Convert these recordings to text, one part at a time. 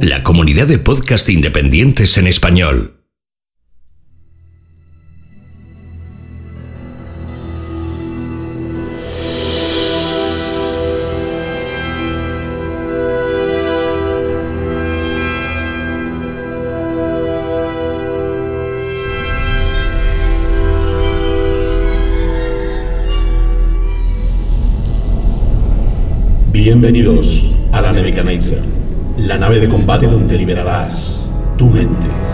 La comunidad de podcast independientes en español. Bienvenidos a la Nebuchadnezzar, de combate donde liberarás tu mente.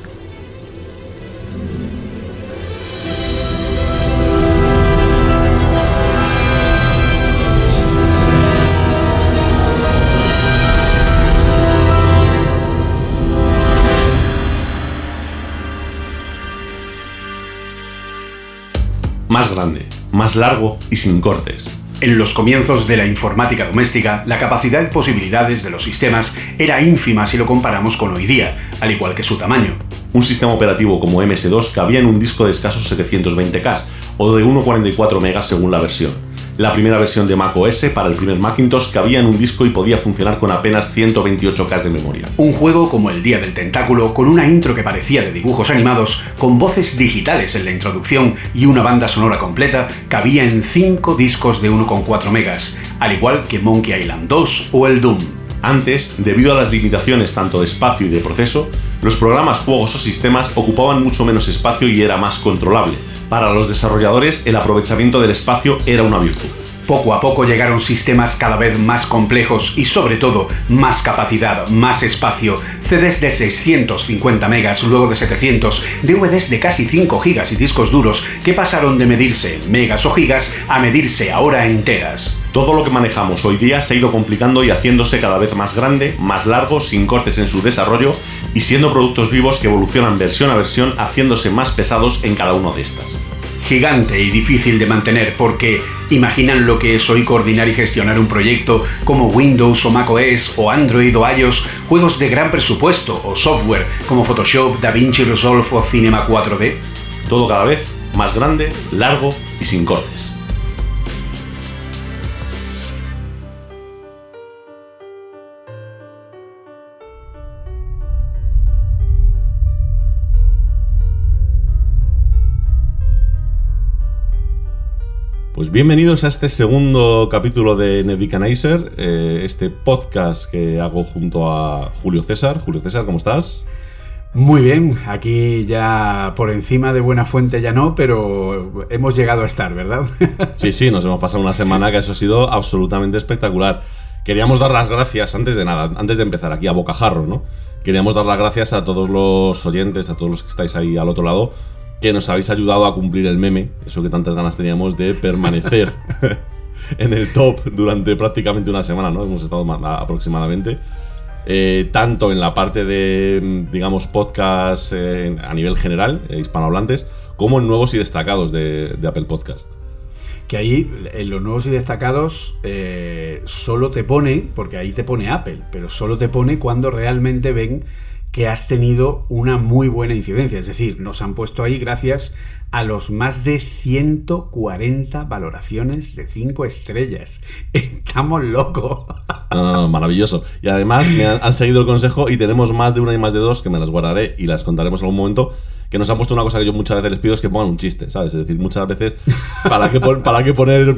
Más largo y sin cortes. En los comienzos de la informática doméstica, la capacidad y posibilidades de los sistemas era ínfima si lo comparamos con hoy día, al igual que su tamaño. Un sistema operativo como MS2 cabía en un disco de escasos 720K o de 1,44 MB según la versión. La primera versión de Mac OS para el primer Macintosh cabía en un disco y podía funcionar con apenas 128K de memoria. Un juego como El Día del Tentáculo, con una intro que parecía de dibujos animados, con voces digitales en la introducción y una banda sonora completa, cabía en 5 discos de 1,4 megas, al igual que Monkey Island 2 o el Doom. Antes, debido a las limitaciones tanto de espacio y de proceso, los programas, juegos o sistemas ocupaban mucho menos espacio y era más controlable. Para los desarrolladores, el aprovechamiento del espacio era una virtud. Poco a poco llegaron sistemas cada vez más complejos y sobre todo más capacidad, más espacio, CDs de 650 megas, luego de 700, DVDs de casi 5 gigas y discos duros que pasaron de medirse en megas o gigas a medirse ahora en teras. Todo lo que manejamos hoy día se ha ido complicando y haciéndose cada vez más grande, más largo, sin cortes en su desarrollo y siendo productos vivos que evolucionan versión a versión haciéndose más pesados en cada una de estas gigante y difícil de mantener porque imaginan lo que es hoy coordinar y gestionar un proyecto como Windows o macOS o Android o iOS, juegos de gran presupuesto o software como Photoshop, DaVinci Resolve o Cinema 4D. Todo cada vez más grande, largo y sin cortes. Pues bienvenidos a este segundo capítulo de Nebuchadnezzar, eh, este podcast que hago junto a Julio César. Julio César, ¿cómo estás? Muy bien, aquí ya por encima de Buena Fuente ya no, pero hemos llegado a estar, ¿verdad? Sí, sí, nos hemos pasado una semana que eso ha sido absolutamente espectacular. Queríamos dar las gracias, antes de nada, antes de empezar aquí a bocajarro, ¿no? Queríamos dar las gracias a todos los oyentes, a todos los que estáis ahí al otro lado, que nos habéis ayudado a cumplir el meme, eso que tantas ganas teníamos de permanecer en el top durante prácticamente una semana, ¿no? Hemos estado aproximadamente. Eh, tanto en la parte de, digamos, podcast eh, a nivel general, eh, hispanohablantes, como en nuevos y destacados de, de Apple Podcast. Que ahí, en los nuevos y destacados, solo te pone, porque ahí te pone Apple, pero solo te pone cuando realmente ven que has tenido una muy buena incidencia. Es decir, nos han puesto ahí gracias a los más de 140 valoraciones de 5 estrellas. Estamos locos. maravilloso. Y además me han, seguido el consejo y tenemos más de una y más de dos que me las guardaré y las contaremos en algún momento. Que nos han puesto una cosa que yo muchas veces les pido es que pongan un chiste, ¿sabes? Es decir, muchas veces, ¿para qué, para poner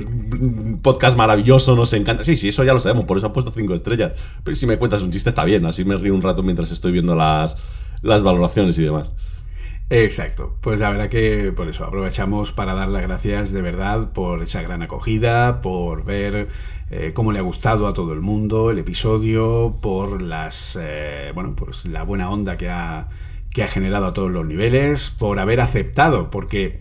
podcast maravilloso? Nos encanta. Sí, sí, eso ya lo sabemos, por eso han puesto 5 estrellas. Pero si me cuentas un chiste está bien, así me río un rato mientras estoy viendo las, las valoraciones y demás. Exacto. Pues la verdad que por eso aprovechamos para dar las gracias de verdad por esa gran acogida, por ver eh, cómo le ha gustado a todo el mundo el episodio, por las eh, bueno, pues la buena onda que ha, que ha generado a todos los niveles, por haber aceptado, porque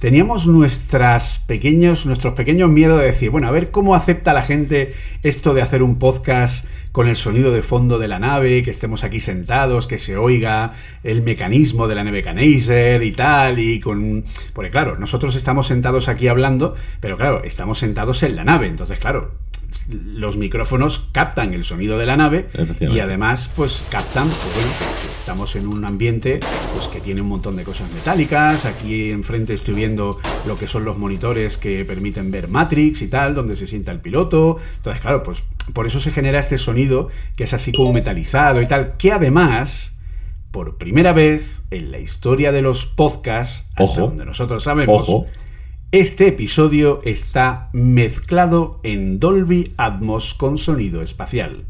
teníamos nuestras pequeños, nuestros pequeños miedos de decir, bueno, a ver cómo acepta la gente esto de hacer un podcast con el sonido de fondo de la nave, que estemos aquí sentados, que se oiga el mecanismo de la Nebuchadnezzar y tal, y con... Porque claro, nosotros estamos sentados aquí hablando, pero claro, estamos sentados en la nave, entonces claro, los micrófonos captan el sonido de la nave y además pues captan, pues bueno, estamos en un ambiente pues que tiene un montón de cosas metálicas, aquí enfrente estoy viendo lo que son los monitores que permiten ver Matrix y tal, donde se sienta el piloto, entonces claro, pues por eso se genera este sonido que es así como metalizado y tal, que además por primera vez en la historia de los podcasts, hasta donde nosotros sabemos, Ojo. Este episodio está mezclado en Dolby Atmos con sonido espacial.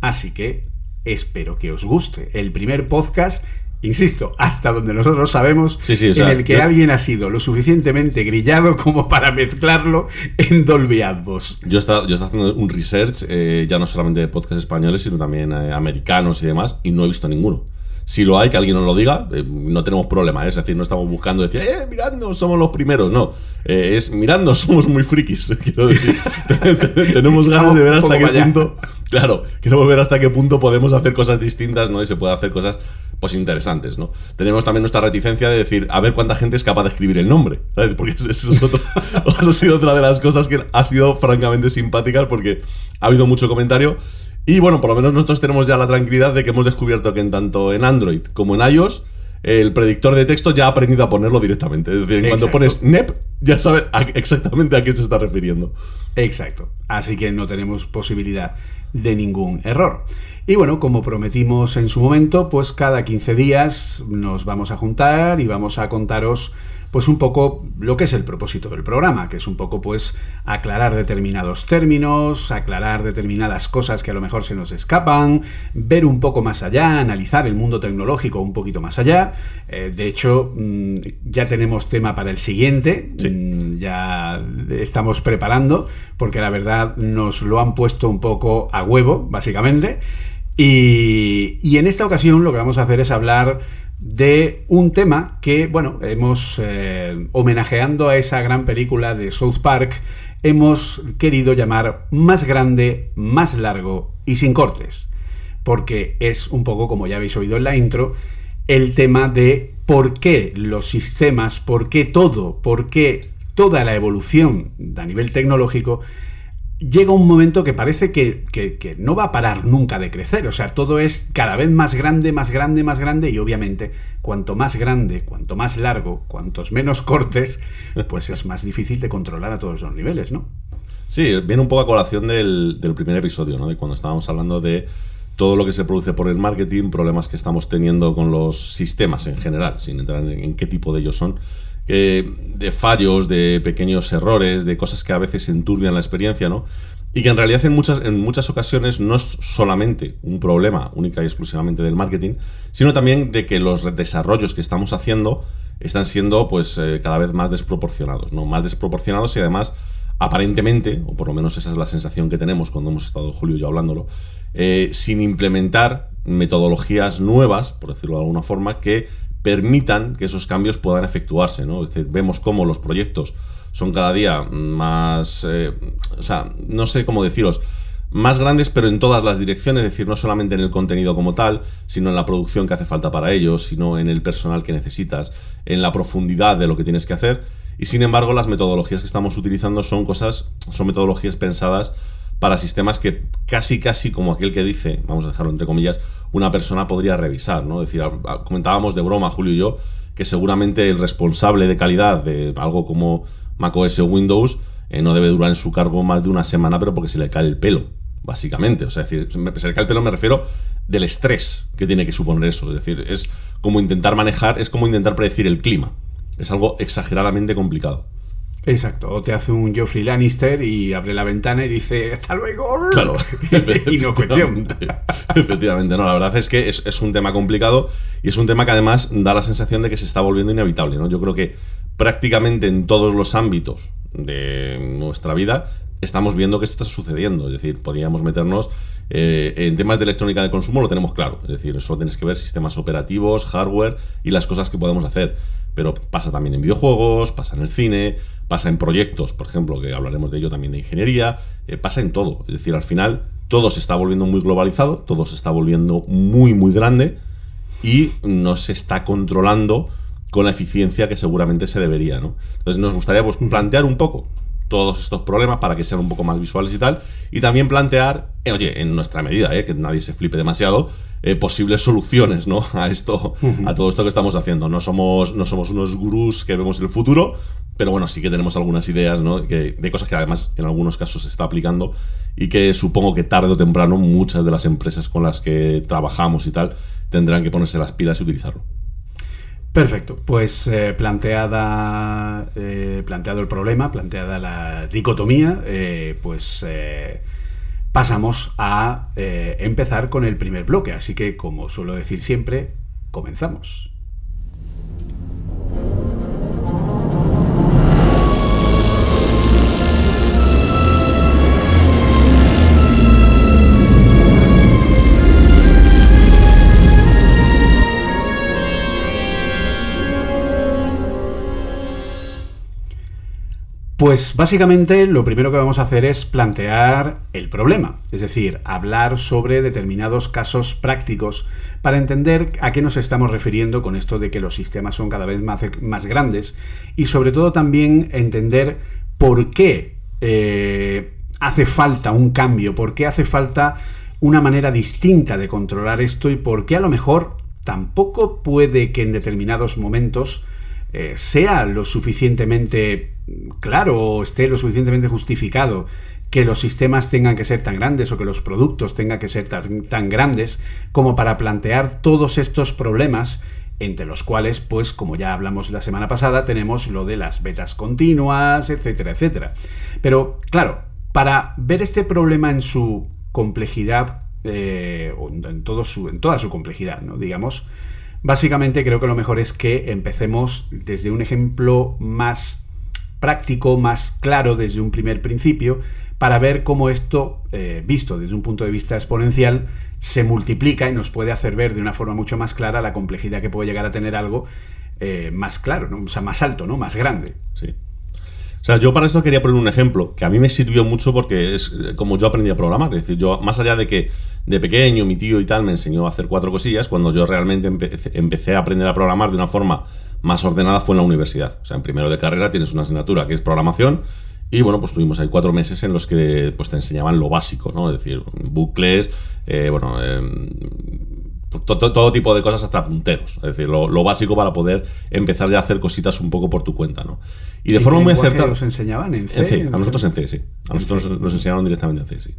Así que espero que os guste. El primer podcast, insisto, hasta donde nosotros sabemos, Sí, sí, o sea, en el que yo- alguien ha sido lo suficientemente grillado como para mezclarlo en Dolby Atmos. Yo estaba, yo haciendo un research, eh, ya no solamente de podcasts españoles, sino también eh, americanos y demás, y no he visto ninguno. Si lo hay, que alguien nos lo diga, eh, no tenemos problema, ¿eh? es decir, no estamos buscando decir, eh, mirando, somos los primeros, no. Eh, es mirando, somos muy frikis, quiero decir. tenemos ganas de ver hasta qué punto, claro, queremos ver hasta qué punto podemos hacer cosas distintas, ¿no? Y se puede hacer cosas, pues, interesantes, ¿no? Tenemos también nuestra reticencia de decir, a ver cuánta gente es capaz de escribir el nombre, ¿sabes? Porque eso es otro- eso ha sido otra de las cosas que ha sido francamente simpáticas porque ha habido mucho comentario. Y bueno, por lo menos nosotros tenemos ya la tranquilidad de que hemos descubierto que en tanto en Android como en iOS, el predictor de texto ya ha aprendido a ponerlo directamente. Es decir, en Exacto. pones NEP, ya sabe a- exactamente a qué se está refiriendo. Exacto. Así que no tenemos posibilidad de ningún error. Y bueno, como prometimos en su momento, pues cada 15 días nos vamos a juntar y vamos a contaros pues un poco lo que es el propósito del programa, que es un poco pues aclarar determinados términos, aclarar determinadas cosas que a lo mejor se nos escapan, ver un poco más allá, analizar el mundo tecnológico un poquito más allá. Eh, de hecho, mm, ya tenemos tema para el siguiente, Sí. Mm, ya estamos preparando, porque la verdad nos lo han puesto un poco a huevo, básicamente. Y, y en esta ocasión lo que vamos a hacer es hablar de un tema que, bueno, hemos, eh, homenajeando a esa gran película de South Park, hemos querido llamar más grande, más largo y sin cortes. Porque es un poco, como ya habéis oído en la intro, el tema de por qué los sistemas, por qué todo, por qué toda la evolución a nivel tecnológico llega un momento que parece que, no va a parar nunca de crecer. O sea, todo es cada vez más grande, más grande, más grande. Y obviamente, cuanto más grande, cuanto más largo, cuantos menos cortes, pues es más difícil de controlar a todos los niveles, ¿no? Sí, viene un poco a colación del, primer episodio, ¿no? De cuando estábamos hablando de todo lo que se produce por el marketing, problemas que estamos teniendo con los sistemas en general, sin entrar en, en qué tipo de ellos son, de fallos, de pequeños errores, de cosas que a veces enturbian la experiencia, ¿no? Y que en realidad en muchas, en muchas ocasiones no es solamente un problema única y exclusivamente del marketing, sino también de que los desarrollos que estamos haciendo están siendo pues eh, cada vez más desproporcionados, ¿no? Más desproporcionados y además aparentemente, o por lo menos esa es la sensación que tenemos cuando hemos estado Julio y yo hablándolo, eh, sin implementar metodologías nuevas, por decirlo de alguna forma, que permitan que esos cambios puedan efectuarse. ¿no? Vemos cómo los proyectos son cada día más, eh, o sea, no sé cómo deciros, más grandes, pero en todas las direcciones, es decir, no solamente en el contenido como tal, sino en la producción que hace falta para ellos, sino en el personal que necesitas, en la profundidad de lo que tienes que hacer. Y sin embargo, las metodologías que estamos utilizando son cosas, son metodologías pensadas para sistemas que casi, casi como aquel que dice, vamos a dejarlo entre comillas, una persona podría revisar, ¿no? Es decir, comentábamos de broma, Julio y yo, que seguramente el responsable de calidad de algo como macOS o Windows eh, no debe durar en su cargo más de una semana, pero porque se le cae el pelo, básicamente. O sea, decir, se le cae el pelo me refiero del estrés que tiene que suponer eso. Es decir, es como intentar manejar, es como intentar predecir el clima. Es algo exageradamente complicado. Exacto, o te hace un Geoffrey Lannister y abre la ventana y dice hasta luego. Claro, y no cuestión. efectivamente, efectivamente, no, la verdad es que es, es un tema complicado y es un tema que además da la sensación de que se está volviendo inevitable, ¿no? Yo creo que prácticamente en todos los ámbitos de nuestra vida estamos viendo que esto está sucediendo. Es decir, podríamos meternos eh, en temas de electrónica de consumo, lo tenemos claro. Es decir, eso tienes que ver sistemas operativos, hardware y las cosas que podemos hacer. Pero pasa también en videojuegos, pasa en el cine, pasa en proyectos, por ejemplo, que hablaremos de ello también de ingeniería, eh, pasa en todo. Es decir, al final todo se está volviendo muy globalizado, todo se está volviendo muy, muy grande y no se está controlando con la eficiencia que seguramente se debería, ¿no? Entonces nos gustaría pues, plantear un poco todos estos problemas para que sean un poco más visuales y tal, y también plantear, eh, oye, en nuestra medida, eh, que nadie se flipe demasiado, eh, posibles soluciones, ¿no? A esto, a todo esto que estamos haciendo. No somos, no somos unos gurús que vemos el futuro, pero bueno, sí que tenemos algunas ideas, ¿no? Que, de cosas que además en algunos casos se está aplicando y que supongo que tarde o temprano muchas de las empresas con las que trabajamos y tal tendrán que ponerse las pilas y utilizarlo. Perfecto, pues eh, planteada, eh, planteado el problema, planteada la dicotomía, eh, pues pasamos a empezar con el primer bloque. Así que, como suelo decir siempre, comenzamos. Pues básicamente lo primero que vamos a hacer es plantear el problema, es decir, hablar sobre determinados casos prácticos para entender a qué nos estamos refiriendo con esto de que los sistemas son cada vez más, grandes y sobre todo también entender por qué eh, hace falta un cambio, por qué hace falta una manera distinta de controlar esto y por qué a lo mejor tampoco puede que en determinados momentos eh, sea lo suficientemente claro o esté lo suficientemente justificado que los sistemas tengan que ser tan grandes o que los productos tengan que ser tan, grandes como para plantear todos estos problemas entre los cuales, pues, como ya hablamos la semana pasada, tenemos lo de las betas continuas, etcétera, etcétera. Pero, claro, para ver este problema en su complejidad, eh, en, su, en toda su complejidad, ¿no? Digamos, básicamente creo que lo mejor es que empecemos desde un ejemplo más práctico, más claro desde un primer principio, para ver cómo esto, eh, visto desde un punto de vista exponencial, se multiplica y nos puede hacer ver de una forma mucho más clara la complejidad que puede llegar a tener algo eh, más claro, ¿no? o sea, más alto, ¿no? más grande. Sí. O sea, yo para esto quería poner un ejemplo que a mí me sirvió mucho porque es eh, como yo aprendí a programar. Es decir, yo, más allá de que de pequeño mi tío y tal me enseñó a hacer cuatro cosillas, cuando yo realmente empecé, a aprender a programar de una forma más ordenada fue en la universidad. O sea, en primero de carrera tienes una asignatura que es programación y bueno, pues tuvimos ahí cuatro meses en los que pues te enseñaban lo básico, ¿no? Es decir, bucles, eh, bueno, eh, todo, todo, tipo de cosas hasta punteros. Es decir, lo, lo, básico para poder empezar ya a hacer cositas un poco por tu cuenta, ¿no? Y de forma muy acertada. ¿Os enseñaban en C? En C, a nosotros en C, sí. A nosotros nos, nos enseñaron directamente en C, sí.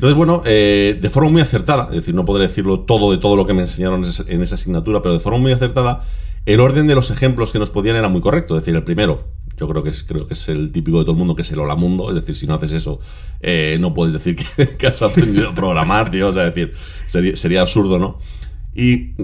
Entonces, bueno, eh, de forma muy acertada, es decir, no podré decirlo todo de todo lo que me enseñaron en esa, en esa asignatura, pero de forma muy acertada, el orden de los ejemplos que nos podían era muy correcto. Es decir, el primero, yo creo que es, creo que es el típico de todo el mundo, que es el hola mundo. Es decir, si no haces eso, eh, no puedes decir que, que, has aprendido a programar, tío. O sea, es decir, sería, sería absurdo, ¿no? Y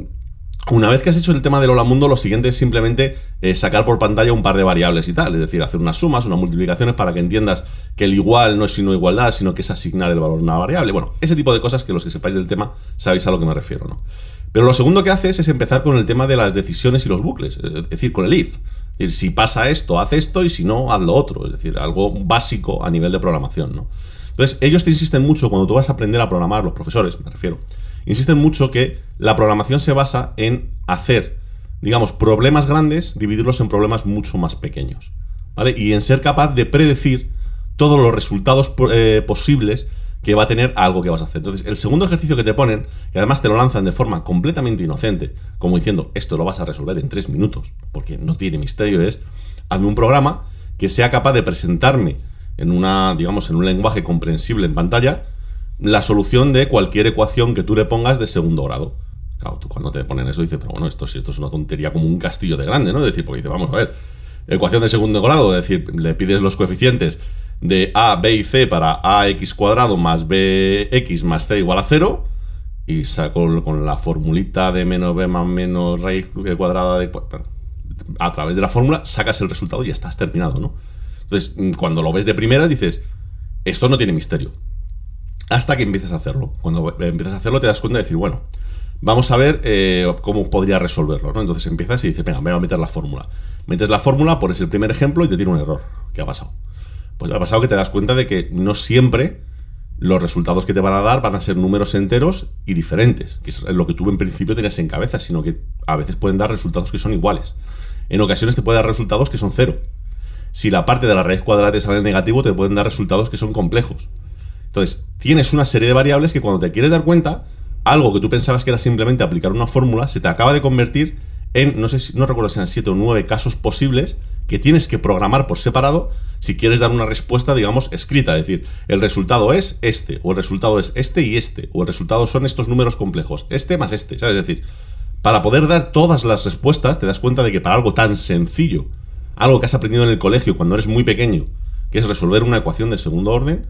una vez que has hecho el tema del hola mundo, lo siguiente es simplemente eh, sacar por pantalla un par de variables y tal. Es decir, hacer unas sumas, unas multiplicaciones para que entiendas que el igual no es sino igualdad, sino que es asignar el valor a una variable. Bueno, ese tipo de cosas que los que sepáis del tema sabéis a lo que me refiero, ¿no? Pero lo segundo que haces es empezar con el tema de las decisiones y los bucles, es decir, con el if. Es decir, si pasa esto, haz esto y si no, haz lo otro. Es decir, algo básico a nivel de programación, ¿no? Entonces, ellos te insisten mucho cuando tú vas a aprender a programar, los profesores, me refiero, insisten mucho que la programación se basa en hacer, digamos, problemas grandes, dividirlos en problemas mucho más pequeños, ¿vale? Y en ser capaz de predecir todos los resultados eh, posibles que va a tener algo que vas a hacer. Entonces, el segundo ejercicio que te ponen, que además te lo lanzan de forma completamente inocente, como diciendo, esto lo vas a resolver en tres minutos, porque no tiene misterio, es, hazme un programa que sea capaz de presentarme en una, digamos, en un lenguaje comprensible en pantalla, la solución de cualquier ecuación que tú le pongas de segundo grado. Claro, tú cuando te ponen eso dices, pero bueno, esto, esto es una tontería como un castillo de grande, ¿no? Es decir, porque dices, vamos a ver, ecuación de segundo grado, es decir, le pides los coeficientes de a, b y c para ax cuadrado más bx más c igual a 0 y saco con la formulita de menos b más menos raíz cuadrada de... A través de la fórmula sacas el resultado y ya estás terminado, ¿no? Entonces, cuando lo ves de primera dices, esto no tiene misterio. Hasta que empiezas a hacerlo. Cuando empiezas a hacerlo te das cuenta de decir, bueno, vamos a ver eh, cómo podría resolverlo, ¿no? Entonces empiezas y dices, venga, me voy a meter la fórmula. Metes la fórmula, pones el primer ejemplo y te tiene un error. ¿Qué ha pasado? Pues ha pasado que te das cuenta de que no siempre los resultados que te van a dar van a ser números enteros y diferentes, que es lo que tú en principio tenías en cabeza, sino que a veces pueden dar resultados que son iguales. En ocasiones te puede dar resultados que son cero. Si la parte de la raíz cuadrada te sale negativo, te pueden dar resultados que son complejos. Entonces, tienes una serie de variables que cuando te quieres dar cuenta, algo que tú pensabas que era simplemente aplicar una fórmula, se te acaba de convertir en, no sé si, no recuerdo si eran siete o nueve casos posibles que tienes que programar por separado si quieres dar una respuesta, digamos, escrita. Es decir, el resultado es este, o el resultado es este y este, o el resultado son estos números complejos, este más este. ¿Sabes? Es decir, para poder dar todas las respuestas, te das cuenta de que para algo tan sencillo, algo que has aprendido en el colegio cuando eres muy pequeño, que es resolver una ecuación de segundo orden,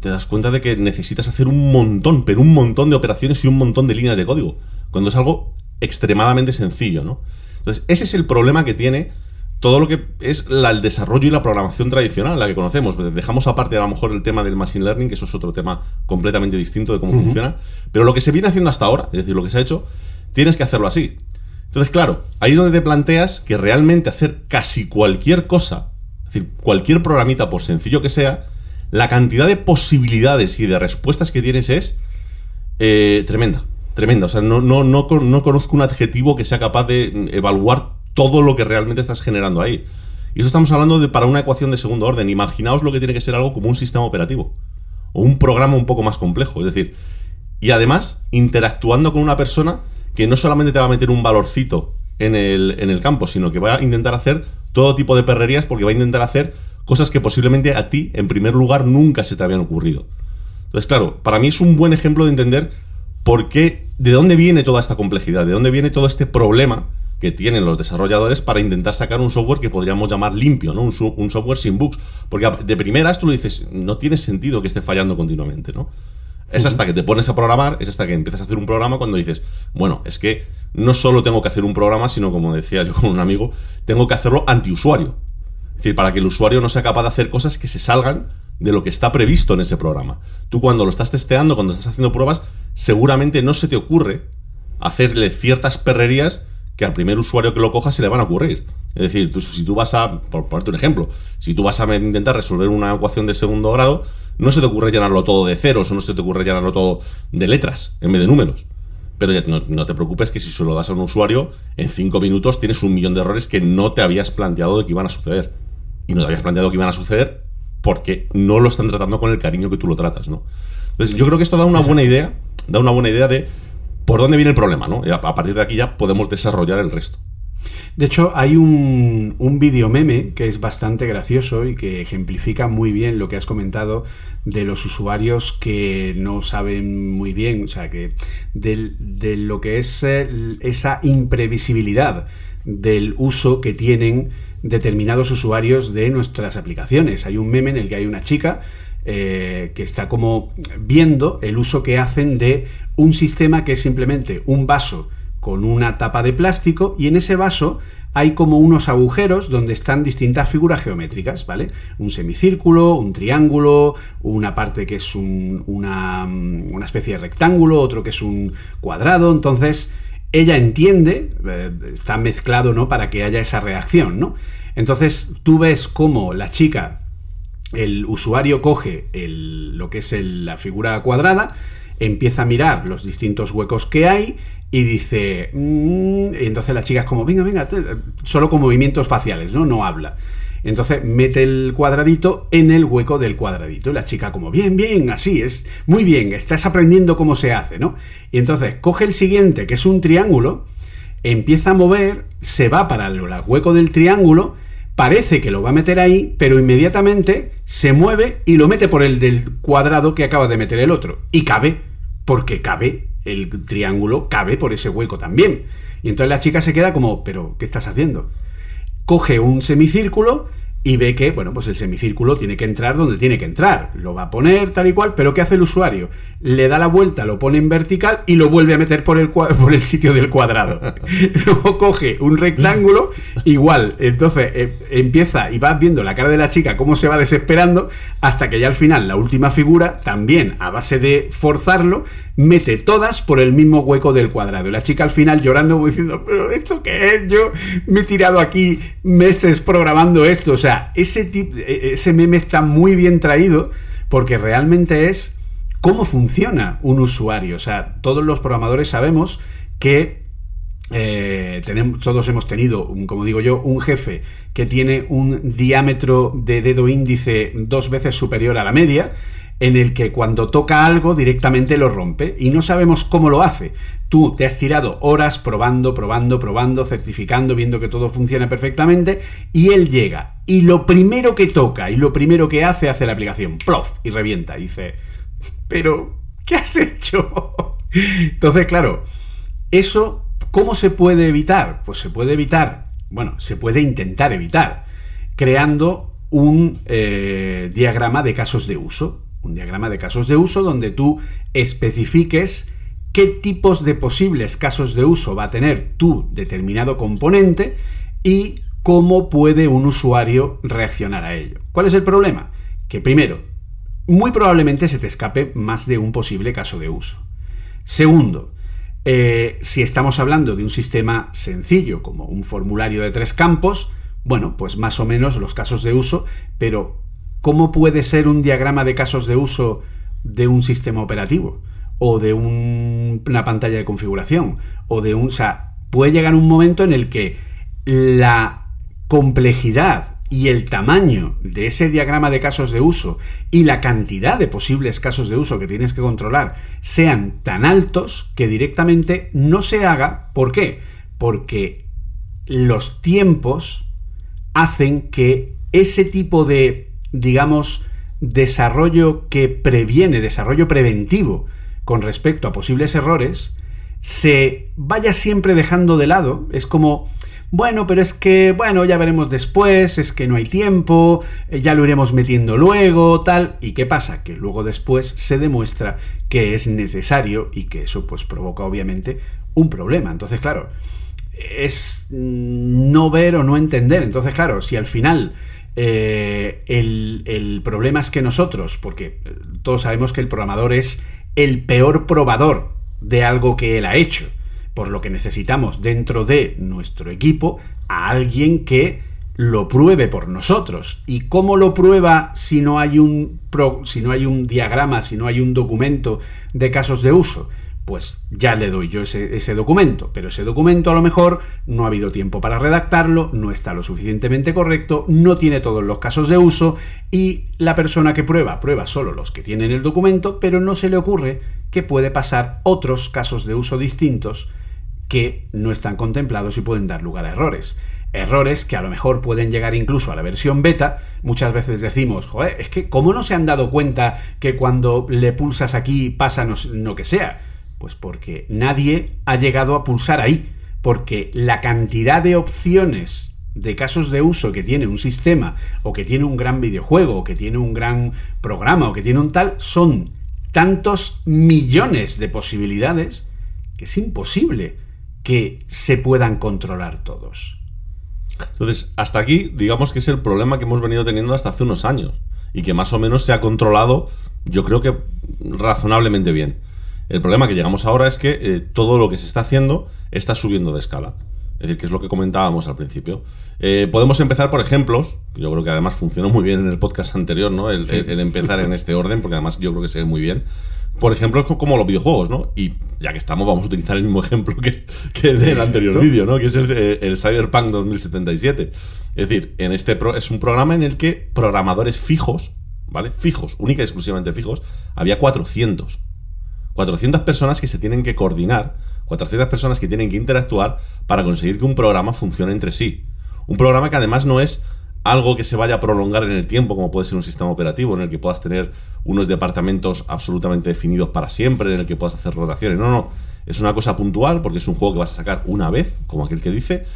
te das cuenta de que necesitas hacer un montón, pero un montón de operaciones y un montón de líneas de código, cuando es algo extremadamente sencillo, ¿no? Entonces, ese es el problema que tiene todo lo que es el desarrollo y la programación tradicional, la que conocemos. Dejamos aparte a lo mejor el tema del machine learning, que eso es otro tema completamente distinto de cómo funciona, pero lo que se viene haciendo hasta ahora, es decir, lo que se ha hecho, tienes que hacerlo así. Entonces, claro, ahí es donde te planteas que realmente hacer casi cualquier cosa, es decir, cualquier programita, por sencillo que sea, la cantidad de posibilidades y de respuestas que tienes es eh, tremenda. Tremenda. O sea, no, no, no, no conozco un adjetivo que sea capaz de evaluar todo lo que realmente estás generando ahí. Y eso estamos hablando de para una ecuación de segundo orden. Imaginaos lo que tiene que ser algo como un sistema operativo. O un programa un poco más complejo. Es decir, y además interactuando con una persona que no solamente te va a meter un valorcito en el, en el campo, sino que va a intentar hacer todo tipo de perrerías porque va a intentar hacer cosas que posiblemente a ti, en primer lugar, nunca se te habían ocurrido. Entonces, claro, para mí es un buen ejemplo de entender por qué, de dónde viene toda esta complejidad, de dónde viene todo este problema que tienen los desarrolladores para intentar sacar un software que podríamos llamar limpio, ¿no? Un, un, software sin bugs. Porque de primeras tú lo dices, no tiene sentido que esté fallando continuamente, ¿no? Es hasta que te pones a programar, es hasta que empiezas a hacer un programa cuando dices, bueno, es que no solo tengo que hacer un programa, sino como decía yo con un amigo, tengo que hacerlo antiusuario. Es decir, para que el usuario no sea capaz de hacer cosas que se salgan de lo que está previsto en ese programa. Tú cuando lo estás testeando, cuando estás haciendo pruebas, seguramente no se te ocurre hacerle ciertas perrerías que al primer usuario que lo coja se le van a ocurrir. Es decir, si tú vas a, por ponerte un ejemplo, si tú vas a intentar resolver una ecuación de segundo grado, no se te ocurre llenarlo todo de ceros o no se te ocurre llenarlo todo de letras en vez de números. Pero no, no, te preocupes que si se lo das a un usuario, en cinco minutos tienes un millón de errores que no te habías planteado de que iban a suceder y no te habías planteado que iban a suceder porque no lo están tratando con el cariño que tú lo tratas, ¿no? Entonces, yo creo que esto da una buena idea, da una buena idea de por dónde viene el problema, ¿no? A partir de aquí ya podemos desarrollar el resto. De hecho, hay un, un video meme que es bastante gracioso y que ejemplifica muy bien lo que has comentado de los usuarios que no saben muy bien, o sea, que de, de lo que es esa imprevisibilidad del uso que tienen determinados usuarios de nuestras aplicaciones. Hay un meme en el que hay una chica eh, que está como viendo el uso que hacen de un sistema que es simplemente un vaso con una tapa de plástico y en ese vaso hay como unos agujeros donde están distintas figuras geométricas, ¿vale? Un semicírculo, un triángulo, una parte que es una, una especie de rectángulo, otro que es un cuadrado, entonces ella entiende, eh, está mezclado, ¿no? Para que haya esa reacción, ¿no? Entonces tú ves cómo la chica, el usuario coge lo que es la figura cuadrada, empieza a mirar los distintos huecos que hay y dice, mm", y entonces la chica es como, venga, venga, solo con movimientos faciales, ¿no? No habla. Entonces mete el cuadradito en el hueco del cuadradito. La chica como, bien, bien, así, es muy bien, estás aprendiendo cómo se hace, ¿no? Y entonces coge el siguiente, que es un triángulo, empieza a mover, se va para el hueco del triángulo, parece que lo va a meter ahí, pero inmediatamente se mueve y lo mete por el del cuadrado que acaba de meter el otro. Y cabe, porque cabe, el triángulo cabe por ese hueco también. Y entonces la chica se queda como, pero ¿qué estás haciendo? Coge un semicírculo y ve que, bueno, pues el semicírculo tiene que entrar donde tiene que entrar. Lo va a poner tal y cual, pero ¿qué hace el usuario? Le da la vuelta, lo pone en vertical y lo vuelve a meter por el, por el sitio del cuadrado. Luego coge un rectángulo, igual. Entonces eh, empieza y vas viendo la cara de la chica cómo se va desesperando hasta que ya al final la última figura, también a base de forzarlo, mete todas por el mismo hueco del cuadrado. Y la chica al final llorando diciendo, pero ¿esto qué es? Yo me he tirado aquí meses programando esto. O sea, ese, tip- eh, ese meme está muy bien traído porque realmente es cómo funciona un usuario. O sea, todos los programadores sabemos que eh, tenemos, todos hemos tenido, como digo yo, un jefe que tiene un diámetro de dedo índice dos veces superior a la media, en el que cuando toca algo directamente lo rompe y no sabemos cómo lo hace. Tú te has tirado horas probando, probando, probando, certificando, viendo que todo funciona perfectamente y él llega y lo primero que toca y lo primero que hace hace la aplicación, plof, y revienta. Y dice, pero, ¿qué has hecho? Entonces, claro, eso, ¿cómo se puede evitar? Pues se puede evitar, bueno, se puede intentar evitar, creando un eh, diagrama de casos de uso. Un diagrama de casos de uso donde tú especifiques qué tipos de posibles casos de uso va a tener tu determinado componente y cómo puede un usuario reaccionar a ello. ¿Cuál es el problema? Que primero, muy probablemente se te escape más de un posible caso de uso. Segundo, eh, si estamos hablando de un sistema sencillo, como un formulario de tres campos, bueno, pues más o menos los casos de uso, pero ¿cómo puede ser un diagrama de casos de uso de un sistema operativo? O de un- una pantalla de configuración, o de un... O sea, puede llegar un momento en el que la complejidad y el tamaño de ese diagrama de casos de uso y la cantidad de posibles casos de uso que tienes que controlar sean tan altos que directamente no se haga. ¿Por qué? Porque los tiempos hacen que ese tipo de, digamos, desarrollo que previene, desarrollo preventivo con respecto a posibles errores, se vaya siempre dejando de lado. Es como, bueno, pero es que, bueno, ya veremos después, es que no hay tiempo, eh, ya lo iremos metiendo luego, tal. ¿Y qué pasa? Que luego después se demuestra que es necesario y que eso pues provoca obviamente un problema. Entonces, claro, es mm, no ver o no entender. Entonces, claro, si al final eh, el, el problema es que nosotros, porque eh, todos sabemos que el programador es el peor probador de algo que él ha hecho, por lo que necesitamos dentro de nuestro equipo a alguien que lo pruebe por nosotros. ¿Y cómo lo prueba si no hay un, si no hay un diagrama, si no hay un documento de casos de uso? Pues ya le doy yo ese, documento, pero ese documento a lo mejor no ha habido tiempo para redactarlo, no está lo suficientemente correcto, no tiene todos los casos de uso y la persona que prueba prueba solo los que tienen el documento, pero no se le ocurre que puede pasar otros casos de uso distintos que no están contemplados y pueden dar lugar a errores. Errores que a lo mejor pueden llegar incluso a la versión beta. Muchas veces decimos, joder, es que ¿cómo no se han dado cuenta que cuando le pulsas aquí pasa no, no que sea? Pues porque nadie ha llegado a pulsar ahí. Porque la cantidad de opciones de casos de uso que tiene un sistema, o que tiene un gran videojuego, o que tiene un gran programa, o que tiene un tal, son tantos millones de posibilidades que es imposible que se puedan controlar todos. Entonces, hasta aquí, digamos que es el problema que hemos venido teniendo hasta hace unos años y que más o menos se ha controlado, yo creo que razonablemente bien. El problema que llegamos ahora es que eh, todo lo que se está haciendo está subiendo de escala. Es decir, que es lo que comentábamos al principio. Eh, podemos empezar por ejemplos, que yo creo que además funcionó muy bien en el podcast anterior, ¿no? El, el- el empezar en este orden, porque además yo creo que se ve muy bien. Por ejemplo, como los videojuegos, ¿no? Y ya que estamos, vamos a utilizar el mismo ejemplo que, que en el anterior vídeo, ¿no? Que es el, eh, el Cyberpunk 2077. Es decir, en este pro- es un programa en el que programadores fijos, ¿vale? Fijos, única y exclusivamente fijos, había 400. 400 personas que se tienen que coordinar, 400 personas que tienen que interactuar para conseguir que un programa funcione entre sí. Un programa que además no es algo que se vaya a prolongar en el tiempo, como puede ser un sistema operativo, en el que puedas tener unos departamentos absolutamente definidos para siempre, en el que puedas hacer rotaciones. No, no. Es una cosa puntual, porque es un juego que vas a sacar una vez, como aquel que dice.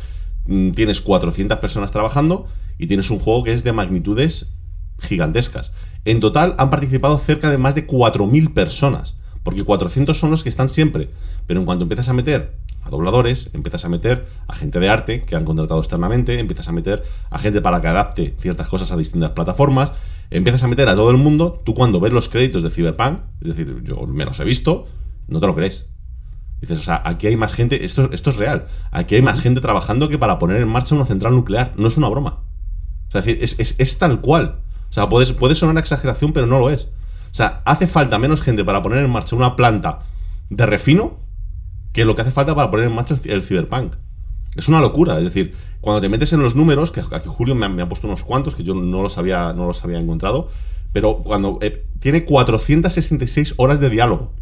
mm, tienes 400 personas trabajando y tienes un juego que es de magnitudes gigantescas. En total han participado cerca de más de 4.000 personas, porque 400 son los que están siempre. Pero en cuanto empiezas a meter a dobladores, empiezas a meter a gente de arte que han contratado externamente, empiezas a meter a gente para que adapte ciertas cosas a distintas plataformas, empiezas a meter a todo el mundo, tú cuando ves los créditos de Cyberpunk, es decir, yo me los he visto, no te lo crees. Dices, o sea, aquí hay más gente, esto, esto es real, aquí hay más gente trabajando que para poner en marcha una central nuclear, no es una broma. O sea, es, es, es, tal cual. O sea, puede, puede sonar exageración, pero no lo es. Sea, hace falta menos gente para poner en marcha una planta de refino que lo que hace falta para poner en marcha el, Cyberpunk. Es una locura, es decir, cuando te metes en los números, que aquí Julio me ha, puesto unos cuantos que yo no los había, no los había encontrado, pero cuando eh, tiene 466 horas de diálogo,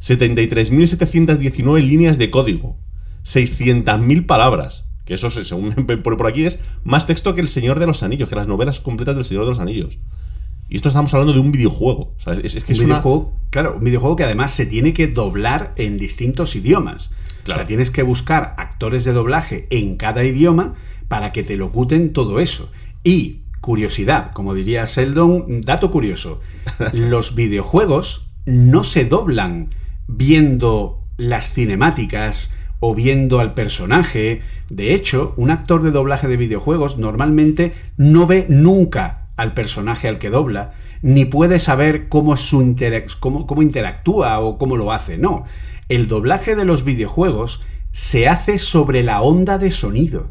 73.719 líneas de código, 600.000 palabras, que eso, según me pone por aquí, es más texto que El Señor de los Anillos, que las novelas completas del Señor de los Anillos. Y esto estamos hablando de un videojuego. O sea, es, es, que un es videojuego, una... claro, un videojuego que además se tiene que doblar en distintos idiomas. Claro. O sea, tienes que buscar actores de doblaje en cada idioma para que te locuten todo eso. Y, curiosidad, como diría Sheldon, dato curioso, los videojuegos no se doblan viendo las cinemáticas o viendo al personaje. De hecho, un actor de doblaje de videojuegos normalmente no ve nunca al personaje al que dobla, ni puede saber cómo, su cómo, cómo interactúa o cómo lo hace. No, el doblaje de los videojuegos se hace sobre la onda de sonido.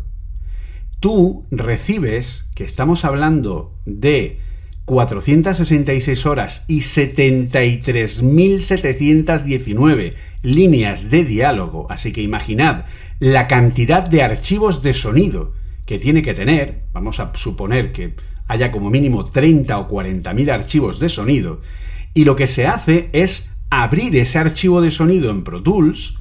Tú recibes, que estamos hablando de 466 horas y 73.719 líneas de diálogo, así que imaginad la cantidad de archivos de sonido que tiene que tener, vamos a suponer que haya como mínimo 30 o 40 mil archivos de sonido, y lo que se hace es abrir ese archivo de sonido en Pro Tools,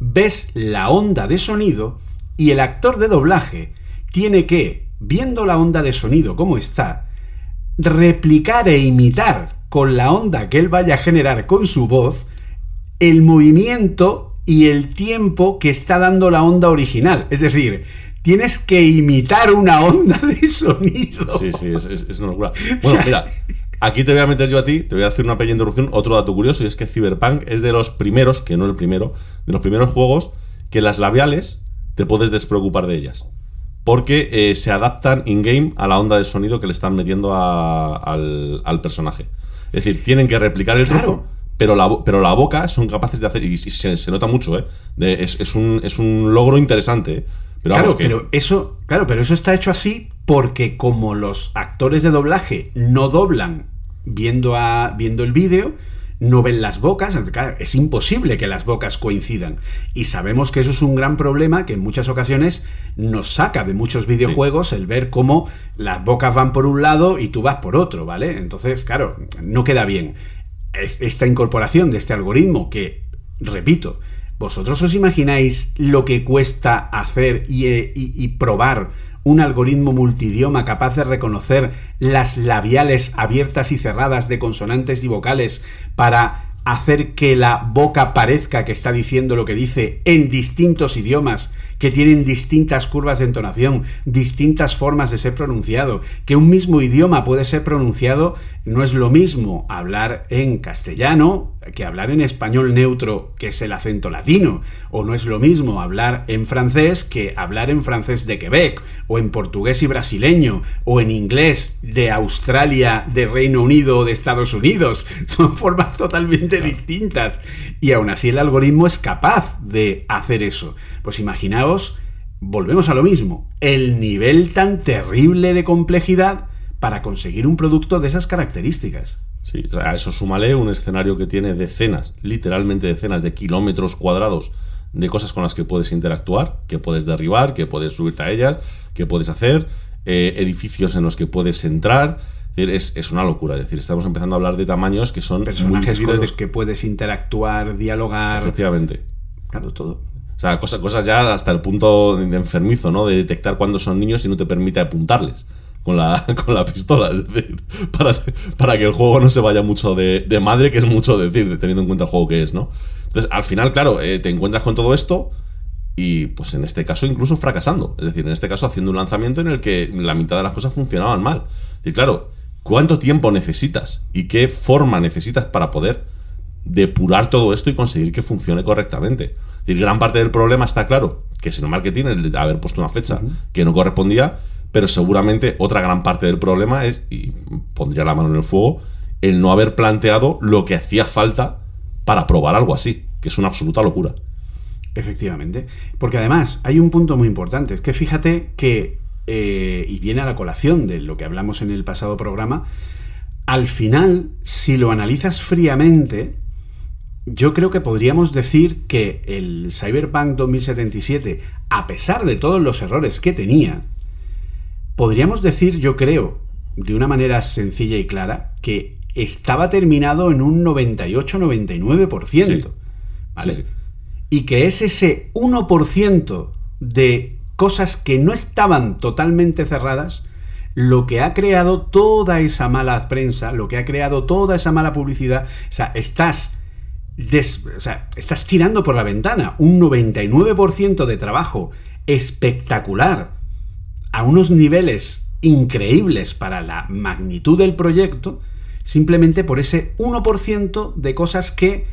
ves la onda de sonido y el actor de doblaje tiene que, viendo la onda de sonido como está, replicar e imitar con la onda que él vaya a generar con su voz el movimiento y el tiempo que está dando la onda original. Es decir, tienes que imitar una onda de sonido. Sí, sí, es, es, es una locura. Bueno, mira, aquí te voy a meter yo a ti, te voy a hacer una pequeña introducción. Otro dato curioso, y es que Cyberpunk es de los primeros, que no el primero, de los primeros juegos que las labiales te puedes despreocupar de ellas. Porque eh, se adaptan in-game a la onda de sonido que le están metiendo a, al, al, personaje. Es decir, tienen que replicar el Claro. pero la, pero la boca son capaces de hacer, y, y se, se nota mucho, ¿eh? De- es, es un, es un logro interesante, ¿eh? Pero claro, que- pero eso, claro, pero eso está hecho así porque como los actores de doblaje no doblan viendo a viendo el vídeo, no ven las bocas, es imposible que las bocas coincidan. Y sabemos que eso es un gran problema que en muchas ocasiones nos saca de muchos videojuegos el ver cómo las bocas van por un lado y tú vas por otro, ¿vale? Entonces, claro, no queda bien. Es- Esta incorporación de este algoritmo que, repito, ¿Vosotros os imagináis lo que cuesta hacer y, eh, y probar un algoritmo multidioma capaz de reconocer las labiales abiertas y cerradas de consonantes y vocales para hacer que la boca parezca que está diciendo lo que dice en distintos idiomas que tienen distintas curvas de entonación, distintas formas de ser pronunciado, que un mismo idioma puede ser pronunciado, no es lo mismo hablar en castellano que hablar en español neutro, que es el acento latino, o no es lo mismo hablar en francés que hablar en francés de Quebec, o en portugués y brasileño, o en inglés de Australia, de Reino Unido o de Estados Unidos. Son formas totalmente distintas. Y aún así el algoritmo es capaz de hacer eso. Pues imaginaos, volvemos a lo mismo, el nivel tan terrible de complejidad para conseguir un producto de esas características. Sí, a eso súmale un escenario que tiene decenas, literalmente decenas de kilómetros cuadrados de cosas con las que puedes interactuar, que puedes derribar, que puedes subirte a ellas, que puedes hacer, eh, edificios en los que puedes entrar. Es, es, es, una locura. Es decir, estamos empezando a hablar de tamaños que son personajes muy con los de... que puedes interactuar, dialogar. Efectivamente. Claro, todo. O sea, cosas, cosas ya hasta el punto de enfermizo, ¿no? De detectar cuándo son niños y no te permite apuntarles con la, con la pistola. Es decir, para, para que el juego no se vaya mucho de, de, madre, que es mucho decir, teniendo en cuenta el juego que es, ¿no? Entonces, al final, claro, eh, te encuentras con todo esto y pues en este caso incluso fracasando. Es decir, en este caso haciendo un lanzamiento en el que la mitad de las cosas funcionaban mal. Y claro, ¿cuánto tiempo necesitas y qué forma necesitas para poder depurar todo esto y conseguir que funcione correctamente? Es decir, gran parte del problema está claro, que es el marketing el haber puesto una fecha que no correspondía, pero seguramente otra gran parte del problema es, y pondría la mano en el fuego, el no haber planteado lo que hacía falta para probar algo así, que es una absoluta locura. Efectivamente. Porque además hay un punto muy importante. Es que fíjate que, eh, y viene a la colación de lo que hablamos en el pasado programa, al final, si lo analizas fríamente, yo creo que podríamos decir que el Cyberpunk 2077, a pesar de todos los errores que tenía, podríamos decir, yo creo, de una manera sencilla y clara, que estaba terminado en un 98-99%. ¿Vale? Y que es ese 1% de cosas que no estaban totalmente cerradas lo que ha creado toda esa mala prensa, lo que ha creado toda esa mala publicidad. O sea, estás, o sea, estás tirando por la ventana un 99% de trabajo espectacular a unos niveles increíbles para la magnitud del proyecto simplemente por ese 1% de cosas que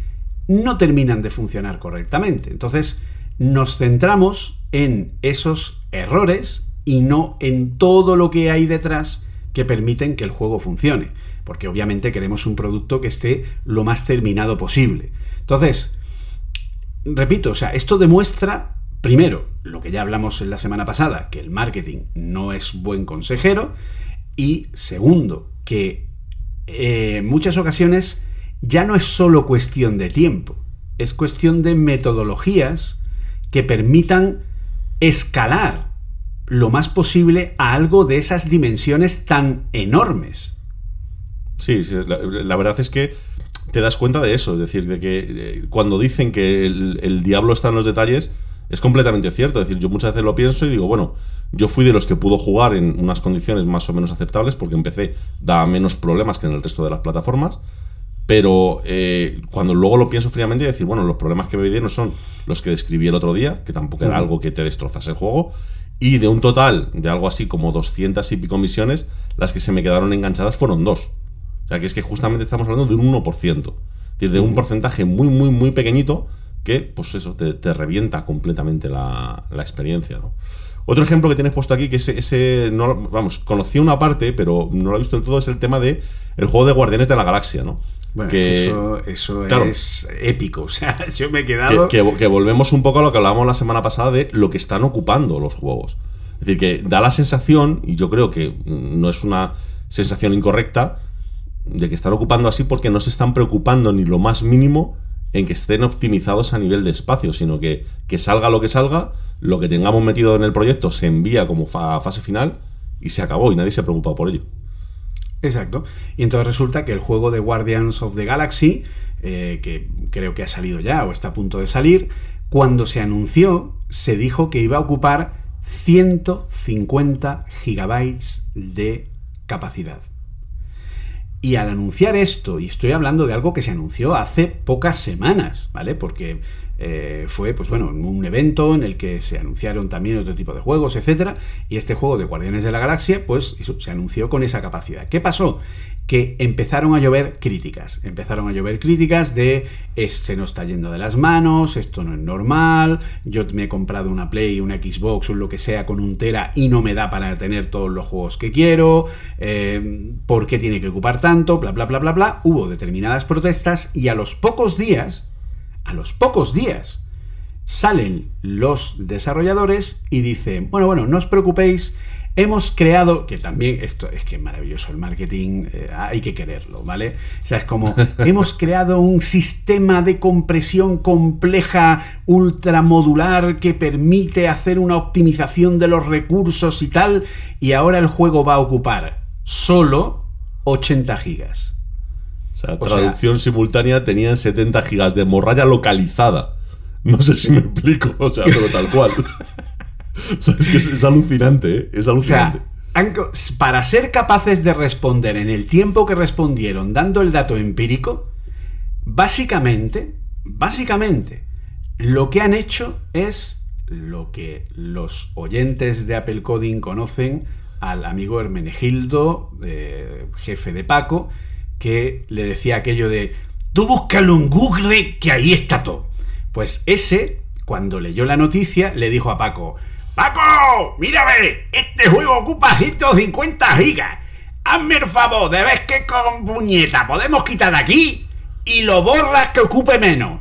no terminan de funcionar correctamente. Entonces, nos centramos en esos errores y no en todo lo que hay detrás que permiten que el juego funcione. Porque obviamente queremos un producto que esté lo más terminado posible. Entonces, repito, o sea, esto demuestra, primero, lo que ya hablamos en la semana pasada, que el marketing no es buen consejero. Y segundo, que eh, en muchas ocasiones ya no es solo cuestión de tiempo, es cuestión de metodologías que permitan escalar lo más posible a algo de esas dimensiones tan enormes. Sí, la, verdad es que te das cuenta de eso, es decir, de que eh, cuando dicen que el, diablo está en los detalles, es completamente cierto. Es decir, yo muchas veces lo pienso y digo, bueno, yo fui de los que pudo jugar en unas condiciones más o menos aceptables porque empecé da menos problemas que en el resto de las plataformas. Pero eh, cuando luego lo pienso fríamente, decir, bueno, los problemas que me no son los que describí el otro día, que tampoco era algo que te destrozase el juego, y de un total de algo así como 200 y pico misiones, las que se me quedaron enganchadas fueron dos. O sea, que es que justamente estamos hablando de un 1%. Es decir, de un porcentaje muy, muy, muy pequeñito que, pues eso, te, revienta completamente la, la experiencia, ¿no? Otro ejemplo que tienes puesto aquí, que ese, ese no, vamos, conocí una parte, pero no lo he visto del todo, es el tema de el juego de Guardianes de la Galaxia, ¿no? Bueno, que, eso, es épico. O sea, yo me he quedado. Que, volvemos un poco a lo que hablábamos la semana pasada de lo que están ocupando los juegos. Es decir, que da la sensación, y yo creo que no es una sensación incorrecta, de que están ocupando así porque no se están preocupando ni lo más mínimo en que estén optimizados a nivel de espacio, sino que, que salga lo que salga, lo que tengamos metido en el proyecto se envía como fase final y se acabó y nadie se preocupa por ello. Exacto. Y entonces resulta que el juego de Guardians of the Galaxy, eh, que creo que ha salido ya o está a punto de salir, cuando se anunció se dijo que iba a ocupar 150 gigabytes de capacidad. Y al anunciar esto, y estoy hablando de algo que se anunció hace pocas semanas, ¿vale? Porque eh, fue, pues bueno, un evento en el que se anunciaron también otro tipo de juegos, etcétera, y este juego de Guardianes de la Galaxia, pues se anunció con esa capacidad. ¿Qué pasó? Que empezaron a llover críticas, empezaron a llover críticas de se nos está yendo de las manos, esto no es normal, yo me he comprado una Play, una Xbox o lo que sea con un Tera y no me da para tener todos los juegos que quiero, eh, ¿por qué tiene que ocupar tanto? Bla, bla, bla, bla, bla. Hubo determinadas protestas y a los pocos días, a los pocos días, salen los desarrolladores y dicen, bueno, bueno, no os preocupéis, hemos creado, que también esto es que es maravilloso el marketing, eh, hay que quererlo, ¿vale? O sea, es como, hemos creado un sistema de compresión compleja, ultramodular, que permite hacer una optimización de los recursos y tal, y ahora el juego va a ocupar solo 80 gigas. O sea, traducción simultánea tenían 70 gigas de morralla localizada. No sé si me explico, o sea, pero tal cual. es que es, alucinante, ¿eh? Es alucinante. para ser capaces de responder en el tiempo que respondieron dando el dato empírico, básicamente, básicamente, lo que han hecho es lo que los oyentes de Apple Coding conocen al amigo Hermenegildo, eh, jefe de Paco, que le decía aquello de, tú búscalo en Google, que ahí está todo. Pues ese, cuando leyó la noticia, le dijo a Paco, Paco, mírame, este juego ocupa 150 gigas. Hazme el favor de ver que con puñeta podemos quitar de aquí y lo borras que ocupe menos.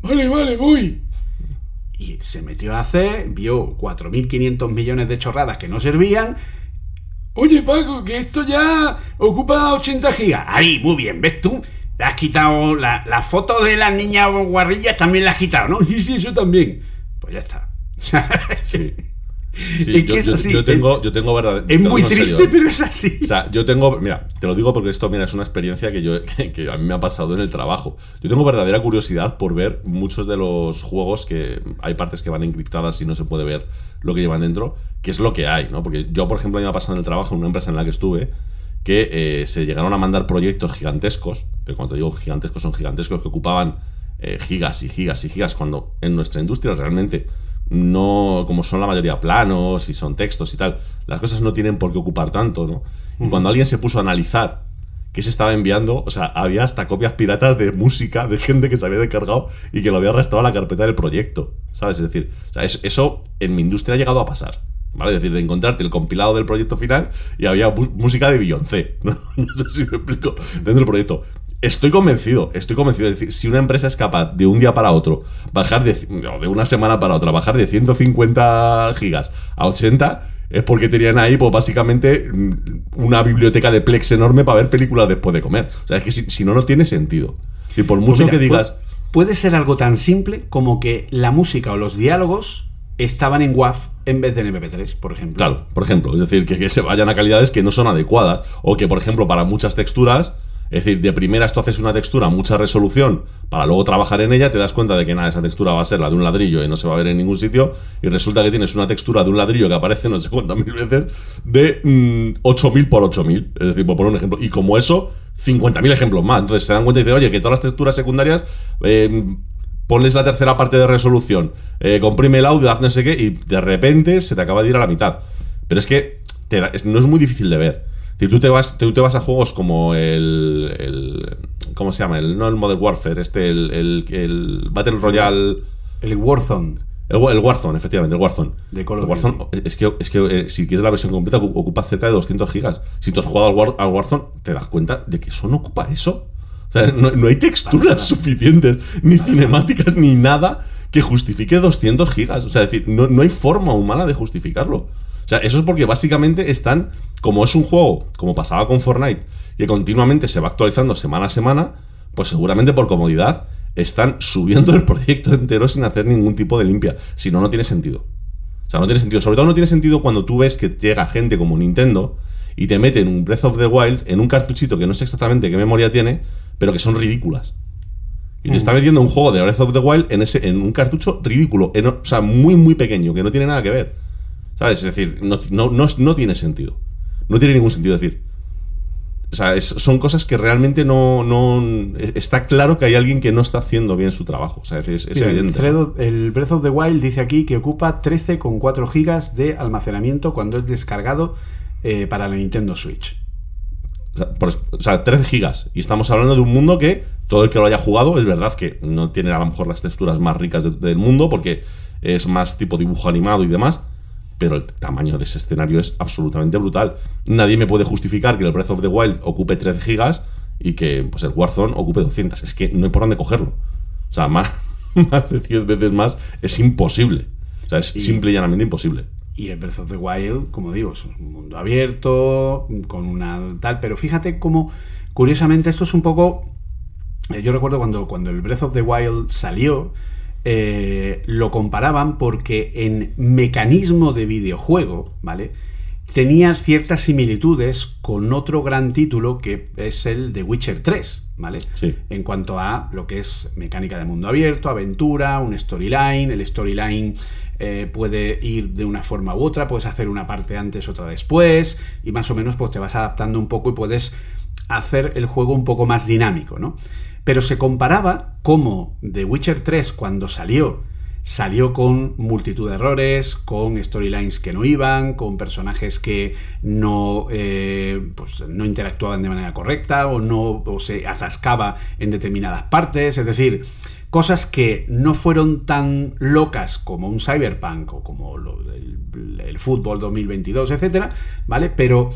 Vale, vale, voy. Y se metió a hacer, vio 4.500 millones de chorradas que no servían. Oye, Paco, que esto ya ocupa 80 gigas. Ahí, muy bien, ¿ves tú? Le has quitado la, la foto de las niñas guarrillas, también la has quitado, ¿no? Sí, sí, eso también. Pues ya está. Sí. Sí, yo, yo- yo tengo, yo tengo verdad. Es muy triste, serio. pero es así. O sea, yo tengo, mira, te lo digo porque esto, mira, es una experiencia que yo que, que a mí me ha pasado en el trabajo. Yo tengo verdadera curiosidad por ver muchos de los juegos que hay partes que van encriptadas y no se puede ver lo que llevan dentro, qué es lo que hay, ¿no? Porque yo, por ejemplo, a mí me ha pasado en el trabajo en una empresa en la que estuve que eh, se llegaron a mandar proyectos gigantescos, pero cuando digo gigantescos son gigantescos que ocupaban eh, gigas y gigas y gigas, cuando en nuestra industria realmente no, como son la mayoría planos y son textos y tal, las cosas no tienen por qué ocupar tanto, ¿no? Y cuando alguien se puso a analizar qué se estaba enviando, o sea, había hasta copias piratas de música de gente que se había descargado y que lo había arrastrado a la carpeta del proyecto, ¿sabes? Es decir, o sea, es- eso en mi industria ha llegado a pasar. ¿Vale? Es decir, de encontrarte el compilado del proyecto final y había música de Beyoncé. ¿no? No sé si me explico. Dentro del proyecto. Estoy convencido, estoy convencido. Es decir, si una empresa es capaz de un día para otro bajar de, no, de una semana para otra, bajar de 150 gigas a 80, es porque tenían ahí, pues básicamente, mm, una biblioteca de Plex enorme para ver películas después de comer. O sea, es que si, si no, no tiene sentido. Y por Pues mucho mira, que digas. pu- Puede ser algo tan simple como que la música o los diálogos estaban en WAV en vez de en MP3, por ejemplo. Claro, por ejemplo, es decir, que, que se vayan a calidades que no son adecuadas. O que, por ejemplo, para muchas texturas, es decir, de primeras tú haces una textura mucha resolución para luego trabajar en ella, te das cuenta de que nada, esa textura va a ser la de un ladrillo y no se va a ver en ningún sitio. Y resulta que tienes una textura de un ladrillo que aparece no sé cuántas mil veces de mm, 8000 por 8000. Es decir, por poner un ejemplo. Y como eso, 50.000 ejemplos más. Entonces se dan cuenta y dicen, oye, que todas las texturas secundarias. eh, ponles la tercera parte de resolución, eh, comprime el audio, haz no sé qué, y de repente se te acaba de ir a la mitad. Pero es que te da- no es muy difícil de ver. Si tú te vas, tú te vas a juegos como el, el- ¿Cómo se llama? El, no el Modern Warfare, este, el, el, el Battle Royale. El Warzone. El, Wa- el Warzone, efectivamente, el Warzone. De Call el of Warzone, Duty. es que, es que eh, si quieres la versión completa, ocu- ocupa cerca de 200 gigas. Si tú has jugado al, War- al Warzone, te das cuenta de que eso no ocupa eso. O sea, no, no hay texturas suficientes, ni cinemáticas, ni nada que justifique 200 gigas. O sea, es decir, no, no hay forma humana de justificarlo. O sea, eso es porque básicamente están, como es un juego, como pasaba con Fortnite, que continuamente se va actualizando semana a semana, pues seguramente por comodidad están subiendo el proyecto entero sin hacer ningún tipo de limpia. Si no, no tiene sentido. O sea, no tiene sentido. Sobre todo no tiene sentido cuando tú ves que llega gente como Nintendo y te mete en un Breath of the Wild, en un cartuchito que no sé exactamente qué memoria tiene, pero que son ridículas. Y te está metiendo un juego de Breath of the Wild en, ese, en un cartucho ridículo, en- o sea, muy, muy pequeño, que no tiene nada que ver. ¿Sabes? Es decir, no, no, no, no tiene sentido. No tiene ningún sentido. Decir, o sea, es- son cosas que realmente no, no. Está claro que hay alguien que no está haciendo bien su trabajo. O sea, es, es Mira, el, evidente. Thread- el Breath of the Wild dice aquí que ocupa 13,4 gigas de almacenamiento cuando es descargado eh, para la Nintendo Switch. O sea, por- o sea, 13 gigas. Y estamos hablando de un mundo que todo el que lo haya jugado es verdad que no tiene a lo mejor las texturas más ricas de- del mundo porque es más tipo dibujo animado y demás. Pero el tamaño de ese escenario es absolutamente brutal. Nadie me puede justificar que el Breath of the Wild ocupe 13 gigas y que pues, el Warzone ocupe 200. Es que no hay por dónde cogerlo. O sea, más, más de 10 veces más es imposible. O sea, es Y- simple y llanamente imposible. Y el Breath of the Wild, como digo, es un mundo abierto, con una tal, pero fíjate cómo, curiosamente, esto es un poco... eh, Yo recuerdo cuando, cuando el Breath of the Wild salió, eh, lo comparaban porque en mecanismo de videojuego, ¿vale? Tenía ciertas similitudes con otro gran título que es el de Witcher 3, ¿vale? Sí. En cuanto a lo que es mecánica de mundo abierto, aventura, un storyline, el storyline eh, puede ir de una forma u otra, puedes hacer una parte antes, otra después, y más o menos pues te vas adaptando un poco y puedes hacer el juego un poco más dinámico, ¿no? Pero se comparaba como The Witcher 3 cuando salió salió con multitud de errores, con storylines que no iban, con personajes que no, eh, pues, no interactuaban de manera correcta o, no, se atascaba en determinadas partes. Es decir, cosas que no fueron tan locas como un Cyberpunk o como el, el, fútbol 2022, etcétera, ¿vale? Pero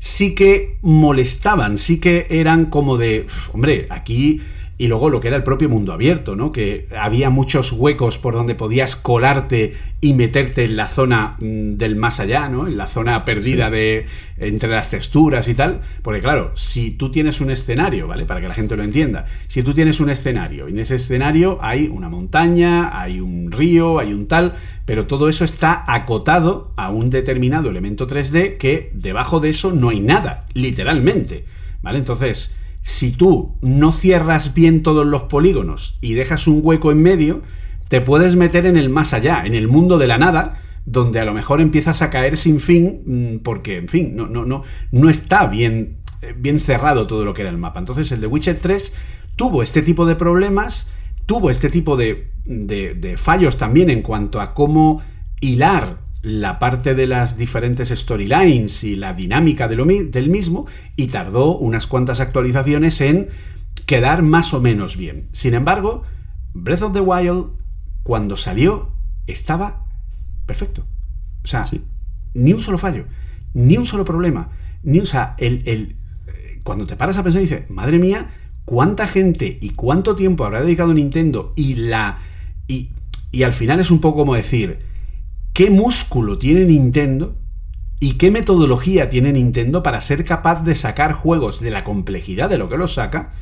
sí que molestaban, sí que eran como de, hombre, aquí y luego lo que era el propio mundo abierto, ¿no? Que había muchos huecos por donde podías colarte y meterte en la zona mm, del más allá, ¿no? En la zona perdida Sí. de entre las texturas y tal, porque claro, si tú tienes un escenario, ¿vale? Para que la gente lo entienda, si tú tienes un escenario y en ese escenario hay una montaña, hay un río, hay un tal, pero todo eso está acotado a un determinado elemento 3D que debajo de eso no hay nada, literalmente, ¿vale? Entonces, si tú no cierras bien todos los polígonos y dejas un hueco en medio, te puedes meter en el más allá, en el mundo de la nada, donde a lo mejor empiezas a caer sin fin, mm, porque, en fin, no, no, no, no está bien, eh, bien cerrado todo lo que era el mapa. Entonces, el de Witcher 3 tuvo este tipo de problemas, tuvo este tipo de, de, de fallos también en cuanto a cómo hilar la parte de las diferentes storylines y la dinámica de lo mi- del mismo y tardó unas cuantas actualizaciones en quedar más o menos bien. Sin embargo, Breath of the Wild, cuando salió, estaba perfecto. O sea, Sí. ni un solo fallo, ni un solo problema, ni, o sea, el, el- cuando te paras a pensar y dices, madre mía, cuánta gente y cuánto tiempo habrá dedicado Nintendo y la y, y al final es un poco como decir, ¿qué músculo tiene Nintendo y qué metodología tiene Nintendo para ser capaz de sacar juegos de la complejidad de lo que los saca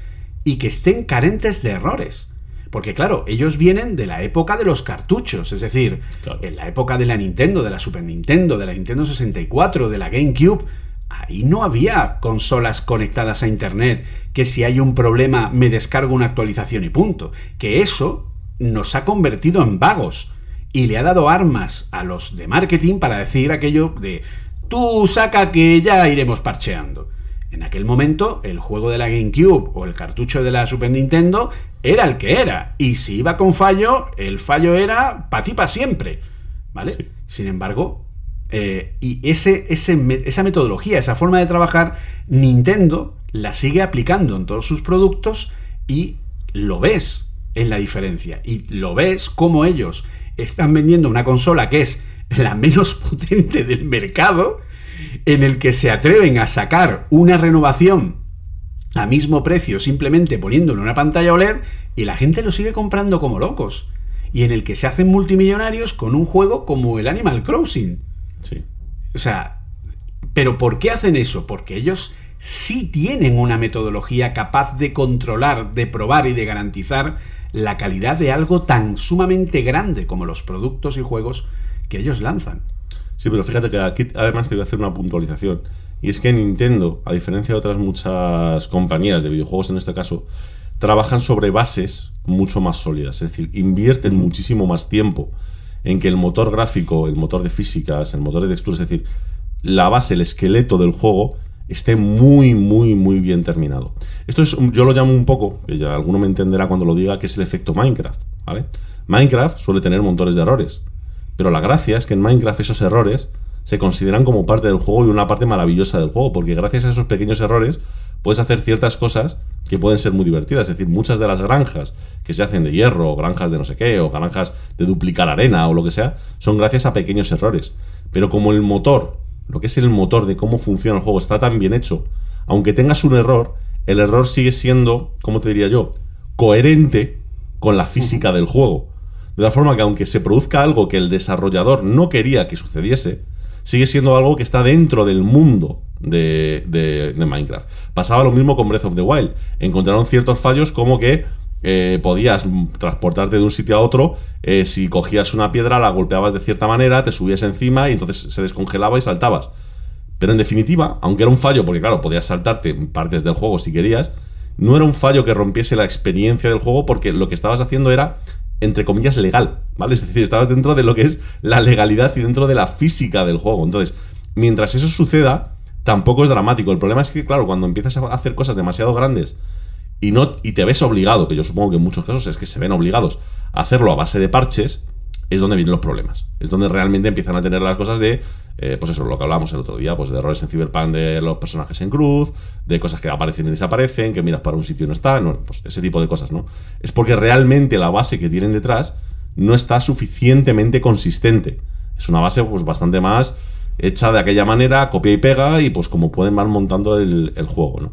y que estén carentes de errores? Porque claro, ellos vienen de la época de los cartuchos, es decir, Claro. en la época de la Nintendo, de la Super Nintendo, de la Nintendo 64, de la GameCube, ahí no había consolas conectadas a Internet que si hay un problema me descargo una actualización y punto. Que eso nos ha convertido en vagos y le ha dado armas a los de marketing para decir aquello de tú saca que ya iremos parcheando. En aquel momento, el juego de la GameCube o el cartucho de la Super Nintendo era el que era. Y si iba con fallo, el fallo era para ti para siempre. ¿Vale? Sí. Sin embargo, eh, y ese, esa metodología, esa forma de trabajar, Nintendo la sigue aplicando en todos sus productos y lo ves en la diferencia. Y lo ves como ellos están vendiendo una consola que es la menos potente del mercado, en el que se atreven a sacar una renovación a mismo precio simplemente poniéndolo en una pantalla OLED y la gente lo sigue comprando como locos. Y en el que se hacen multimillonarios con un juego como el Animal Crossing. Sí. O sea, ¿pero por qué hacen eso? Porque ellos sí tienen una metodología capaz de controlar, de probar y de garantizar la calidad de algo tan sumamente grande como los productos y juegos que ellos lanzan. Sí, pero fíjate que aquí además te voy a hacer una puntualización. Y es que Nintendo, a diferencia de otras muchas compañías de videojuegos en este caso, trabajan sobre bases mucho más sólidas. Es decir, invierten muchísimo más tiempo en que el motor gráfico, el motor de físicas, el motor de texturas, es decir, la base, el esqueleto del juego esté muy, muy, muy bien terminado. Esto es, yo lo llamo un poco, que ya alguno me entenderá cuando lo diga, que es el efecto Minecraft, ¿vale? Minecraft suele tener montones de errores, pero la gracia es que en Minecraft esos errores se consideran como parte del juego y una parte maravillosa del juego, porque gracias a esos pequeños errores puedes hacer ciertas cosas que pueden ser muy divertidas. Es decir, muchas de las granjas que se hacen de hierro, o granjas de no sé qué, o granjas de duplicar arena o lo que sea, son gracias a pequeños errores. Pero como el motor, lo que es el motor de cómo funciona el juego, está tan bien hecho, aunque tengas un error, el error sigue siendo, ¿cómo te diría yo? Coherente con la física del juego. De la forma que aunque se produzca algo que el desarrollador no quería que sucediese, sigue siendo algo que está dentro del mundo de, de- de Minecraft. Pasaba lo mismo con Breath of the Wild. Encontraron ciertos fallos como que eh, podías transportarte de un sitio a otro, eh, si cogías una piedra, la golpeabas de cierta manera, te subías encima y entonces se descongelaba y saltabas. Pero en definitiva, aunque era un fallo, porque claro, podías saltarte partes del juego si querías, no era un fallo que rompiese la experiencia del juego porque lo que estabas haciendo era, entre comillas, legal, ¿vale? Es decir, estabas dentro de lo que es la legalidad y dentro de la física del juego. Entonces, mientras eso suceda, tampoco es dramático. El problema es que, claro, cuando empiezas a hacer cosas demasiado grandes y, no, y te ves obligado, que yo supongo que en muchos casos es que se ven obligados a hacerlo a base de parches, es donde vienen los problemas. Es donde realmente empiezan a tener las cosas de, eh, pues eso, lo que hablábamos el otro día, pues de errores en Cyberpunk de los personajes en cruz, de cosas que aparecen y desaparecen, que miras para un sitio y no están, pues ese tipo de cosas, ¿no? Es porque realmente la base que tienen detrás no está suficientemente consistente. Es una base pues bastante más hecha de aquella manera, copia y pega, y pues como pueden van montando el juego, ¿no?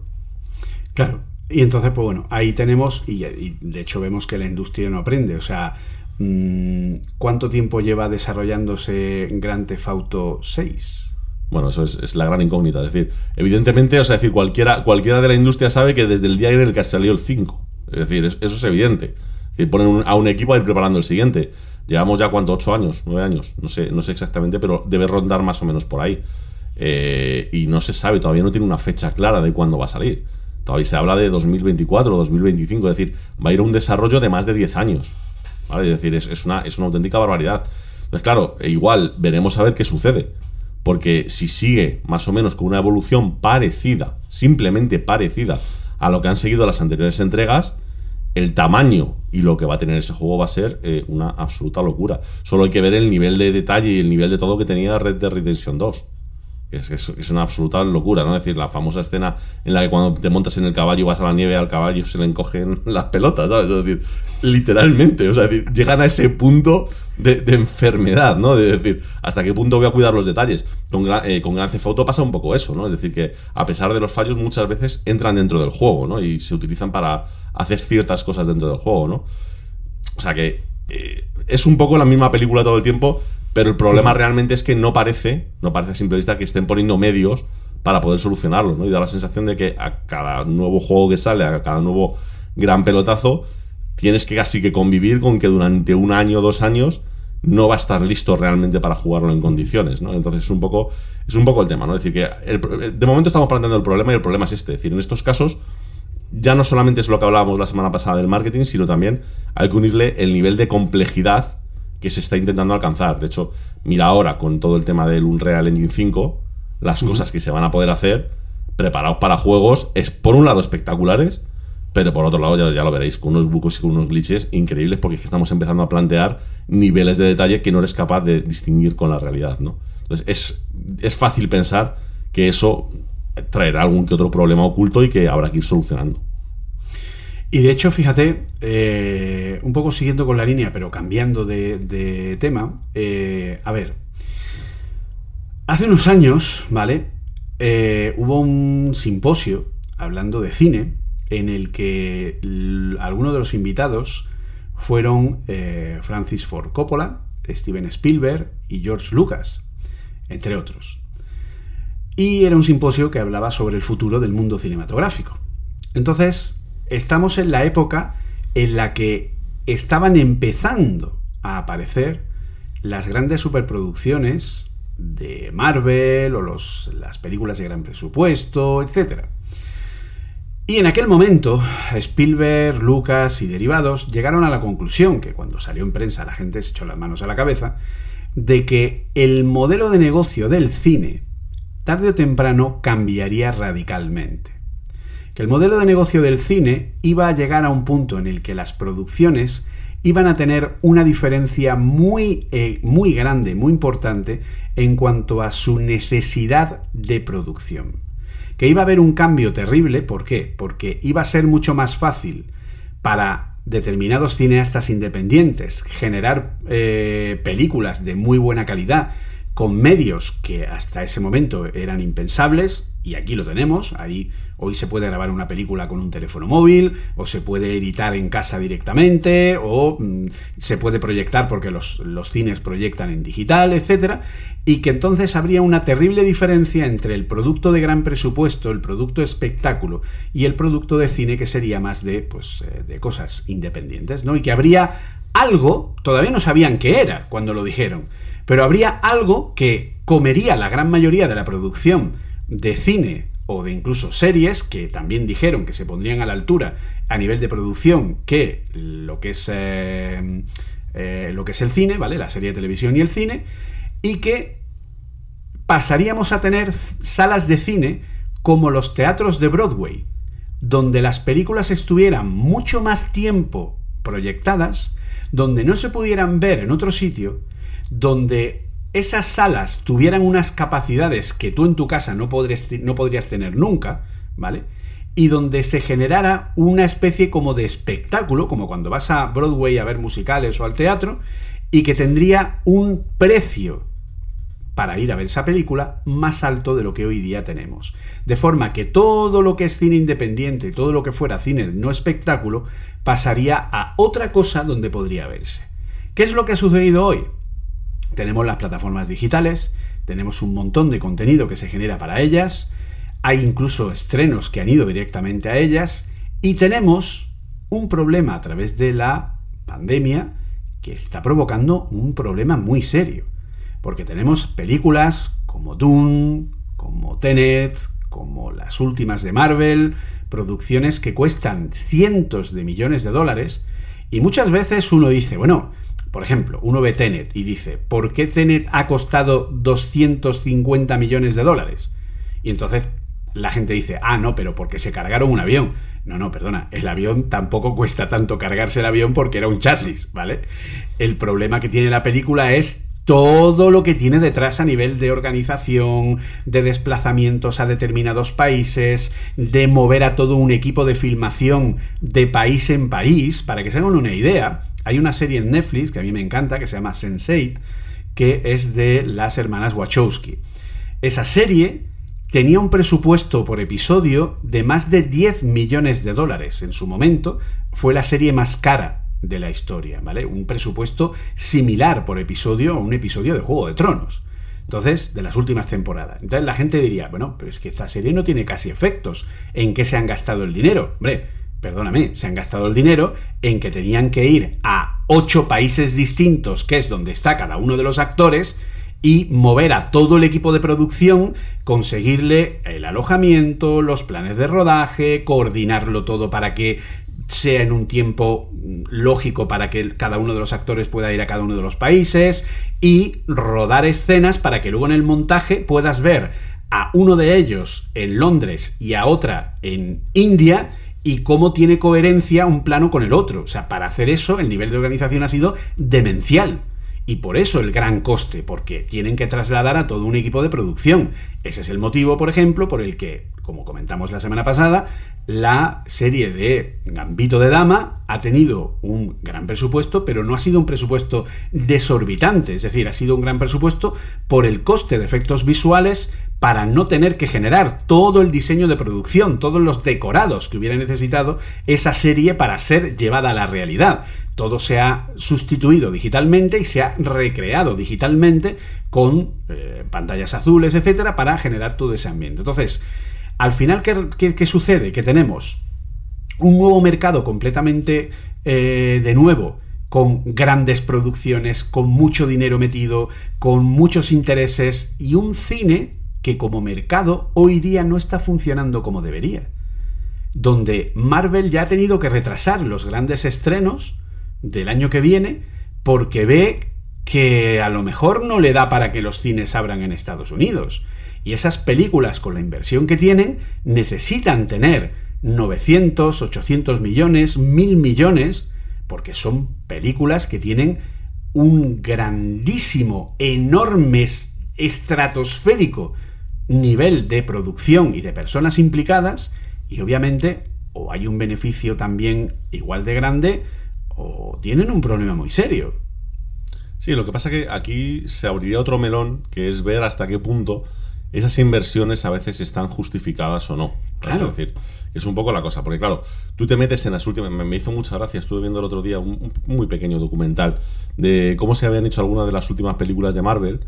Claro. Y entonces, pues bueno, ahí tenemos, y, de hecho vemos que la industria no aprende. O sea, mm, ¿cuánto tiempo lleva desarrollándose Grand Theft Auto 6? Bueno, eso es, es la gran incógnita. Es decir, evidentemente, o sea, decir, cualquiera, cualquiera de la industria sabe que desde el día en el que salió el 5. Es decir, es- eso es evidente. Es decir, ponen a un equipo a ir preparando el siguiente. Llevamos ya, ¿cuánto? ¿8 años? ¿9 años? No sé, no sé exactamente, pero debe rondar más o menos por ahí. Eh, y no se sabe, todavía no tiene una fecha clara de cuándo va a salir. Todavía se habla de 2024 o 2025, es decir, va a ir un desarrollo de más de 10 años. ¿vale? Es decir, es, es una, es una auténtica barbaridad. Entonces, claro, e igual veremos a ver qué sucede. Porque si sigue más o menos con una evolución parecida, simplemente parecida a lo que han seguido las anteriores entregas, el tamaño y lo que va a tener ese juego va a ser eh, una absoluta locura. Solo hay que ver el nivel de detalle y el nivel de todo que tenía Red Dead Redemption 2. Es, una absoluta locura, ¿no? Es decir, la famosa escena en la que cuando te montas en el caballo vas a la nieve, al caballo se le encogen las pelotas, ¿sabes? Es decir, literalmente, o sea, llegan a ese punto de, enfermedad, ¿no? De decir, ¿hasta qué punto voy a cuidar los detalles? Con, eh, con Theft Auto pasa un poco eso, ¿no? Es decir, que a pesar de los fallos, muchas veces entran dentro del juego, ¿no? Y se utilizan para hacer ciertas cosas dentro del juego, ¿no? O sea que eh, es un poco la misma película todo el tiempo, pero el problema realmente es que no parece, no parece a simple vista que estén poniendo medios para poder solucionarlo, ¿no? Y da la sensación de que a cada nuevo juego que sale, a cada nuevo gran pelotazo, tienes que casi que convivir con que durante un año o dos años no va a estar listo realmente para jugarlo en condiciones, ¿no? Entonces es un poco, es un poco el tema, ¿no? Es decir, que el- de momento estamos planteando el problema y el problema es este. Es decir, en estos casos ya no solamente es lo que hablábamos la semana pasada del marketing, sino también hay que unirle el nivel de complejidad que se está intentando alcanzar. De hecho, mira ahora con todo el tema del Unreal Engine 5, las cosas que se van a poder hacer preparados para juegos, es por un lado espectaculares, pero por otro lado ya, ya lo veréis, con unos bucos y con unos glitches increíbles, porque es que estamos empezando a plantear niveles de detalle que no eres capaz de distinguir con la realidad, ¿no? Entonces es, es fácil pensar que eso traerá algún que otro problema oculto y que habrá que ir solucionando. Y de hecho, fíjate, eh, un poco siguiendo con la línea, pero cambiando de, tema, eh, a ver, hace unos años, ¿vale? Eh, hubo un simposio hablando de cine en el que algunos de los invitados fueron Francis Ford Coppola, Steven Spielberg y George Lucas, entre otros. Y era un simposio que hablaba sobre el futuro del mundo cinematográfico. Entonces, estamos en la época en la que estaban empezando a aparecer las grandes superproducciones de Marvel o las películas de gran presupuesto, etc. Y en aquel momento, Spielberg, Lucas y derivados llegaron a la conclusión, que cuando salió en prensa la gente se echó las manos a la cabeza, de que el modelo de negocio del cine, tarde o temprano, cambiaría radicalmente que el modelo de negocio del cine iba a llegar a un punto en el que las producciones iban a tener una diferencia muy, eh, muy grande, muy importante en cuanto a su necesidad de producción. Que iba a haber un cambio terrible, ¿por qué? Porque iba a ser mucho más fácil para determinados cineastas independientes generar eh, películas de muy buena calidad con medios que hasta ese momento eran impensables, y aquí lo tenemos, ahí hoy se puede grabar una película con un teléfono móvil, o se puede editar en casa directamente, o mm, se puede proyectar porque los, los cines proyectan en digital, etcétera, y que entonces habría una terrible diferencia entre el producto de gran presupuesto, el producto espectáculo, y el producto de cine que sería más de, pues, eh, de cosas independientes, ¿no? Y que habría algo, todavía no sabían qué era cuando lo dijeron, pero habría algo que comería la gran mayoría de la producción de cine o de incluso series que también dijeron que se pondrían a la altura a nivel de producción que lo que es eh, eh, lo que es el cine, ¿vale? La serie de televisión y el cine, y que pasaríamos a tener salas de cine como los teatros de Broadway, donde las películas estuvieran mucho más tiempo proyectadas, donde no se pudieran ver en otro sitio, donde esas salas tuvieran unas capacidades que tú en tu casa no, no podrías tener nunca, ¿vale? Y donde se generara una especie como de espectáculo, como cuando vas a Broadway a ver musicales o al teatro, y que tendría un precio para ir a ver esa película más alto de lo que hoy día tenemos. De forma que todo lo que es cine independiente, todo lo que fuera cine no espectáculo, pasaría a otra cosa donde podría verse. ¿Qué es lo que ha sucedido hoy? Tenemos las plataformas digitales, tenemos un montón de contenido que se genera para ellas, hay incluso estrenos que han ido directamente a ellas y tenemos un problema a través de la pandemia que está provocando un problema muy serio. Porque tenemos películas como Dune, como Tenet, como las últimas de Marvel, producciones que cuestan cientos de millones de dólares, y muchas veces uno dice, bueno, por ejemplo, uno ve Tenet y dice, ¿por qué Tenet ha costado 250 millones de dólares? Y entonces la gente dice, ah, no, pero porque se cargaron un avión. No, no, perdona, el avión tampoco cuesta tanto cargarse el avión porque era un chasis, ¿vale? El problema que tiene la película es todo lo que tiene detrás a nivel de organización, de desplazamientos a determinados países, de mover a todo un equipo de filmación de país en país, para que se hagan una idea. Hay una serie en Netflix que a mí me encanta, que se llama Sense8, que es de las hermanas Wachowski. Esa serie tenía un presupuesto por episodio de más de 10 millones de dólares. En su momento fue la serie más cara de la historia, ¿vale? Un presupuesto similar por episodio a un episodio de Juego de Tronos. Entonces, de las últimas temporadas. Entonces la gente diría, bueno, pero es que esta serie no tiene casi efectos. ¿En qué se han gastado el dinero? Hombre, perdóname, se han gastado el dinero en que tenían que ir a ocho países distintos, que es donde está cada uno de los actores, y mover a todo el equipo de producción, conseguirle el alojamiento, los planes de rodaje, coordinarlo todo para que sea en un tiempo lógico para que cada uno de los actores pueda ir a cada uno de los países y rodar escenas para que luego en el montaje puedas ver a uno de ellos en Londres y a otra en India y cómo tiene coherencia un plano con el otro. O sea, para hacer eso el nivel de organización ha sido demencial. Y por eso el gran coste, porque tienen que trasladar a todo un equipo de producción. Ese es el motivo, por ejemplo, por el que, como comentamos la semana pasada, la serie de Gambito de Dama ha tenido un gran presupuesto, pero no ha sido un presupuesto desorbitante, es decir, ha sido un gran presupuesto por el coste de efectos visuales para no tener que generar todo el diseño de producción, todos los decorados que hubiera necesitado esa serie para ser llevada a la realidad. Todo se ha sustituido digitalmente y se ha recreado digitalmente con eh, pantallas azules, etcétera, para generar todo ese ambiente. Entonces, al final, ¿qué, sucede? Que tenemos un nuevo mercado completamente eh, de nuevo, con grandes producciones, con mucho dinero metido, con muchos intereses y un cine que como mercado hoy día no está funcionando como debería. Donde Marvel ya ha tenido que retrasar los grandes estrenos del año que viene porque ve que a lo mejor no le da para que los cines abran en Estados Unidos. Y esas películas, con la inversión que tienen, necesitan tener 900, 800 millones, 1000 millones, porque son películas que tienen un grandísimo, enorme, estratosférico nivel de producción y de personas implicadas, y obviamente o hay un beneficio también igual de grande, o tienen un problema muy serio. Sí, lo que pasa que aquí se abriría otro melón, que es ver hasta qué punto esas inversiones a veces están justificadas o no. Claro. Es decir, es un poco la cosa, porque claro, tú te metes en las últimas, me, hizo mucha gracia, estuve viendo el otro día un, muy pequeño documental de cómo se habían hecho algunas de las últimas películas de Marvel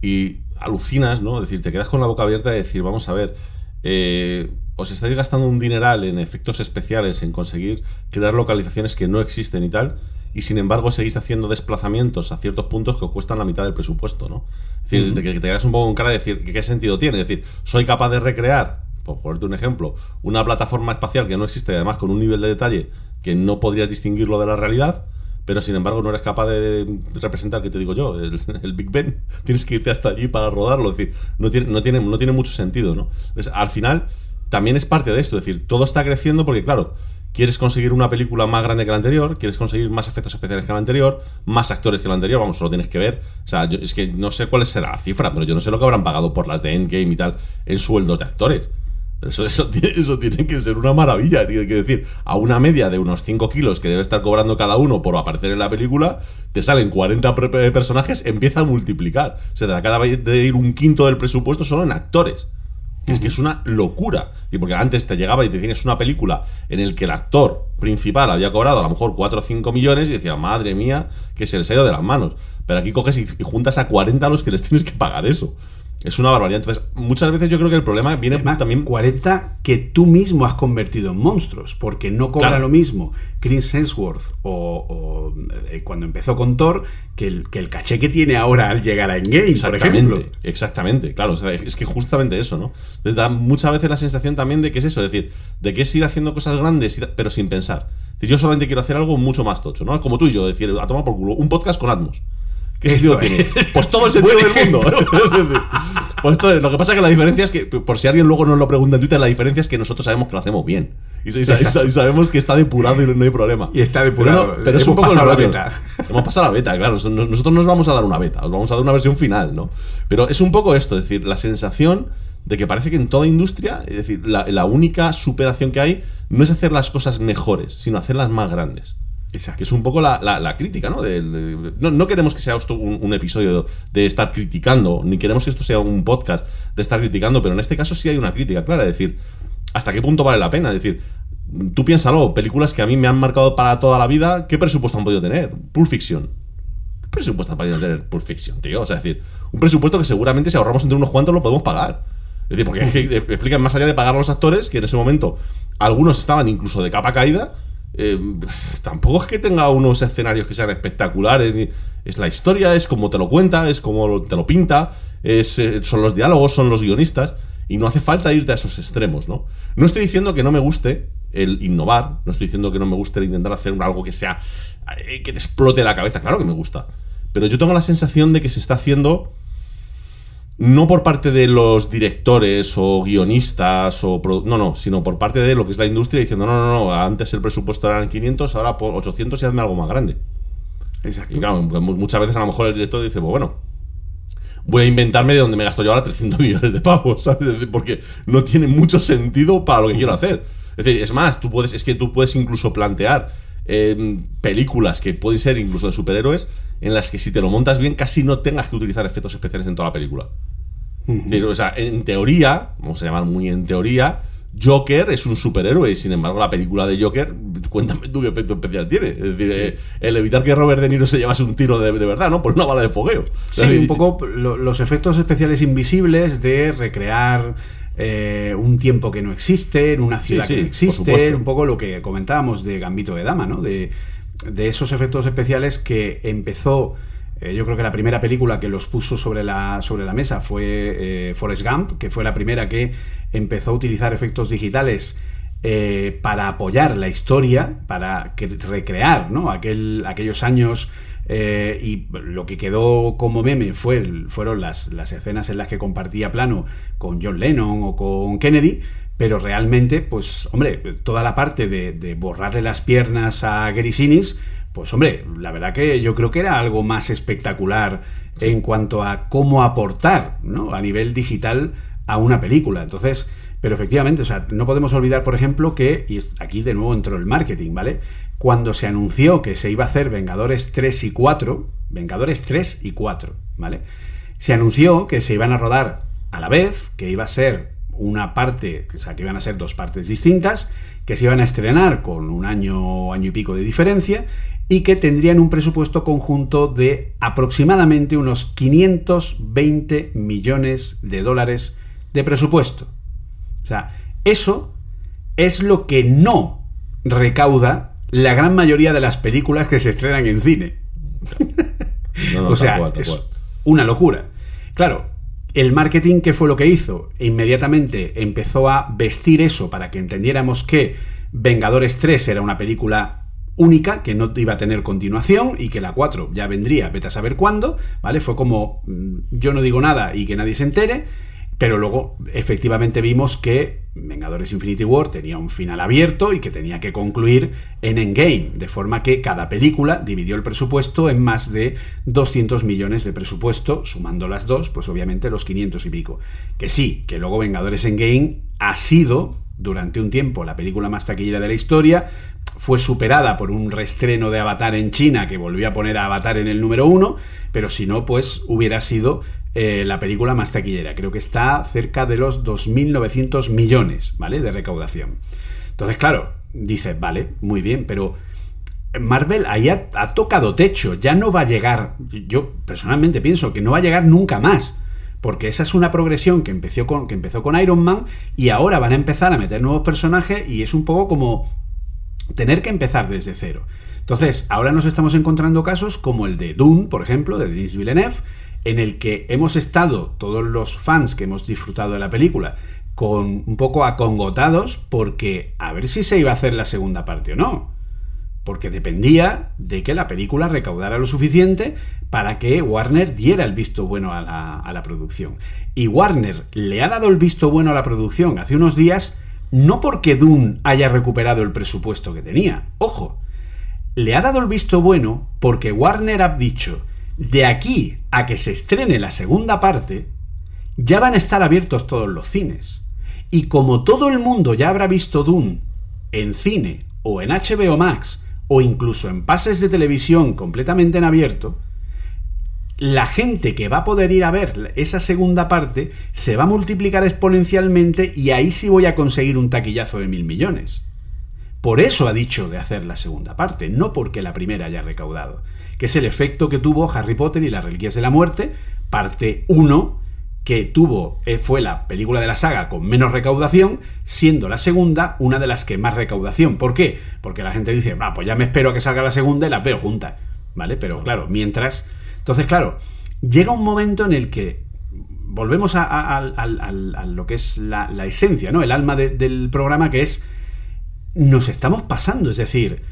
y alucinas, ¿no? Es decir, te quedas con la boca abierta de decir, vamos a ver, eh, os estáis gastando un dineral en efectos especiales, en conseguir crear localizaciones que no existen y tal, y sin embargo seguís haciendo desplazamientos a ciertos puntos que os cuestan la mitad del presupuesto, ¿no? Es decir, que te quedas un poco en cara de decir, ¿qué sentido tiene? Es decir, soy capaz de recrear, por ponerte un ejemplo, una plataforma espacial que no existe, además con un nivel de detalle que no podrías distinguirlo de la realidad, pero sin embargo no eres capaz de representar, ¿qué te digo yo? El, Big Ben. Tienes que irte hasta allí para rodarlo. Es decir, no tiene, no tiene, no tiene mucho sentido, ¿no? al final también es parte de esto. Es decir, todo está creciendo porque, claro, quieres conseguir una película más grande que la anterior, quieres conseguir más efectos especiales que la anterior, más actores que la anterior, vamos, solo tienes que ver. O sea, yo- es que no sé cuál será la cifra, pero yo no sé lo que habrán pagado por las de Endgame y tal en sueldos de actores. Eso, eso, tiene- eso tiene que ser una maravilla. Tiene que decir, a una media de unos 5 kilos que debe estar cobrando cada uno por aparecer en la película, te salen 40 pre- pre- personajes, empieza a multiplicar. Se te acaba de ir un quinto del presupuesto solo en actores. Que es que es una locura. Y porque antes te llegaba y te tienes una película en el que el actor principal había cobrado a lo mejor 4 o 5 millones y decía, madre mía, que se les ha de las manos. Pero aquí coges y juntas a 40 a los que les tienes que pagar eso. Es una barbaridad. Entonces, muchas veces yo creo que el problema viene Además, también. 40 que tú mismo has convertido en monstruos, porque no cobra Claro. lo mismo Chris Hemsworth o, o, eh, cuando empezó con Thor que el, que el caché que tiene ahora al llegar a Endgame, por ejemplo. Exactamente, exactamente, claro. o sea, es que justamente eso, ¿no? Entonces da muchas veces la sensación también de que es eso, es decir, de que es ir haciendo cosas grandes, pero sin pensar. Es decir, yo solamente quiero hacer algo mucho más tocho, ¿no? Como tú y yo, decir, a tomar por culo, un podcast con Atmos. ¿Qué sentido tiene? Pues todo el sentido del mundo. Pues lo que pasa es que la diferencia es que, por si alguien luego nos lo pregunta en Twitter, la diferencia es que nosotros sabemos que lo hacemos bien. Y, sabemos que está depurado y no hay problema. Y está depurado. Pero, no- pero es un poco pasado la beta. Hemos pasado la beta, claro. Nos- Nosotros nos vamos a dar una beta, os vamos a dar una versión final, ¿no? Pero es un poco esto, es decir, la sensación de que parece que en toda industria, es decir, la, la única superación que hay no es hacer las cosas mejores, sino hacerlas más grandes. Exacto. Que es un poco la, la- la crítica, ¿no? Del- no, no queremos que sea esto un, un episodio de estar criticando, ni queremos que esto sea un podcast de estar criticando, pero en este caso sí hay una crítica clara, es decir, ¿hasta qué punto vale la pena? Es decir, tú piénsalo, películas que a mí me han marcado para toda la vida, ¿qué presupuesto han podido tener? Pulp Fiction. ¿Qué presupuesto han podido tener Pulp Fiction, tío? O sea, es decir, un presupuesto que seguramente si ahorramos entre unos cuantos lo podemos pagar. Es decir, porque es que explican más allá de pagar a los actores, que en ese momento algunos estaban incluso de capa caída, eh, tampoco es que tenga unos escenarios que sean espectaculares. es la historia, es como te lo cuenta, es como te lo pinta, es, eh, son los diálogos, son los guionistas. Y no hace falta irte a esos extremos, ¿no? No estoy diciendo que no me guste el innovar, no estoy diciendo que no me guste el intentar hacer algo que sea. eh, que te explote la cabeza, claro que me gusta. Pero yo tengo la sensación de que se está haciendo no por parte de los directores o guionistas o no no sino por parte de lo que es la industria diciendo no no no antes el presupuesto eran 500 ahora por 800 y hazme algo más grande Exacto. y claro pues mu- muchas veces a lo mejor el director dice pues bueno voy a inventarme de donde me gasto yo ahora 300 millones de pavos ¿sabes? Porque no tiene mucho sentido para lo que quiero hacer es decir es más tú puedes es que tú puedes incluso plantear eh, películas que pueden ser incluso de superhéroes en las que si te lo montas bien casi no tengas que utilizar efectos especiales en toda la película pero, o sea, en teoría, vamos a llamar muy en teoría, Joker es un superhéroe y sin embargo la película de Joker, cuéntame tú qué efecto especial tiene. Es decir, eh, el evitar que Robert De Niro se llevase un tiro de, de verdad, ¿no? Por una bala de fogueo. Sí, un poco lo- los efectos especiales invisibles de recrear eh, un tiempo que no existe, en una ciudad Sí, sí, que no existe, un poco lo que comentábamos de Gambito de Dama, ¿no? De, de esos efectos especiales que empezó, eh, yo creo que la primera película que los puso sobre la, sobre la mesa fue eh, Forrest Gump, que fue la primera que empezó a utilizar efectos digitales eh, para apoyar la historia, para recrear ¿no? Aquel, aquellos años y lo que quedó como meme fue fueron las, las escenas en las que compartía plano con John Lennon o con Kennedy, pero realmente, pues, hombre, toda la parte de, de borrarle las piernas a Gary Sinise, pues, hombre, la verdad que yo creo que era algo más espectacular en cuanto a cómo aportar, ¿no? A nivel digital a una película. Entonces, pero efectivamente, o sea, no podemos olvidar, por ejemplo, que, y aquí de nuevo entró el marketing, ¿vale? Cuando se anunció que se iba a hacer Vengadores 3 y 4, Vengadores 3 y 4, ¿vale? Se anunció que se iban a rodar a la vez, que iba a ser una parte, o sea, que iban a ser dos partes distintas, que se iban a estrenar con un año, año y pico de diferencia, y que tendrían un presupuesto conjunto de aproximadamente unos 520 millones de dólares de presupuesto. O sea, eso es lo que no recauda la gran mayoría de las películas que se estrenan en cine. No, no, o sea, cual, es una locura. Claro, el marketing, ¿qué fue lo que hizo? Inmediatamente empezó a vestir eso para que entendiéramos que Vengadores 3 era una película única, que no iba a tener continuación y que la 4 ya vendría, vete a saber cuándo, ¿vale? Fue como mm, yo no digo nada y que nadie se entere. Pero luego, efectivamente, vimos que Vengadores Infinity War tenía un final abierto y que tenía que concluir en Endgame, de forma que cada película dividió el presupuesto en más de 200 millones de presupuesto, sumando las dos, pues obviamente los 500 y pico. Que sí, que luego Vengadores Endgame ha sido, durante un tiempo, la película más taquillera de la historia, fue superada por un restreno de Avatar en China que volvió a poner a Avatar en el número uno, pero si no, pues hubiera sido eh, la película más taquillera. Creo que está cerca de los 2.900 millones, ¿vale? De recaudación. Entonces, claro, dices, vale, muy bien, pero Marvel ahí ha, tocado techo, ya no va a llegar, yo personalmente pienso que no va a llegar nunca más, porque esa es una progresión que empezó con, que empezó con Iron Man y ahora van a empezar a meter nuevos personajes y es un poco como tener que empezar desde cero. Entonces, ahora nos estamos encontrando casos como el de Dune, por ejemplo, de Denis Villeneuve, en el que hemos estado, todos los fans que hemos disfrutado de la película, con un poco acongotados porque a ver si se iba a hacer la segunda parte o no. Porque dependía de que la película recaudara lo suficiente para que Warner diera el visto bueno a la, a la producción. Y Warner le ha dado el visto bueno a la producción hace unos días, no porque Dune haya recuperado el presupuesto que tenía. Ojo, le ha dado el visto bueno porque Warner ha dicho, de aquí a que se estrene la segunda parte, ya van a estar abiertos todos los cines. Y como todo el mundo ya habrá visto Dune en cine o en HBO Max o incluso en pases de televisión completamente en abierto, la gente que va a poder ir a ver esa segunda parte se va a multiplicar exponencialmente y ahí sí voy a conseguir un taquillazo de mil millones. Por eso ha dicho de hacer la segunda parte, no porque la primera haya recaudado que es el efecto que tuvo Harry Potter y las Reliquias de la Muerte, parte 1, que tuvo, eh, fue la película de la saga con menos recaudación, siendo la segunda una de las que más recaudación. ¿Por qué? Porque la gente dice, va, pues ya me espero a que salga la segunda y las veo juntas, ¿vale? Pero claro, mientras... Entonces, claro, llega un momento en el que volvemos a, lo que es la, esencia, ¿no? El alma del programa, que es, nos estamos pasando, es decir,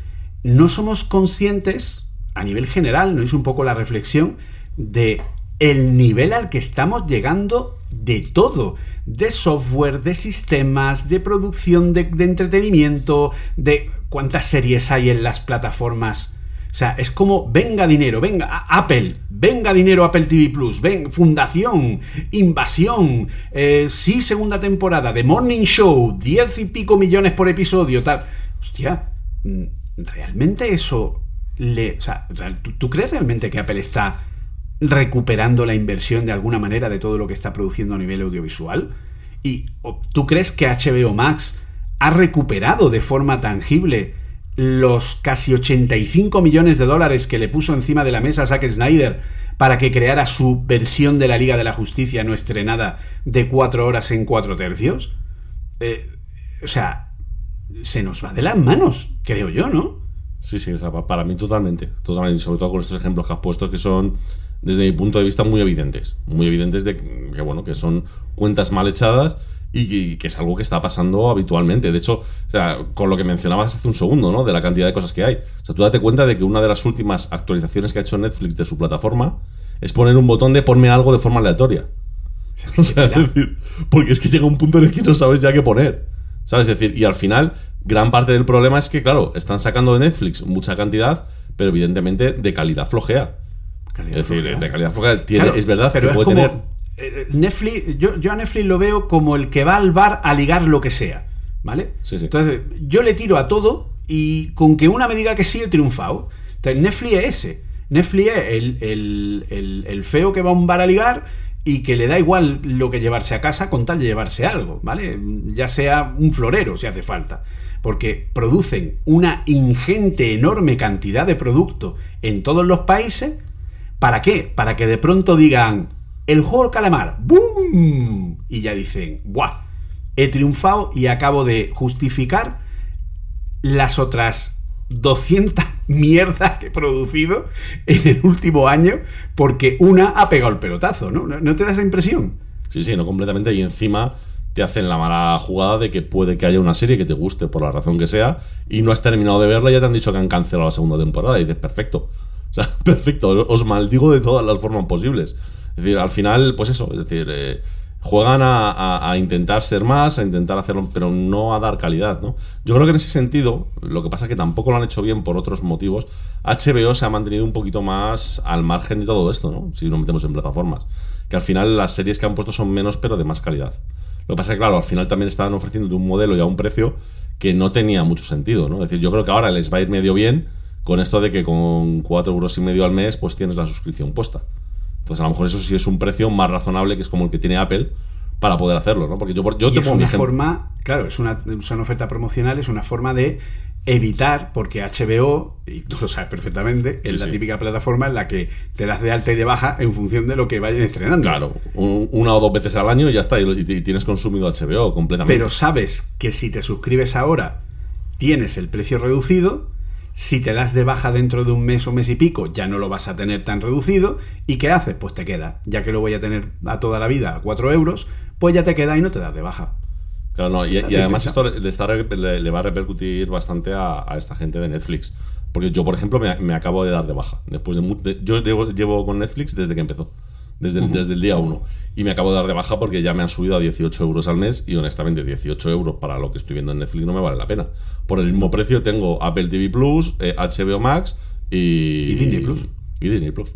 no somos conscientes a nivel general, ¿no es un poco la reflexión de el nivel al que estamos llegando de todo, de software, de sistemas, de producción de, entretenimiento, de cuántas series hay en las plataformas. O sea, es como, venga dinero, venga, Apple, venga dinero Apple TV Plus, ven, Fundación, Invasión, eh, sí, segunda temporada, The Morning Show, diez y pico millones por episodio, tal. Hostia, mm, ¿realmente eso le, o sea, ¿tú, crees realmente que Apple está recuperando la inversión de alguna manera de todo lo que está produciendo a nivel audiovisual? ¿Y tú crees que HBO Max ha recuperado de forma tangible los casi 85 millones de dólares que le puso encima de la mesa Zack Snyder para que creara su versión de la Liga de la Justicia no estrenada de cuatro horas en cuatro tercios? Eh, o sea, se nos va de las manos, creo yo, ¿no? Sí, sí, o sea, para mí totalmente, totalmente, sobre todo con estos ejemplos que has puesto que son, desde mi punto de vista, muy evidentes, muy evidentes de que, bueno, que son cuentas mal echadas y que, es algo que está pasando habitualmente. De hecho, o sea, con lo que mencionabas hace un segundo, ¿no? De la cantidad de cosas que hay. O sea, tú date cuenta de que una de las últimas actualizaciones que ha hecho Netflix de su plataforma es poner un botón de ponme algo de forma aleatoria. O sea, es decir, porque es que llega un punto en el que no sabes ya qué poner. ¿Sabes? Es decir, y al final gran parte del problema es que, claro, están sacando de Netflix mucha cantidad, pero evidentemente de calidad flojea. Es decir, de calidad flojea. Tiene, es verdad pero que puede tener. Eh, Netflix, yo, yo a Netflix lo veo como el que va al bar a ligar lo que sea. ¿Vale? Sí, sí. Entonces, yo le tiro a todo y con que una me diga que sí, he triunfado. Entonces, Netflix es ese. Netflix es el, el, el feo que va a un bar a ligar y que le da igual lo que llevarse a casa con tal de llevarse algo, ¿vale? Ya sea un florero si hace falta porque producen una ingente, enorme cantidad de producto en todos los países. ¿Para qué? Para que de pronto digan, el juego calamar, ¡boom! Y ya dicen, ¡buah! He triunfado y acabo de justificar las otras 200 mierdas que he producido en el último año porque una ha pegado el pelotazo, ¿no? ¿No te da esa impresión? Sí, sí, no completamente. Y encima te hacen la mala jugada de que puede que haya una serie que te guste por la razón que sea y no has terminado de verla y ya te han dicho que han cancelado la segunda temporada y dices, perfecto. O sea, perfecto, os maldigo de todas las formas posibles. Es decir, al final, pues eso, es decir, eh, juegan a, intentar ser más, a intentar hacerlo, pero no a dar calidad, ¿no? Yo creo que en ese sentido, lo que pasa es que tampoco lo han hecho bien por otros motivos, HBO se ha mantenido un poquito más al margen de todo esto, ¿no? Si lo metemos en plataformas. Que al final las series que han puesto son menos, pero de más calidad. Lo que pasa es que, claro, al final también estaban ofreciendo un modelo y a un precio que no tenía mucho sentido, ¿no? Es decir, yo creo que ahora les va a ir medio bien con esto de que con 4 euros y medio al mes, pues tienes la suscripción puesta. Entonces, a lo mejor eso sí es un precio más razonable que es como el que tiene Apple para poder hacerlo, ¿no? Porque yo, yo y te es pongo una forma, claro, es una, es una oferta promocional, es una forma de evitar, porque HBO, y tú lo sabes perfectamente, es Sí, la sí. típica plataforma en la que te das de alta y de baja en función de lo que vayan estrenando. Claro, un- una o dos veces al año y ya está, y tienes consumido HBO completamente. Pero sabes que si te suscribes ahora tienes el precio reducido, si te das de baja dentro de un mes o mes y pico ya no lo vas a tener tan reducido, ¿y qué haces? Pues te queda, ya que lo voy a tener a toda la vida a 4 euros, pues ya te queda y no te das de baja. Claro, no, y, además esto le, está re- le- le va a repercutir bastante a, a esta gente de Netflix. Porque yo, por ejemplo, me, me acabo de dar de baja. Después de, yo llevo, llevo con Netflix desde que empezó. Desde el, desde el día 1. Y me acabo de dar de baja porque ya me han subido a 18 euros al mes. Y honestamente, 18 euros para lo que estoy viendo en Netflix no me vale la pena. Por el mismo precio tengo Apple TV Plus, eh, HBO Max y. Y Disney Plus. Y Disney Plus.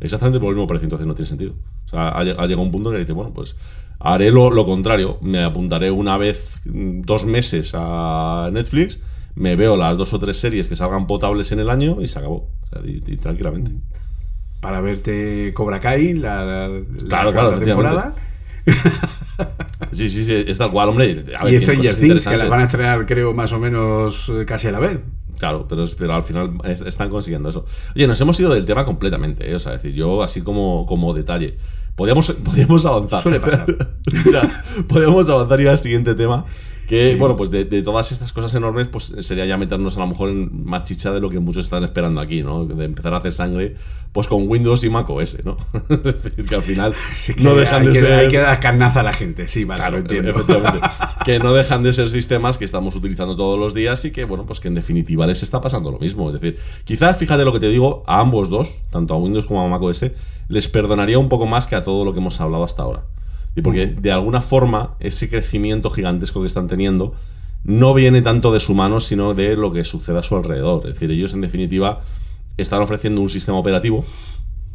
Exactamente por el mismo precio, entonces no tiene sentido. O sea, ha, lleg- ha llegado un punto en el que dice, bueno, pues haré lo, lo contrario. Me apuntaré una vez, mm, dos meses a Netflix, me veo las dos o tres series que salgan potables en el año y se acabó. O sea, y- y tranquilamente. Para verte Cobra Kai, la, la Claro, claro, temporada, Sí, sí, sí, es tal cual, hombre. A ver, y Stranger Things, que las van a estrenar creo más o menos eh, casi a la vez. Claro, pero, pero al final es- están consiguiendo eso. Oye, nos hemos ido del tema completamente, ¿eh? o sea, es decir, yo así como, como detalle. Podríamos, podríamos avanzar. Suele pasar. Mira, podríamos avanzar y ir al siguiente tema. Que, Sí. bueno, pues de, de todas estas cosas enormes, pues sería ya meternos a lo mejor en más chicha de lo que muchos están esperando aquí, ¿no? De empezar a hacer sangre, pues con Windows y Mac OS, ¿no? es decir, que al final Sí que no dejan de que, ser. Hay que dar carnaza a la gente, sí, vale, Claro, lo entiendo. efectivamente. que no dejan de ser sistemas que estamos utilizando todos los días y que, bueno, pues que en definitiva les está pasando lo mismo. Es decir, quizás, fíjate lo que te digo, a ambos dos, tanto a Windows como a macOS, les perdonaría un poco más que a todo lo que hemos hablado hasta ahora. Y porque de alguna forma ese crecimiento gigantesco que están teniendo no viene tanto de su mano, sino de lo que sucede a su alrededor. Es decir, ellos en definitiva están ofreciendo un sistema operativo,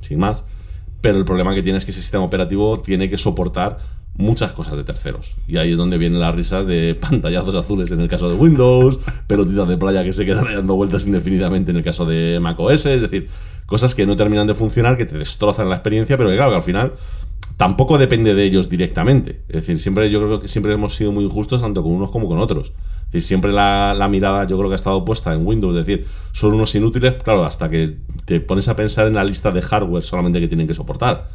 sin más, pero el problema que tiene es que ese sistema operativo tiene que soportar muchas cosas de terceros. Y ahí es donde vienen las risas de pantallazos azules en el caso de Windows, pelotitas de playa que se quedan dando vueltas indefinidamente en el caso de macOS, es decir, cosas que no terminan de funcionar, que te destrozan la experiencia, pero que claro, que al final tampoco depende de ellos directamente. Es decir, siempre yo creo que siempre hemos sido muy injustos tanto con unos como con otros. Es decir, siempre la, la mirada yo creo que ha estado puesta en Windows, es decir, son unos inútiles, claro, hasta que te pones a pensar en la lista de hardware solamente que tienen que soportar.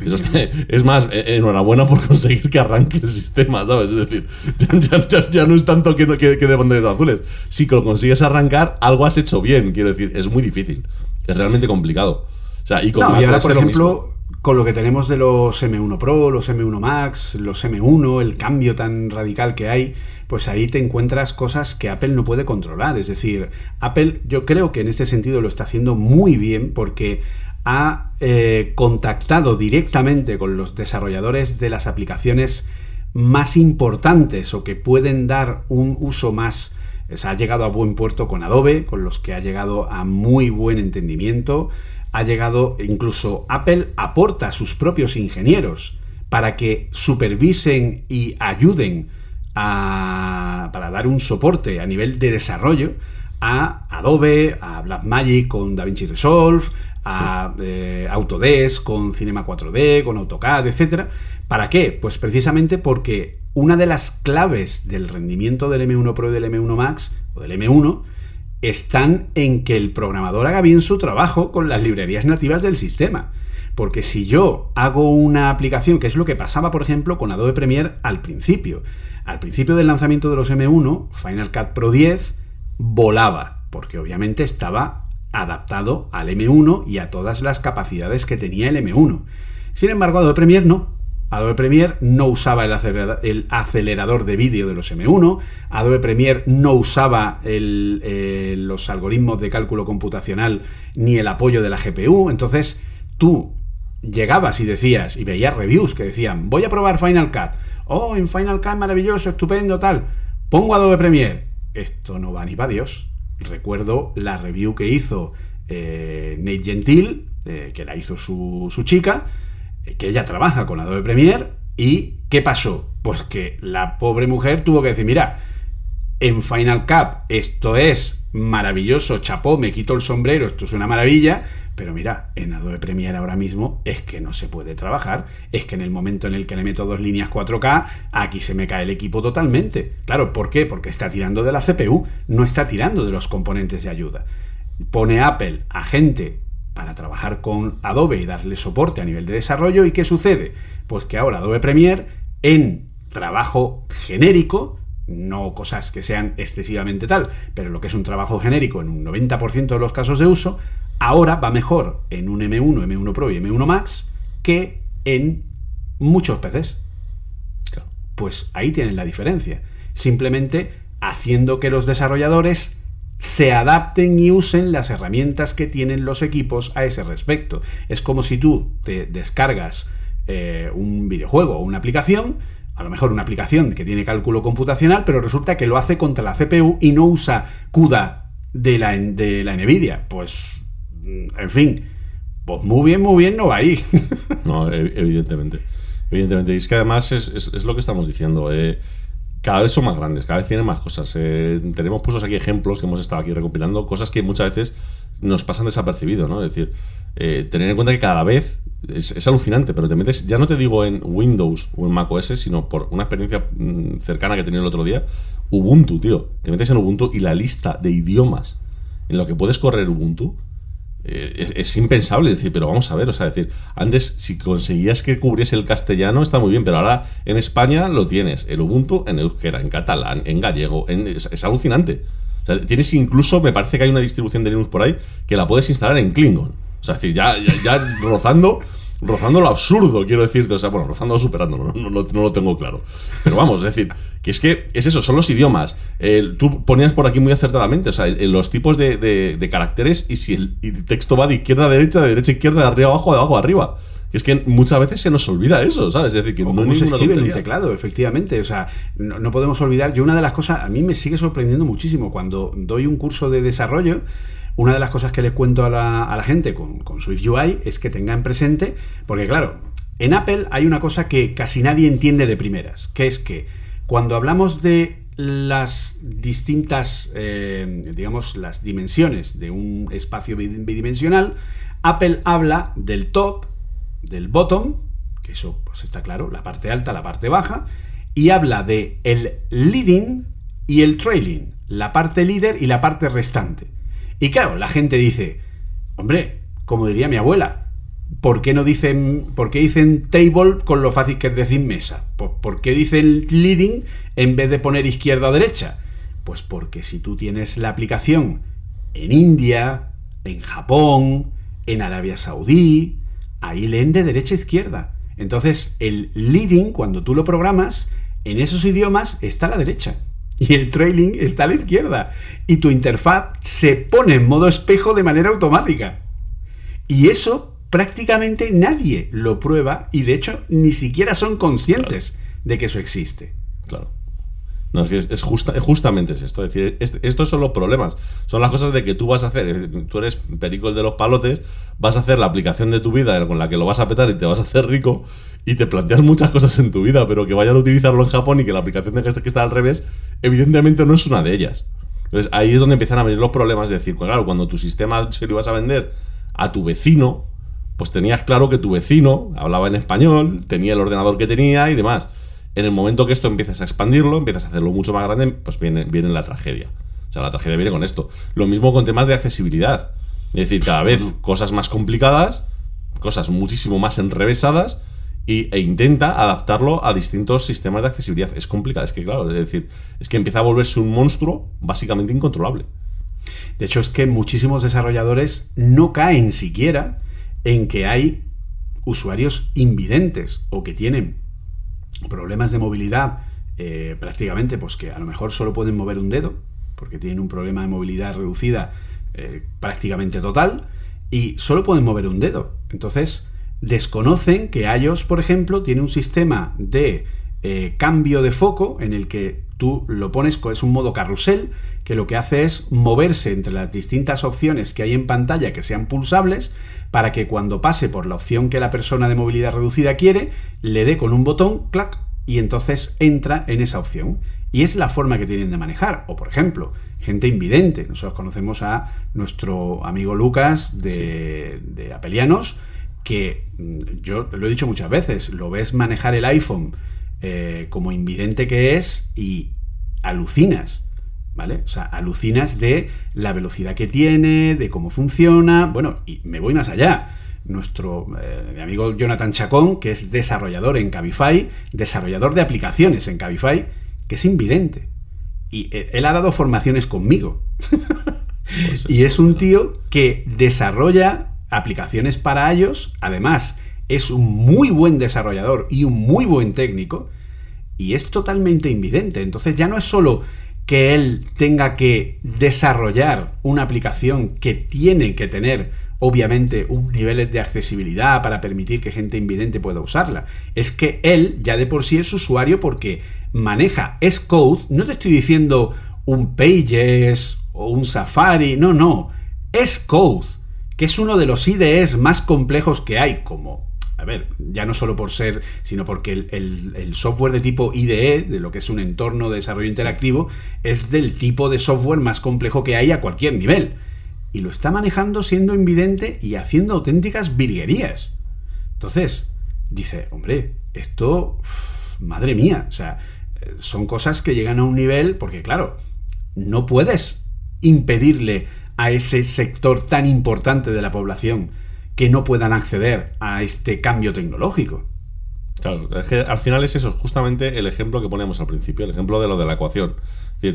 Eso es, es más, eh, enhorabuena por conseguir que arranque el sistema, ¿sabes? Es decir, ya, ya- ya- ya no es tanto que, no- que, que de banderas azules. Si lo consigues arrancar, algo has hecho bien, quiero decir, es muy difícil. Es realmente complicado. O sea, y con No, Mac y ahora, por ejemplo. Con lo que tenemos de los M1 Pro, los M1 Max, los M1, el cambio tan radical que hay, pues ahí te encuentras cosas que Apple no puede controlar. Es decir, Apple yo creo que en este sentido lo está haciendo muy bien porque ha eh, contactado directamente con los desarrolladores de las aplicaciones más importantes o que pueden dar un uso más ha llegado a buen puerto con Adobe, con los que ha llegado a muy buen entendimiento. Ha llegado, incluso Apple aporta a sus propios ingenieros para que supervisen y ayuden a, para dar un soporte a nivel de desarrollo a Adobe, a Blackmagic con DaVinci Resolve, a eh, Autodesk con Cinema 4D, con AutoCAD, etcétera. ¿Para qué? Pues precisamente porque una de las claves del rendimiento del M1 Pro y del M1 Max o del M1 están en que el programador haga bien su trabajo con las librerías nativas del sistema. Porque si yo hago una aplicación, que es lo que pasaba, por ejemplo, con Adobe Premiere al principio. Al principio del lanzamiento de los M1, Final Cut Pro 10 volaba, porque obviamente estaba adaptado al M1 y a todas las capacidades que tenía el M1. Sin embargo, Adobe Premiere no. Adobe Premiere no usaba el acelerador, el acelerador de vídeo de los M1, Adobe Premiere no usaba eh, los algoritmos de cálculo computacional ni el apoyo de la GPU, entonces tú llegabas y decías, y veías reviews que decían, voy a probar Final Cut. Oh, en Final Cut maravilloso, estupendo, tal. Pongo Adobe Premiere. Esto no va ni para Dios. Recuerdo la review que hizo eh, Nate Gentil, eh, que la hizo su, su chica, que ella trabaja con Adobe Premiere. ¿Y qué pasó? Pues que la pobre mujer tuvo que decir, mira, en Final Cut esto es maravilloso, chapó, me quito el sombrero, esto es una maravilla, pero mira, en Adobe Premiere ahora mismo es que no se puede trabajar, es que en el momento en el que le meto dos líneas 4K, aquí se me cae el equipo totalmente. Claro, ¿por qué? Porque está tirando de la CPU, no está tirando de los componentes de ayuda. Pone Apple a gente para trabajar con Adobe y darle soporte a nivel de desarrollo, ¿y qué sucede? Pues que ahora Adobe Premiere, en trabajo genérico, no cosas que sean excesivamente tal, pero lo que es un trabajo genérico en un 90% de los casos de uso, ahora va mejor en un M1, M1 Pro y M1 Max que en muchos PCs. Pues ahí tienen la diferencia. Simplemente haciendo que los desarrolladores se adapten y usen las herramientas que tienen los equipos a ese respecto. Es como si tú te descargas eh, un videojuego o una aplicación, a lo mejor una aplicación que tiene cálculo computacional, pero resulta que lo hace contra la CPU y no usa CUDA de la, de la NVIDIA. Pues, mm, en fin, pues muy bien, muy bien no va ahí. no, e, evidentemente. Evidentemente. Y es que además es, lo que estamos diciendo. Eh, cada vez son más grandes, cada vez tienen más cosas. Eh, tenemos puestos aquí ejemplos que hemos estado aquí recopilando, cosas que muchas veces nos pasan desapercibido, ¿no? Es decir, eh, tener en cuenta que cada vez es, alucinante, pero te metes, ya no te digo en Windows o en macOS, sino por una experiencia mm, cercana que he tenido el otro día, Ubuntu, tío. Te metes en Ubuntu y la lista de idiomas en lo que puedes correr Ubuntu eh, es, impensable decir, pero vamos a ver, o sea, decir, antes si conseguías que cubriese el castellano está muy bien, pero ahora en España lo tienes, el Ubuntu en euskera, en catalán, en gallego, es, alucinante. O sea, tienes incluso, me parece que hay una distribución de Linux por ahí que la puedes instalar en Klingon. O sea, decir, ya, ya, rozando, rozando lo absurdo, quiero decirte. O sea, bueno, rozando o superando, no, no, no, lo tengo claro. Pero vamos, es decir, que es que es eso, son los idiomas. tú ponías por aquí muy acertadamente, o sea, los tipos de, de, caracteres y si el, texto va de izquierda a derecha, de derecha a izquierda, de arriba a abajo, de abajo a arriba. Es que muchas veces se nos olvida eso, ¿sabes? Es decir, que no se escribe en un teclado, efectivamente. O sea, no, no, podemos olvidar. Yo, una de las cosas, a mí me sigue sorprendiendo muchísimo cuando doy un curso de desarrollo. Una de las cosas que les cuento a la, gente con, con Swift UI es que tengan presente, porque claro, en Apple hay una cosa que casi nadie entiende de primeras, que es que cuando hablamos de las distintas, eh, digamos, las dimensiones de un espacio bidimensional, Apple habla del top, del bottom, que eso pues está claro, la parte alta, la parte baja, y habla de el leading y el trailing, la parte líder y la parte restante. Y claro, la gente dice, hombre, como diría mi abuela, ¿por qué no dicen, por qué dicen table con lo fácil que es decir mesa? ¿Por qué dicen leading en vez de poner izquierda o derecha? Pues porque si tú tienes la aplicación en India, en Japón, en Arabia Saudí, ahí leen de derecha a izquierda. Entonces, el leading, cuando tú lo programas, en esos idiomas está a la derecha y el trailing está a la izquierda. Y tu interfaz se pone en modo espejo de manera automática. Y eso prácticamente nadie lo prueba y de hecho ni siquiera son conscientes de que eso existe. Claro. No, es que es, justa, justamente es esto. Es decir, estos son los problemas. Son las cosas de que tú vas a hacer. Tú eres perico el de los palotes, vas a hacer la aplicación de tu vida con la que lo vas a petar y te vas a hacer rico y te planteas muchas cosas en tu vida, pero que vayan a utilizarlo en Japón y que la aplicación de que está al revés, evidentemente no es una de ellas. Entonces ahí es donde empiezan a venir los problemas de decir, pues claro, cuando tu sistema se lo ibas a vender a tu vecino, pues tenías claro que tu vecino hablaba en español, tenía el ordenador que tenía y demás. En el momento que esto empiezas a expandirlo, empiezas a hacerlo mucho más grande, pues viene, viene la tragedia. O sea, la tragedia viene con esto. Lo mismo con temas de accesibilidad. Es decir, cada vez cosas más complicadas, cosas muchísimo más enrevesadas, y, e intenta adaptarlo a distintos sistemas de accesibilidad. Es complicado, es que claro, es decir, es que empieza a volverse un monstruo básicamente incontrolable. De hecho, es que muchísimos desarrolladores no caen siquiera en que hay usuarios invidentes o que tienen problemas de movilidad eh, prácticamente, pues que a lo mejor solo pueden mover un dedo, porque tienen un problema de movilidad reducida eh, prácticamente total, y solo pueden mover un dedo. Entonces, desconocen que iOS, por ejemplo, tiene un sistema de eh, cambio de foco en el que tú lo pones, es un modo carrusel, que lo que hace es moverse entre las distintas opciones que hay en pantalla que sean pulsables, para que cuando pase por la opción que la persona de movilidad reducida quiere, le dé con un botón, clac, y entonces entra en esa opción. Y es la forma que tienen de manejar. O, por ejemplo, gente invidente. Nosotros conocemos a nuestro amigo Lucas de, de Apelianos, que mm, yo lo he dicho muchas veces, lo ves manejar el iPhone eh, como invidente que es y alucinas. ¿Vale? O sea, alucinas de la velocidad que tiene, de cómo funciona. Bueno, y me voy más allá. Nuestro eh, amigo Jonathan Chacón, que es desarrollador en Cabify, desarrollador de aplicaciones en Cabify, que es invidente. Y eh, él ha dado formaciones conmigo. Pues y es un tío que desarrolla aplicaciones para ellos, además es un muy buen desarrollador y un muy buen técnico, y es totalmente invidente. Entonces ya no es solo que él tenga que desarrollar una aplicación que tiene que tener obviamente un nivel de accesibilidad para permitir que gente invidente pueda usarla. Es que él ya de por sí es usuario porque maneja S-Code, no te estoy diciendo un Pages o un Safari, no, no, S-Code, que es uno de los IDEs más complejos que hay, como a ver, ya no solo por ser, sino porque el, software de tipo IDE, de lo que es un entorno de desarrollo interactivo, es del tipo de software más complejo que hay a cualquier nivel. Y lo está manejando siendo invidente y haciendo auténticas virguerías. Entonces, dice, hombre, esto, madre mía, o sea, son cosas que llegan a un nivel, porque claro, no puedes impedirle a ese sector tan importante de la población que no puedan acceder a este cambio tecnológico. Claro, es que al final es eso, justamente el ejemplo que ponemos al principio, el ejemplo de lo de la ecuación.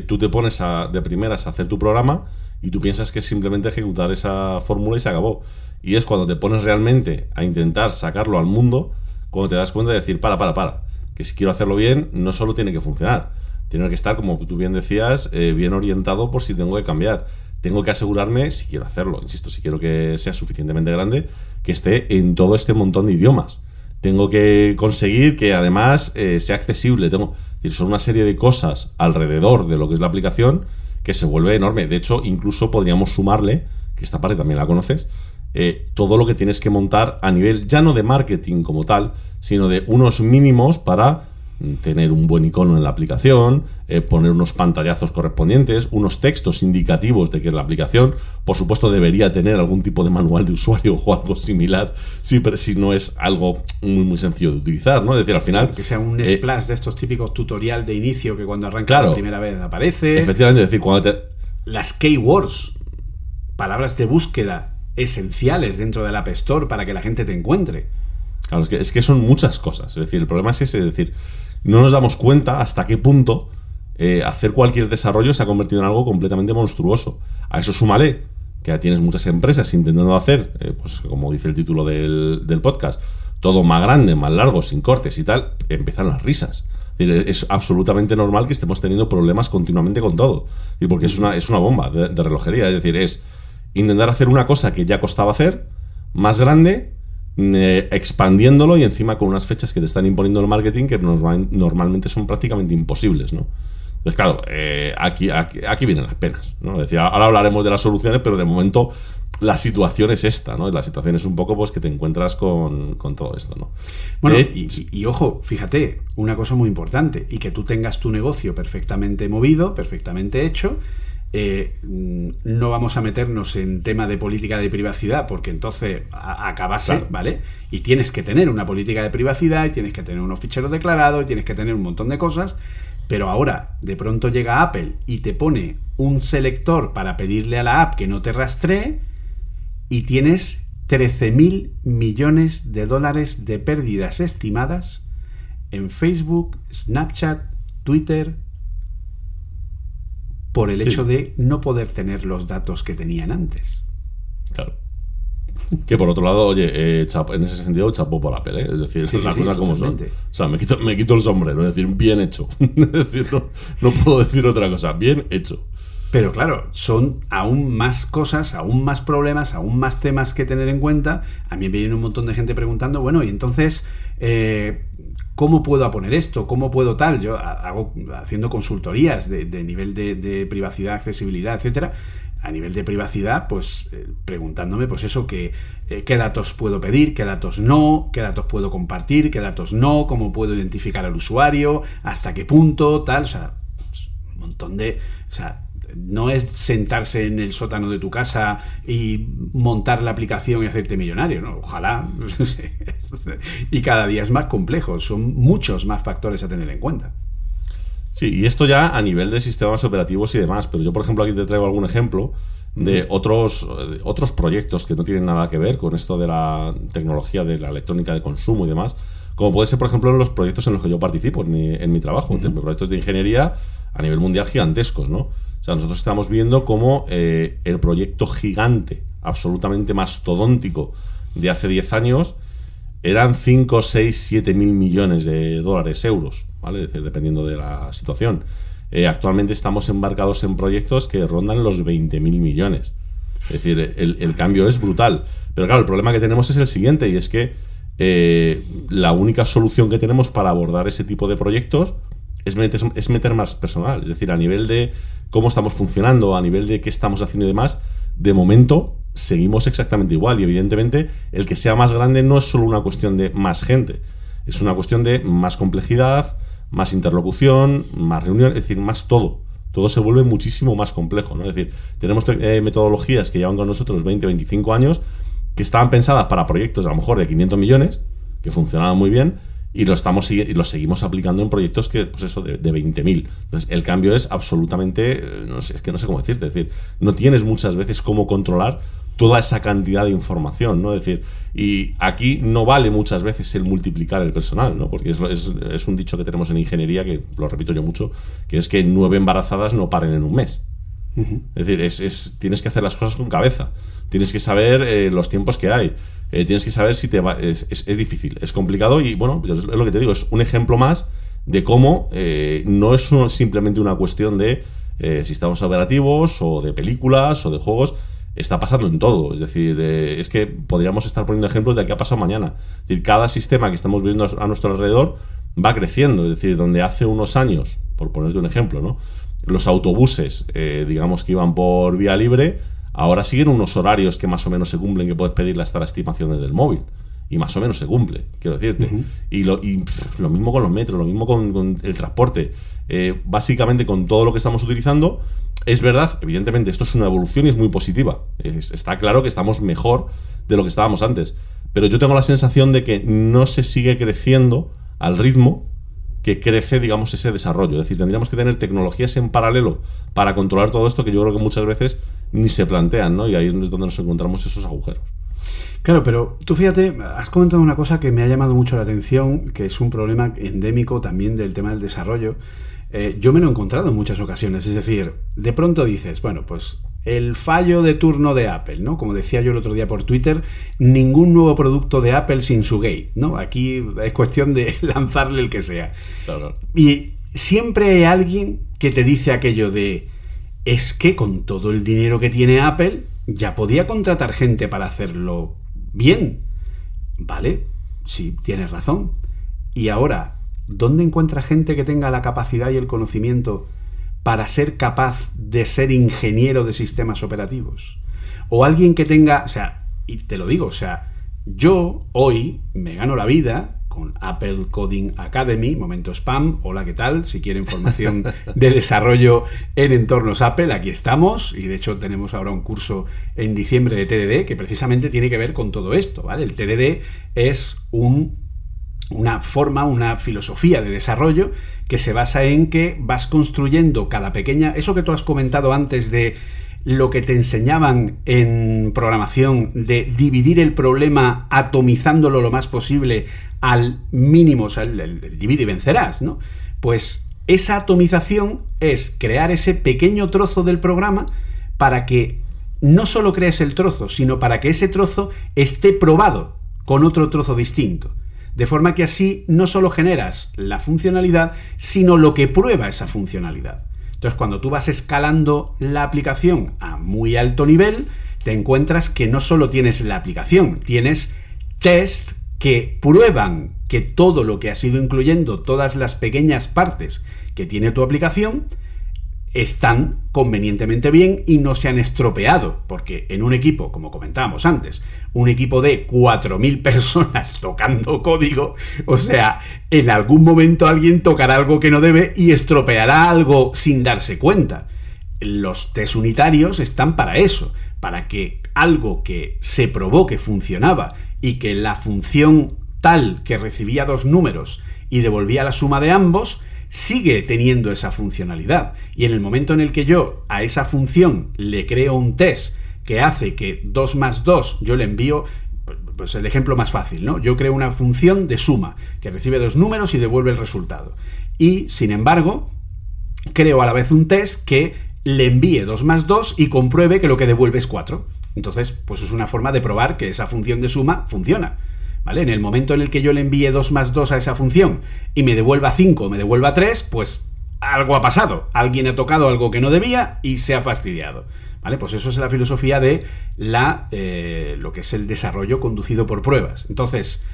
Tú te pones a, de primeras a hacer tu programa y tú piensas que es simplemente ejecutar esa fórmula y se acabó. Y es cuando te pones realmente a intentar sacarlo al mundo, cuando te das cuenta de decir, para, para, para, que si quiero hacerlo bien, no solo tiene que funcionar, tiene que estar, como tú bien decías, eh, bien orientado por si tengo que cambiar tengo que asegurarme, si quiero hacerlo, insisto, si quiero que sea suficientemente grande, que esté en todo este montón de idiomas. Tengo que conseguir que además eh, sea accesible. Tengo, son una serie de cosas alrededor de lo que es la aplicación que se vuelve enorme. De hecho, incluso podríamos sumarle, que esta parte también la conoces, eh, todo lo que tienes que montar a nivel ya no de marketing como tal, sino de unos mínimos para tener un buen icono en la aplicación, eh, poner unos pantallazos correspondientes, unos textos indicativos de que es la aplicación. Por supuesto, debería tener algún tipo de manual de usuario o algo similar, si, si no es algo muy, muy sencillo de utilizar, ¿no? Es decir, al final. que sea un eh, splash de estos típicos tutorial de inicio que cuando arranca la primera vez aparece. Efectivamente, es decir, cuando te. Las keywords, palabras de búsqueda esenciales dentro del App Store para que la gente te encuentre. Claro, es que, es que son muchas cosas. Es decir, el problema es ese, es decir, no nos damos cuenta hasta qué punto eh, hacer cualquier desarrollo se ha convertido en algo completamente monstruoso. A eso súmale que ya tienes muchas empresas intentando hacer, eh, pues como dice el título del, podcast, todo más grande, más largo, sin cortes y tal, empiezan las risas. Es, absolutamente normal que estemos teniendo problemas continuamente con todo. Y porque es una, es una bomba de, de relojería. Es decir, es intentar hacer una cosa que ya costaba hacer, más grande, eh, expandiéndolo y encima con unas fechas que te están imponiendo el marketing que normalmente son prácticamente imposibles, ¿no? Entonces, claro, eh, aquí, aquí, vienen las penas, ¿no? Decía, ahora hablaremos de las soluciones, pero de momento la situación es esta, ¿no? La situación es un poco pues que te encuentras con, todo esto, ¿no? Bueno, y, y, ojo, fíjate, una cosa muy importante, y que tú tengas tu negocio perfectamente movido, perfectamente hecho, eh, no vamos a meternos en tema de política de privacidad porque entonces acabase, ¿vale? Y tienes que tener una política de privacidad y tienes que tener unos ficheros declarados y tienes que tener un montón de cosas, pero ahora de pronto llega Apple y te pone un selector para pedirle a la app que no te rastree y tienes 13 mil millones de dólares de pérdidas estimadas en Facebook, Snapchat, Twitter, por el hecho de no poder tener los datos que tenían antes. Claro. Que por otro lado, oye, eh, en ese sentido, chapo por Apple, ¿eh? es decir, es las cosas como son. O sea, me quito, me quito el sombrero, es decir, bien hecho. es decir, no, puedo decir otra cosa, bien hecho. Pero claro, son aún más cosas, aún más problemas, aún más temas que tener en cuenta. A mí me viene un montón de gente preguntando, bueno, y entonces, eh, ¿cómo puedo poner esto? ¿Cómo puedo tal? Yo hago haciendo consultorías de, nivel de, privacidad, accesibilidad, etcétera. A nivel de privacidad, pues eh, preguntándome, pues eso, que, eh, qué datos puedo pedir, qué datos no, qué datos puedo compartir, qué datos no, cómo puedo identificar al usuario, hasta qué punto, tal, o sea, un montón de. No es sentarse en el sótano de tu casa y montar la aplicación y hacerte millonario, ¿no? Ojalá. y cada día es más complejo, son muchos más factores a tener en cuenta. Sí, y esto ya a nivel de sistemas operativos y demás, pero yo por ejemplo aquí te traigo algún ejemplo de otros, otros proyectos que no tienen nada que ver con esto de la tecnología, de la electrónica de consumo y demás, como puede ser por ejemplo en los proyectos en los que yo participo en mi, en mi trabajo, proyectos de ingeniería a nivel mundial gigantescos, ¿no? O sea, nosotros estamos viendo cómo eh, el proyecto gigante, absolutamente mastodóntico de hace 10 años, eran 5, 6, 7 mil millones de dólares, euros, ¿vale? decir, dependiendo de la situación. Eh, actualmente estamos embarcados en proyectos que rondan los 20 mil millones. Es decir, el, cambio es brutal. Pero claro, el problema que tenemos es el siguiente, y es que eh, la única solución que tenemos para abordar ese tipo de proyectos es es meter más personal. Es decir, a nivel de cómo estamos funcionando, a nivel de qué estamos haciendo y demás, de momento seguimos exactamente igual. Y evidentemente, el que sea más grande no es solo una cuestión de más gente, es una cuestión de más complejidad, más interlocución, más reunión, es decir, más todo. Todo se vuelve muchísimo más complejo, ¿no? Es decir, tenemos eh, metodologías que llevan con nosotros 20, 25 años que estaban pensadas para proyectos a lo mejor de 500 millones, que funcionaban muy bien, y lo, estamos, y lo seguimos aplicando en proyectos que, pues eso, de, de 20.000. Entonces, el cambio es absolutamente, eh, no sé, es que no sé cómo decirte, es decir, no tienes muchas veces cómo controlar toda esa cantidad de información, ¿no? Es decir, y aquí no vale muchas veces el multiplicar el personal, ¿no? Porque es, es, un dicho que tenemos en ingeniería, que lo repito yo mucho, que es que nueve embarazadas no paren en un mes. Es decir, es, tienes que hacer las cosas con cabeza, tienes que saber eh, los tiempos que hay, eh, tienes que saber si te va, es, es, difícil, es complicado y bueno, es lo que te digo, es un ejemplo más de cómo eh, no es simplemente una cuestión de eh, sistemas operativos o de películas o de juegos, está pasando en todo. Es decir, es que podríamos estar poniendo ejemplos de qué ha pasado mañana. Es decir, cada sistema que estamos viendo a nuestro alrededor va creciendo. Es decir, donde hace unos años, por ponerte un ejemplo, ¿no? Los autobuses, digamos que iban por vía libre, Ahora siguen unos horarios que más o menos se cumplen, que puedes pedir las estimaciones del móvil. Y más o menos se cumple, quiero decirte. y, lo, lo, mismo con los metros, lo mismo con, el transporte. Eh, básicamente con todo lo que estamos utilizando, es verdad, evidentemente esto es una evolución y es muy positiva. está claro que estamos mejor de lo que estábamos antes. Pero yo tengo la sensación de que no se sigue creciendo al ritmo que crece, digamos, ese desarrollo. Es decir, tendríamos que tener tecnologías en paralelo para controlar todo esto que yo creo que muchas veces ni se plantean, ¿no? Y ahí es donde nos encontramos esos agujeros. Claro, pero tú fíjate, has comentado una cosa que me ha llamado mucho la atención, que es un problema endémico también del tema del desarrollo. Eh, yo me lo he encontrado en muchas ocasiones, es decir, de pronto dices, bueno, pues el fallo de turno de Apple, ¿no? Como decía yo el otro día por Twitter, ningún nuevo producto de Apple sin su gate, ¿no? Aquí es cuestión de lanzarle el que sea. Y siempre hay alguien que te dice aquello de, es que con todo el dinero que tiene Apple, ya podía contratar gente para hacerlo bien. ¿Vale? Sí, tienes razón. Y ahora, ¿dónde encuentra gente que tenga la capacidad y el conocimiento para ser capaz de ser ingeniero de sistemas operativos. O alguien que tenga, o sea, y te lo digo, o sea, yo hoy me gano la vida con Apple Coding Academy, momento spam, hola, ¿qué tal? Si quieren información de desarrollo en entornos Apple, aquí estamos, y de hecho tenemos ahora un curso en diciembre de TDD que precisamente tiene que ver con todo esto, ¿vale? El TDD es un una forma, una filosofía de desarrollo que se basa en que vas construyendo cada pequeña... Eso que tú has comentado antes de lo que te enseñaban en programación de dividir el problema atomizándolo lo más posible al mínimo, o sea, el, divide y vencerás, ¿no? Pues esa atomización es crear ese pequeño trozo del programa para que no solo crees el trozo, sino para que ese trozo esté probado con otro trozo distinto. De forma que así no solo generas la funcionalidad, sino lo que prueba esa funcionalidad. Entonces, cuando tú vas escalando la aplicación a muy alto nivel, te encuentras que no solo tienes la aplicación, tienes test que prueban que todo lo que has ido incluyendo, todas las pequeñas partes que tiene tu aplicación, están convenientemente bien y no se han estropeado, porque en un equipo, como comentábamos antes, un equipo de 4.000 personas tocando código, o sea, en algún momento alguien tocará algo que no debe y estropeará algo sin darse cuenta. Los test unitarios están para eso, para que algo que se probó que funcionaba y que la función tal que recibía dos números y devolvía la suma de ambos, sigue teniendo esa funcionalidad. Y en el momento en el que yo a esa función le creo un test que hace que 2 más 2 yo le envío, pues el ejemplo más fácil, ¿no? Yo creo una función de suma que recibe dos números y devuelve el resultado. Y, sin embargo, creo a la vez un test que le envíe 2 más 2 y compruebe que lo que devuelve es 4. Entonces, pues es una forma de probar que esa función de suma funciona. ¿Vale? En el momento en el que yo le envíe 2 más 2 a esa función y me devuelva 5 o me devuelva 3, pues algo ha pasado. Alguien ha tocado algo que no debía y se ha fastidiado. ¿Vale? Pues eso es la filosofía de la, eh, lo que es el desarrollo conducido por pruebas. Entonces,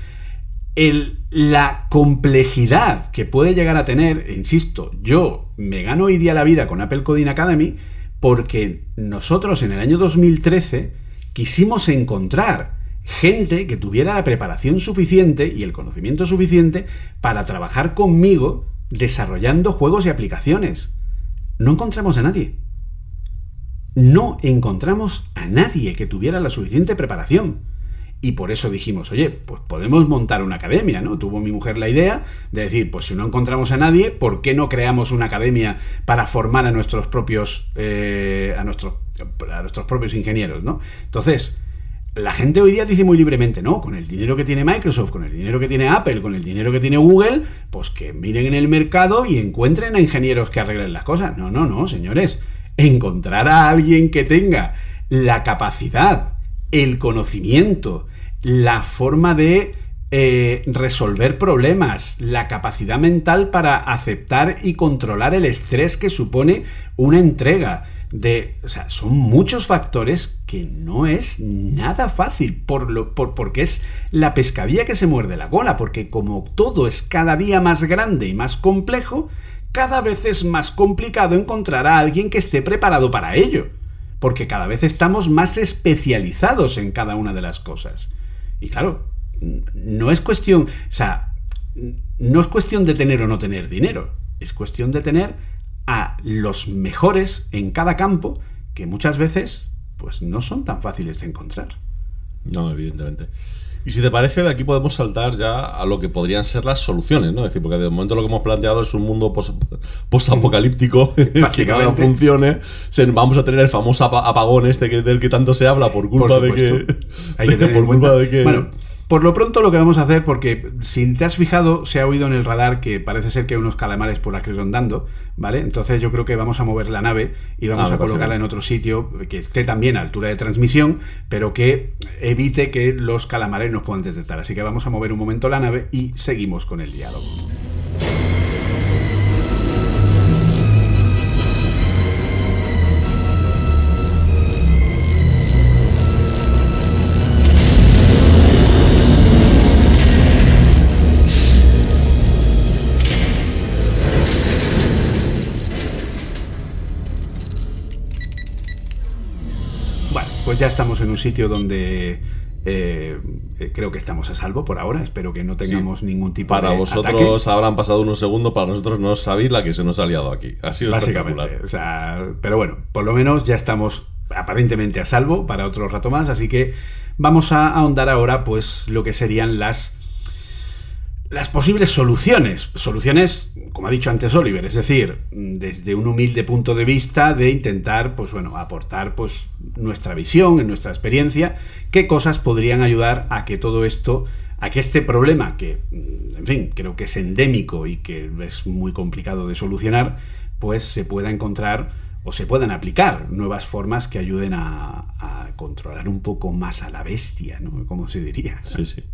la complejidad que puede llegar a tener, insisto, yo me gano hoy día la vida con Apple Coding Academy porque nosotros en el año 2013 quisimos encontrar gente que tuviera la preparación suficiente y el conocimiento suficiente para trabajar conmigo desarrollando juegos y aplicaciones. No encontramos a nadie. No encontramos a nadie que tuviera la suficiente preparación. Y por eso dijimos, oye, pues podemos montar una academia, ¿no? Tuvo mi mujer la idea de decir, pues si no encontramos a nadie, ¿por qué no creamos una academia para formar a nuestros propios, eh, a, nuestros, a nuestros propios ingenieros, ¿no? Entonces, la gente hoy día dice muy libremente, ¿no? Con el dinero que tiene Microsoft, con el dinero que tiene Apple, con el dinero que tiene Google, pues que miren en el mercado y encuentren a ingenieros que arreglen las cosas. No, no, no, señores. Encontrar a alguien que tenga la capacidad, el conocimiento, la forma de eh, resolver problemas, la capacidad mental para aceptar y controlar el estrés que supone una entrega de, o sea, son muchos factores que no es nada fácil, por lo, por, porque es la pescadilla que se muerde la cola, porque como todo es cada día más grande y más complejo, cada vez es más complicado encontrar a alguien que esté preparado para ello, porque cada vez estamos más especializados en cada una de las cosas. Y claro, no es cuestión, no es cuestión de tener o no tener dinero, es cuestión de tener a los mejores en cada campo que muchas veces pues no son tan fáciles de encontrar. No, evidentemente. Y si te parece, de aquí podemos saltar ya a lo que podrían ser las soluciones, ¿no? Es decir, porque de momento lo que hemos planteado es un mundo post-apocalíptico que nada funcione. vamos a tener el famoso apagón este que, del que tanto se habla por culpa de que. Hay que por culpa de que. Bueno, por lo pronto lo que vamos a hacer, porque si te has fijado, se ha oído en el radar que parece ser que hay unos calamares por aquí rondando, ¿vale? Entonces yo creo que vamos a mover la nave y vamos ah, a colocarla en otro sitio que esté también a altura de transmisión, pero que evite que los calamares nos puedan detectar. Así que vamos a mover un momento la nave y seguimos con el diálogo. Pues ya estamos en un sitio donde eh, eh, creo que estamos a salvo por ahora. Espero que no tengamos ningún tipo para de. Para vosotros habrán pasado unos segundos, para nosotros no sabéis la que se nos ha liado aquí. Ha sido Básicamente. O sea, pero bueno, por lo menos ya estamos aparentemente a salvo para otro rato más. Así que vamos a ahondar ahora, pues, lo que serían las las posibles soluciones. Soluciones, como ha dicho antes Oliver, es decir, desde un humilde punto de vista de intentar, pues bueno, aportar pues nuestra visión, en nuestra experiencia, qué cosas podrían ayudar a que todo esto, a que este problema, que, en fin, creo que es endémico y que es muy complicado de solucionar, pues se pueda encontrar o se puedan aplicar nuevas formas que ayuden a, a controlar un poco más a la bestia, ¿no? Como se diría. Sí, sí.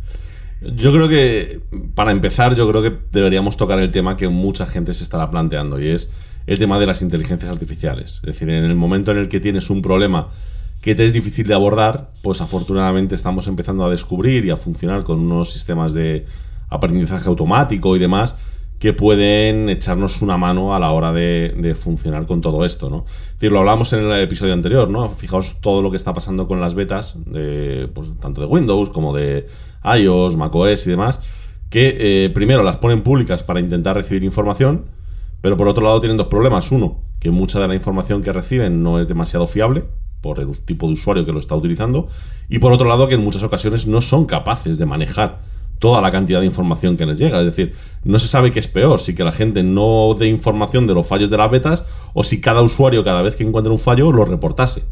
Yo creo que, para empezar, yo creo que deberíamos tocar el tema que mucha gente se estará planteando y es el tema de las inteligencias artificiales. Es decir, en el momento en el que tienes un problema que te es difícil de abordar, pues afortunadamente estamos empezando a descubrir y a funcionar con unos sistemas de aprendizaje automático y demás que pueden echarnos una mano a la hora de, funcionar con todo esto, ¿no? Es decir, lo hablamos en el episodio anterior, ¿no? Fijaos todo lo que está pasando con las betas, de, pues, tanto de Windows como de iOS, macOS y demás, que eh, primero las ponen públicas para intentar recibir información, pero por otro lado tienen dos problemas. Uno, que mucha de la información que reciben no es demasiado fiable por el tipo de usuario que lo está utilizando, y por otro lado que en muchas ocasiones no son capaces de manejar toda la cantidad de información que les llega. Es decir, no se sabe qué es peor, si que la gente no dé información de los fallos de las betas o si cada usuario cada vez que encuentra un fallo lo reportase.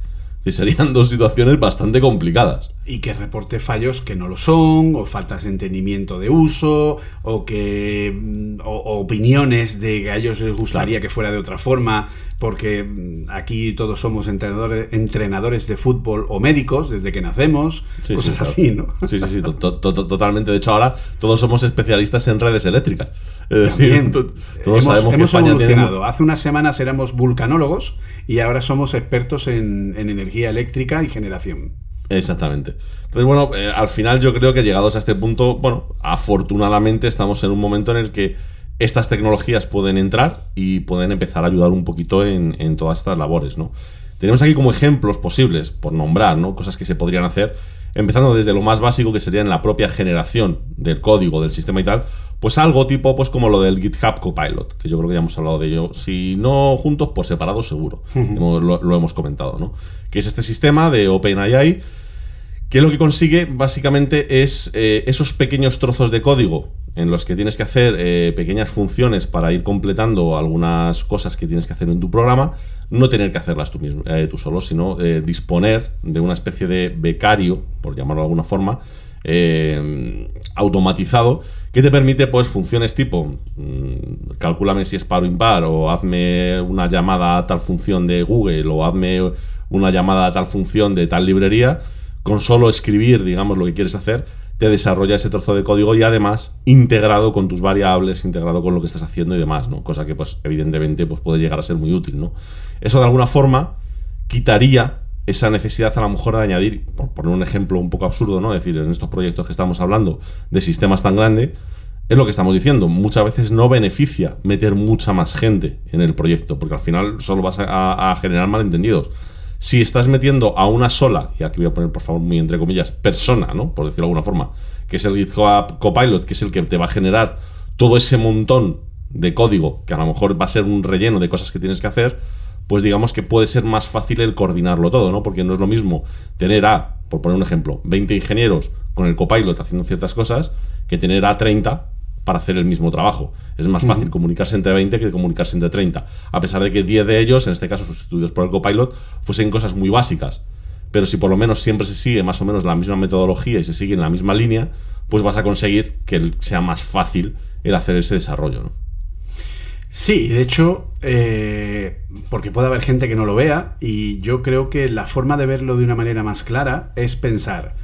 Y serían dos situaciones bastante complicadas. Y que reporte fallos que no lo son, o faltas de entendimiento de uso, o que mm, opiniones de que a ellos les gustaría que fuera de otra forma, porque mm, aquí todos somos entrenadores, entrenadores de fútbol o médicos desde que nacemos, cosas así, ¿no? Sí, sí, sí, totalmente. De hecho, ahora todos somos especialistas en redes eléctricas. Es decir, todos sabemos que España evolucionado. Hace unas semanas éramos vulcanólogos y ahora somos expertos en, energía eléctrica y generación. Exactamente. Entonces, bueno, eh, al final yo creo que llegados a este punto, bueno, afortunadamente estamos en un momento en el que estas tecnologías pueden entrar y pueden empezar a ayudar un poquito en, todas estas labores, ¿no? Tenemos aquí como ejemplos posibles, por nombrar, ¿no? Cosas que se podrían hacer, empezando desde lo más básico que sería en la propia generación del código del sistema y tal, pues algo tipo pues como lo del GitHub Copilot, que yo creo que ya hemos hablado de ello, si no juntos, por separado seguro, lo, hemos comentado, ¿no? Que es este sistema de OpenAI que lo que consigue básicamente es eh, esos pequeños trozos de código en los que tienes que hacer eh, pequeñas funciones para ir completando algunas cosas que tienes que hacer en tu programa, no tener que hacerlas tú, mismo, eh, tú solo, sino eh, disponer de una especie de becario, por llamarlo de alguna forma, automatizado, que te permite pues funciones tipo, mmm, calculame si es par o impar, o hazme una llamada a tal función de Google, o hazme una llamada a tal función de tal librería, con solo escribir, digamos, lo que quieres hacer, te desarrolla ese trozo de código y además integrado con tus variables, integrado con lo que estás haciendo y demás, ¿no? Cosa que, pues, evidentemente, pues, puede llegar a ser muy útil, ¿no? Eso de alguna forma quitaría esa necesidad a lo mejor de añadir, por poner un ejemplo un poco absurdo, ¿no? Es decir, en estos proyectos que estamos hablando de sistemas tan grandes, es lo que estamos diciendo. Muchas veces no beneficia meter mucha más gente en el proyecto, porque al final solo vas a generar malentendidos. Si estás metiendo a una sola, y aquí voy a poner por favor muy entre comillas, persona, ¿no? Por decirlo de alguna forma, que es el GitHub Copilot, que es el que te va a generar todo ese montón de código, que a lo mejor va a ser un relleno de cosas que tienes que hacer, pues digamos que puede ser más fácil el coordinarlo todo, ¿no? Porque no es lo mismo tener a, por poner un ejemplo, 20 ingenieros con el copilot haciendo ciertas cosas, que tener a 30 para hacer el mismo trabajo. Es más fácil comunicarse entre 20 que comunicarse entre 30. A pesar de que 10 de ellos, en este caso sustituidos por el copilot, fuesen cosas muy básicas. Pero si por lo menos siempre se sigue más o menos la misma metodología y se sigue en la misma línea, pues vas a conseguir que sea más fácil el hacer ese desarrollo. ¿no? Sí, de hecho, eh, porque puede haber gente que no lo vea, y yo creo que la forma de verlo de una manera más clara es pensar.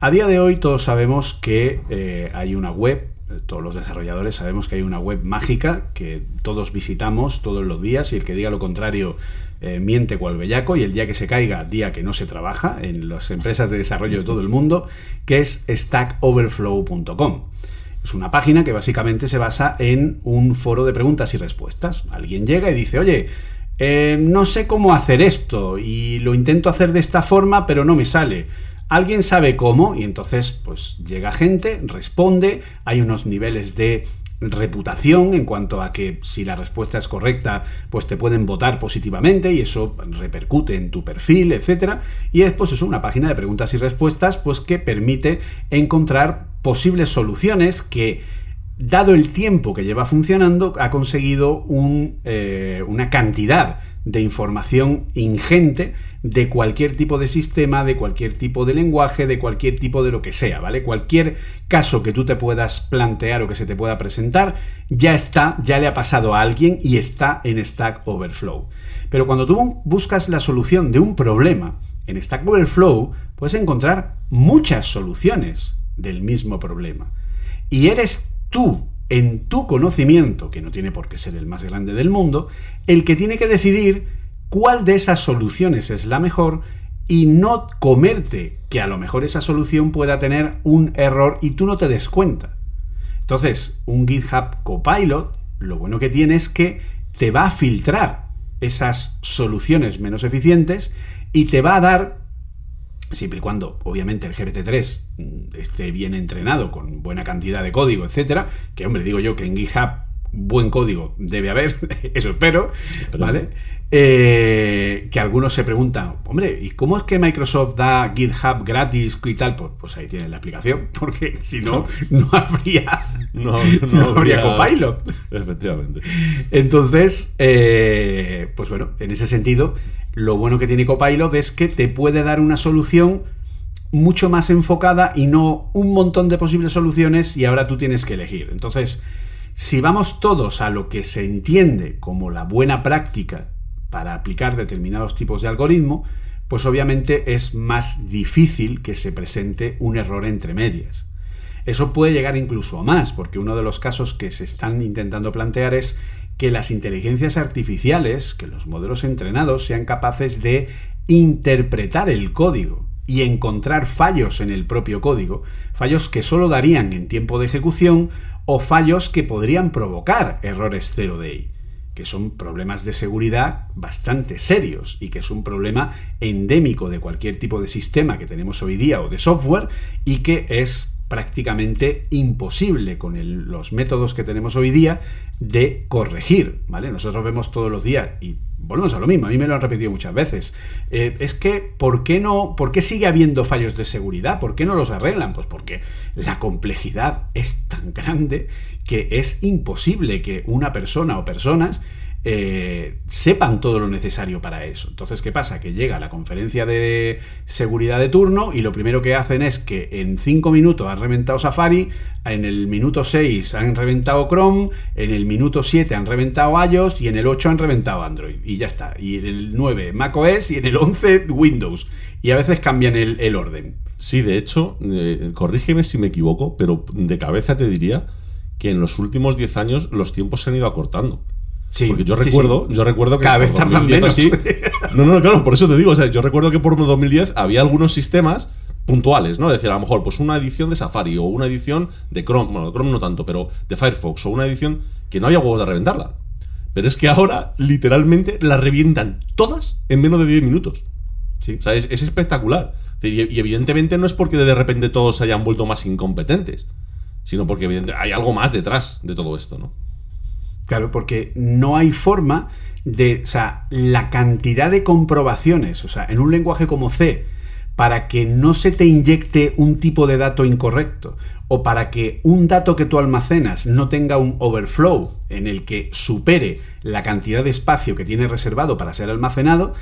A día de hoy todos sabemos que eh, hay una web todos los desarrolladores sabemos que hay una web mágica que todos visitamos todos los días y el que diga lo contrario eh, miente cual bellaco y el día que se caiga, día que no se trabaja en las empresas de desarrollo de todo el mundo, que es stackoverflow.com. Es una página que básicamente se basa en un foro de preguntas y respuestas. Alguien llega y dice, oye, eh, no sé cómo hacer esto y lo intento hacer de esta forma, pero no me sale. Alguien sabe cómo y entonces pues llega gente, responde, hay unos niveles de reputación en cuanto a que si la respuesta es correcta, pues te pueden votar positivamente y eso repercute en tu perfil, etcétera. Y es una página de preguntas y respuestas, pues que permite encontrar posibles soluciones que dado el tiempo que lleva funcionando, ha conseguido eh, una cantidad de información ingente de cualquier tipo de sistema, de cualquier tipo de lenguaje, de cualquier tipo de lo que sea, ¿vale? Cualquier caso que tú te puedas plantear o que se te pueda presentar, ya está, ya le ha pasado a alguien y está en Stack Overflow. Pero cuando tú buscas la solución de un problema en Stack Overflow, puedes encontrar muchas soluciones del mismo problema. Y eres tú en tu conocimiento, que no tiene por qué ser el más grande del mundo, el que tiene que decidir cuál de esas soluciones es la mejor y no comerte que a lo mejor esa solución pueda tener un error y tú no te des cuenta. Entonces, un GitHub Copilot, lo bueno que tiene es que te va a filtrar esas soluciones menos eficientes y te va a dar siempre y cuando, obviamente, el GPT-3 mm, esté bien entrenado, con buena cantidad de código, etcétera, que hombre, digo yo que en GitHub buen código debe haber, eso espero, ¿vale? Eh, que algunos se preguntan, hombre, ¿y cómo es que Microsoft da GitHub gratis y tal? Pues, pues ahí tienen la explicación, porque si no, no habría, No, no habría Copilot. Efectivamente. Entonces, eh, pues bueno, en ese sentido, lo bueno que tiene Copilot es que te puede dar una solución mucho más enfocada y no un montón de posibles soluciones y ahora tú tienes que elegir. Entonces, si vamos todos a lo que se entiende como la buena práctica para aplicar determinados tipos de algoritmo, pues obviamente es más difícil que se presente un error entre medias. Eso puede llegar incluso a más, porque uno de los casos que se están intentando plantear es que las inteligencias artificiales, que los modelos entrenados sean capaces de interpretar el código y encontrar fallos en el propio código, fallos que solo darían en tiempo de ejecución o fallos que podrían provocar errores 0DI que son problemas de seguridad bastante serios y que es un problema endémico de cualquier tipo de sistema que tenemos hoy día o de software y que es prácticamente imposible con los métodos que tenemos hoy día de corregir, ¿vale? Nosotros vemos todos los días y volvemos a lo mismo, a mí me lo han repetido muchas veces. Eh, es que, ¿por qué no, por qué sigue habiendo fallos de seguridad? ¿Por qué no los arreglan? Pues porque la complejidad es tan grande que es imposible que una persona o personas eh, sepan todo lo necesario para eso. Entonces, ¿qué pasa? Que llega la conferencia de seguridad de turno y lo primero que hacen es que en 5 minutos han reventado Safari, en el minuto 6 han reventado Chrome, en el minuto 7 han reventado iOS y en el 8 han reventado Android. Y ya está. Y en el 9 macOS y en el 11 Windows. Y a veces cambian el, orden. Sí, de hecho, eh, corrígeme si me equivoco, pero de cabeza te diría que en los últimos 10 años los tiempos se han ido acortando. Porque yo recuerdo, yo recuerdo que cada vez tardan menos. no, no, claro, por eso te digo, o sea, yo recuerdo que por 2010 había algunos sistemas puntuales, ¿no? Es decir, a lo mejor pues una edición de Safari o una edición de Chrome, bueno, de Chrome no tanto, pero de Firefox o una edición que no había huevos de reventarla. Pero es que ahora literalmente la revientan todas en menos de 10 minutos. Sí. O sea, es, espectacular. Y, evidentemente no es porque de repente todos se hayan vuelto más incompetentes, sino porque evidentemente hay algo más detrás de todo esto, ¿no? Claro, porque no hay forma de, o sea, la cantidad de comprobaciones, o sea, en un lenguaje como C, para que no se te inyecte un tipo de dato incorrecto o para que un dato que tú almacenas no tenga un overflow en el que supere la cantidad de espacio que tiene reservado para ser almacenado,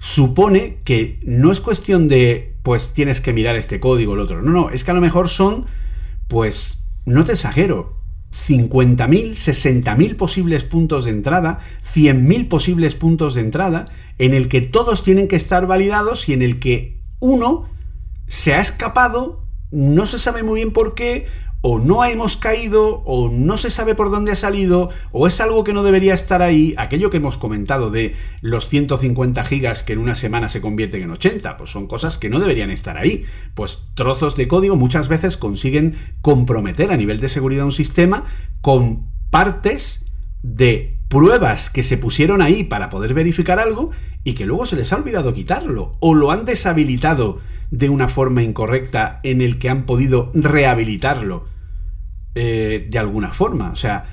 supone que no es cuestión de, pues tienes que mirar este código o el otro. No, no, es que a lo mejor son, pues, no te exagero, 50.000, 60.000 posibles puntos de entrada, 100.000 posibles puntos de entrada, en el que todos tienen que estar validados y en el que uno se ha escapado, no se sabe muy bien por qué, o no hemos caído, o no se sabe por dónde ha salido, o es algo que no debería estar ahí, aquello que hemos comentado de los 150 gigas que en una semana se convierten en 80, pues son cosas que no deberían estar ahí. Pues trozos de código muchas veces consiguen comprometer a nivel de seguridad un sistema con partes de pruebas que se pusieron ahí para poder verificar algo y que luego se les ha olvidado quitarlo o lo han deshabilitado de una forma incorrecta en el que han podido rehabilitarlo eh, de alguna forma. O sea,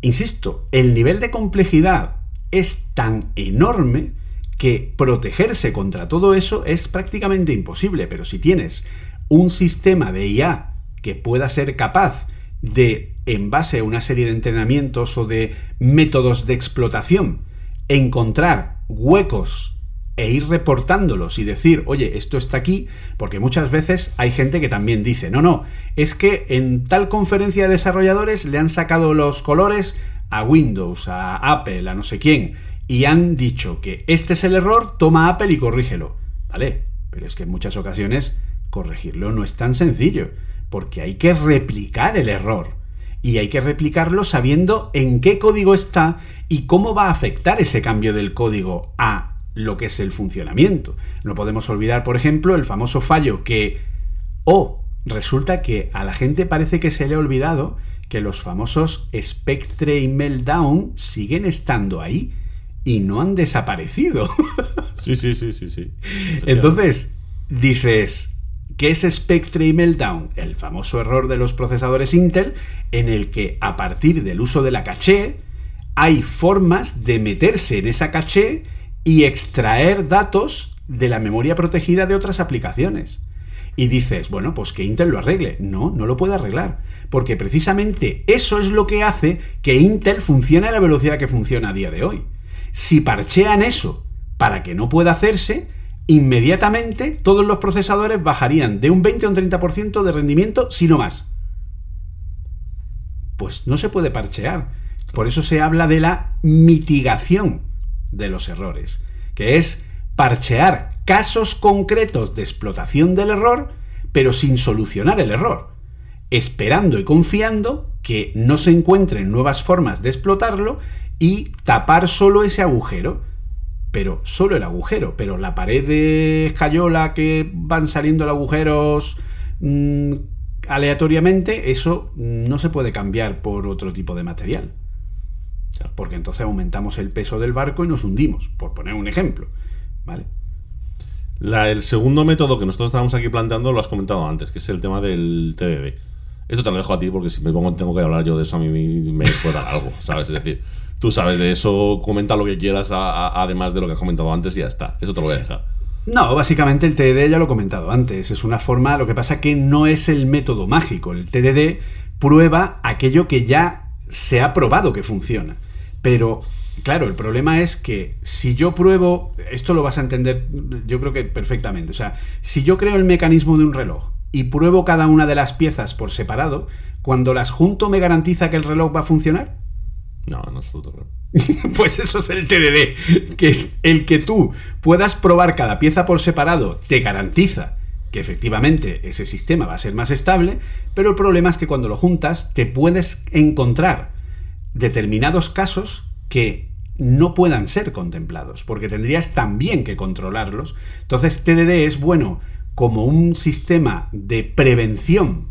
insisto, el nivel de complejidad es tan enorme que protegerse contra todo eso es prácticamente imposible. Pero si tienes un sistema de IA que pueda ser capaz de, en base a una serie de entrenamientos o de métodos de explotación, encontrar huecos e ir reportándolos y decir, oye, esto está aquí, porque muchas veces hay gente que también dice, no, no, es que en tal conferencia de desarrolladores le han sacado los colores a Windows, a Apple, a no sé quién, y han dicho que este es el error, toma Apple y corrígelo. Vale, pero es que en muchas ocasiones corregirlo no es tan sencillo, porque hay que replicar el error. y hay que replicarlo sabiendo en qué código está y cómo va a afectar ese cambio del código a lo que es el funcionamiento. No podemos olvidar, por ejemplo, el famoso fallo que, oh, resulta que a la gente parece que se le ha olvidado que los famosos Spectre y Meltdown siguen estando ahí y no han desaparecido. Sí, sí, sí, sí, sí. Entonces, dices, ¿qué es Spectre y Meltdown? El famoso error de los procesadores Intel en el que a partir del uso de la caché hay formas de meterse en esa caché y extraer datos de la memoria protegida de otras aplicaciones. Y dices, bueno, pues que Intel lo arregle. No, no lo puede arreglar. Porque precisamente eso es lo que hace que Intel funcione a la velocidad que funciona a día de hoy. Si parchean eso para que no pueda hacerse, inmediatamente todos los procesadores bajarían de un 20 a un 30% de rendimiento, si no más. Pues no se puede parchear. Por eso se habla de la mitigación de los errores, que es parchear casos concretos de explotación del error, pero sin solucionar el error, esperando y confiando que no se encuentren nuevas formas de explotarlo y tapar solo ese agujero pero solo el agujero, pero la pared de escayola que van saliendo los agujeros mm, aleatoriamente, eso no se puede cambiar por otro tipo de material. Porque entonces aumentamos el peso del barco y nos hundimos, por poner un ejemplo. ¿Vale? el segundo método que nosotros estábamos aquí planteando lo has comentado antes, que es el tema del TDD. Esto te lo dejo a ti porque si me pongo tengo que hablar yo de eso a mí me puede dar algo, ¿sabes? Es decir, tú sabes de eso, comenta lo que quieras además de lo que has comentado antes y ya está. Eso te lo voy a dejar. No, básicamente el TDD ya lo he comentado antes. Es una forma, lo que pasa que no es el método mágico. El TDD prueba aquello que ya se ha probado que funciona. Pero, claro, el problema es que si yo pruebo, esto lo vas a entender yo creo que perfectamente. O sea, si yo creo el mecanismo de un reloj y pruebo cada una de las piezas por separado, cuando las junto me garantiza que el reloj va a funcionar. No, en absoluto. pues eso es el TDD, que es el que tú puedas probar cada pieza por separado, te garantiza que efectivamente ese sistema va a ser más estable, pero el problema es que cuando lo juntas te puedes encontrar determinados casos que no puedan ser contemplados, porque tendrías también que controlarlos. Entonces TDD es bueno como un sistema de prevención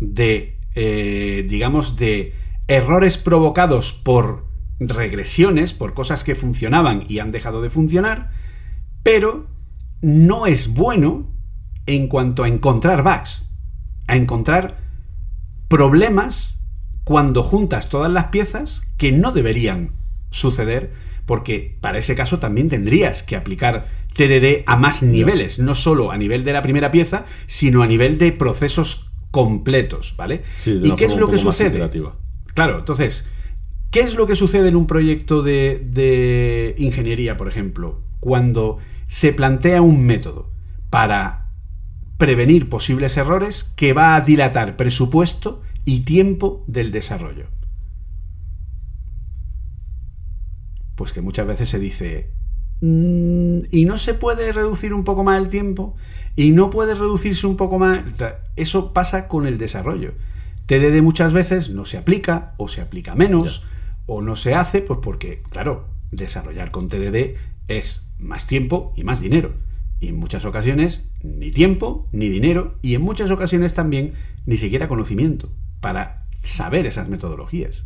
de, eh, digamos, de errores provocados por regresiones, por cosas que funcionaban y han dejado de funcionar, pero no es bueno en cuanto a encontrar bugs, a encontrar problemas cuando juntas todas las piezas que no deberían suceder, porque para ese caso también tendrías que aplicar TDD a más niveles, no solo a nivel de la primera pieza, sino a nivel de procesos completos, ¿vale? ¿Y qué es lo que sucede? Claro, entonces, ¿qué es lo que sucede en un proyecto de, ingeniería, por ejemplo, cuando se plantea un método para prevenir posibles errores que va a dilatar presupuesto y tiempo del desarrollo? Pues que muchas veces se dice, mm, ¿y no se puede reducir un poco más el tiempo? ¿Y no puede reducirse un poco más? Eso pasa con el desarrollo. TDD muchas veces no se aplica o se aplica menos o no se hace, pues porque, claro, desarrollar con TDD es más tiempo y más dinero. Y en muchas ocasiones ni tiempo ni dinero y en muchas ocasiones también ni siquiera conocimiento para saber esas metodologías.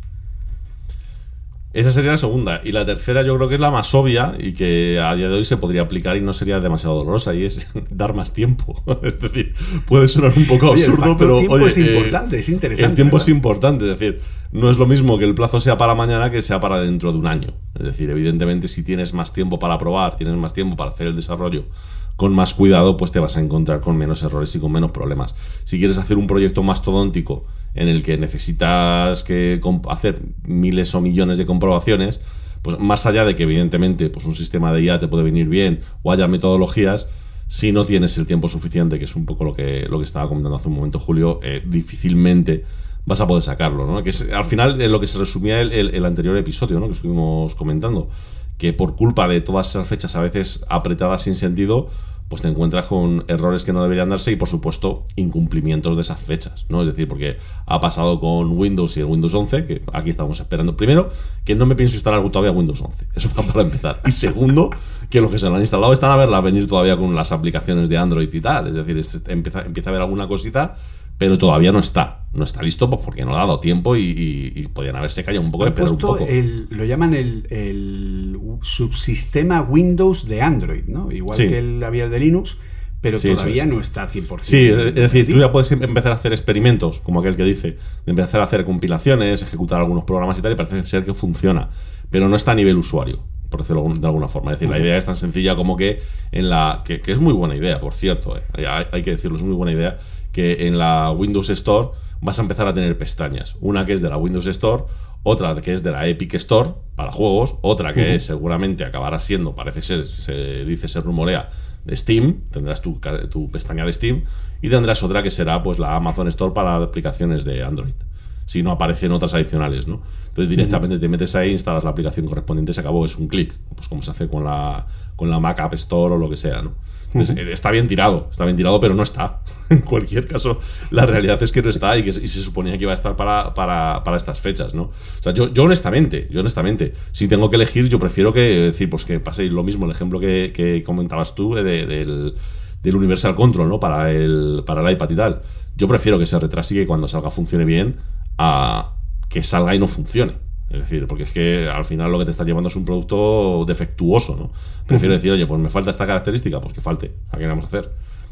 Esa sería la segunda. Y la tercera yo creo que es la más obvia y que a día de hoy se podría aplicar y no sería demasiado dolorosa y es dar más tiempo. es decir, puede sonar un poco absurdo, pero... El tiempo es importante, es interesante. El tiempo es importante, es decir, no es lo mismo que el plazo sea para mañana que sea para dentro de un año. Es decir, evidentemente si tienes más tiempo para probar, tienes más tiempo para hacer el desarrollo con más cuidado, pues te vas a encontrar con menos errores y con menos problemas. Si quieres hacer un proyecto mastodóntico en el que necesitas que hacer miles o millones de comprobaciones, pues más allá de que evidentemente pues un sistema de IA te puede venir bien o haya metodologías, si no tienes el tiempo suficiente, que es un poco lo que, lo que estaba comentando hace un momento Julio, eh, difícilmente vas a poder sacarlo, ¿no? Que es al final en lo que se resumía el, el, anterior episodio, ¿no? Que estuvimos comentando, que por culpa de todas esas fechas a veces apretadas sin sentido, pues te encuentras con errores que no deberían darse y por supuesto incumplimientos de esas fechas, ¿no? Es decir, porque ha pasado con Windows y el Windows 11, que aquí estamos esperando. Primero, que no me pienso instalar todavía Windows 11, eso para empezar. Y segundo, que los que se lo han instalado están a verla venir todavía con las aplicaciones de Android y tal, es decir, empieza, empieza a haber alguna cosita pero todavía no está. No está listo pues, porque no le ha dado tiempo y, podían haberse callado un poco. de un poco. lo llaman el, subsistema Windows de Android, ¿no? Igual que el, había el de Linux, pero todavía no está 100%. Sí, es decir, tú ya puedes empezar a hacer experimentos, como aquel que dice, de empezar a hacer compilaciones, ejecutar algunos programas y tal, y parece ser que funciona, pero no está a nivel usuario por decirlo de alguna forma. Es decir, la idea es tan sencilla como que en la. que, es muy buena idea, por cierto, eh. hay, que decirlo, es muy buena idea que en la Windows Store vas a empezar a tener pestañas. Una que es de la Windows Store, otra que es de la Epic Store para juegos, otra que seguramente acabará siendo, parece ser, se dice, se rumorea, de Steam, tendrás tu, tu, pestaña de Steam, y tendrás otra que será pues la Amazon Store para aplicaciones de Android. Si no aparecen otras adicionales, ¿no? Entonces directamente te metes ahí, instalas la aplicación correspondiente, se acabó, es un clic, pues como se hace con la, con la Mac App Store o lo que sea, ¿no? Eh, está bien tirado, está bien tirado, pero no está. en cualquier caso, la realidad es que no está y que se suponía que iba a estar para, para, estas fechas, ¿no? O sea, yo, yo, honestamente, yo honestamente, si tengo que elegir, yo prefiero que decir, pues que paséis lo mismo, el ejemplo que, comentabas tú del, Universal Control, ¿no? Para el, para el iPad y tal. Yo prefiero que se retrase y que cuando salga funcione bien a que salga y no funcione. Es decir, porque es que al final lo que te estás llevando es un producto defectuoso, ¿no? Prefiero decir, oye, pues me falta esta característica, pues que falte, ¿a qué vamos a hacer?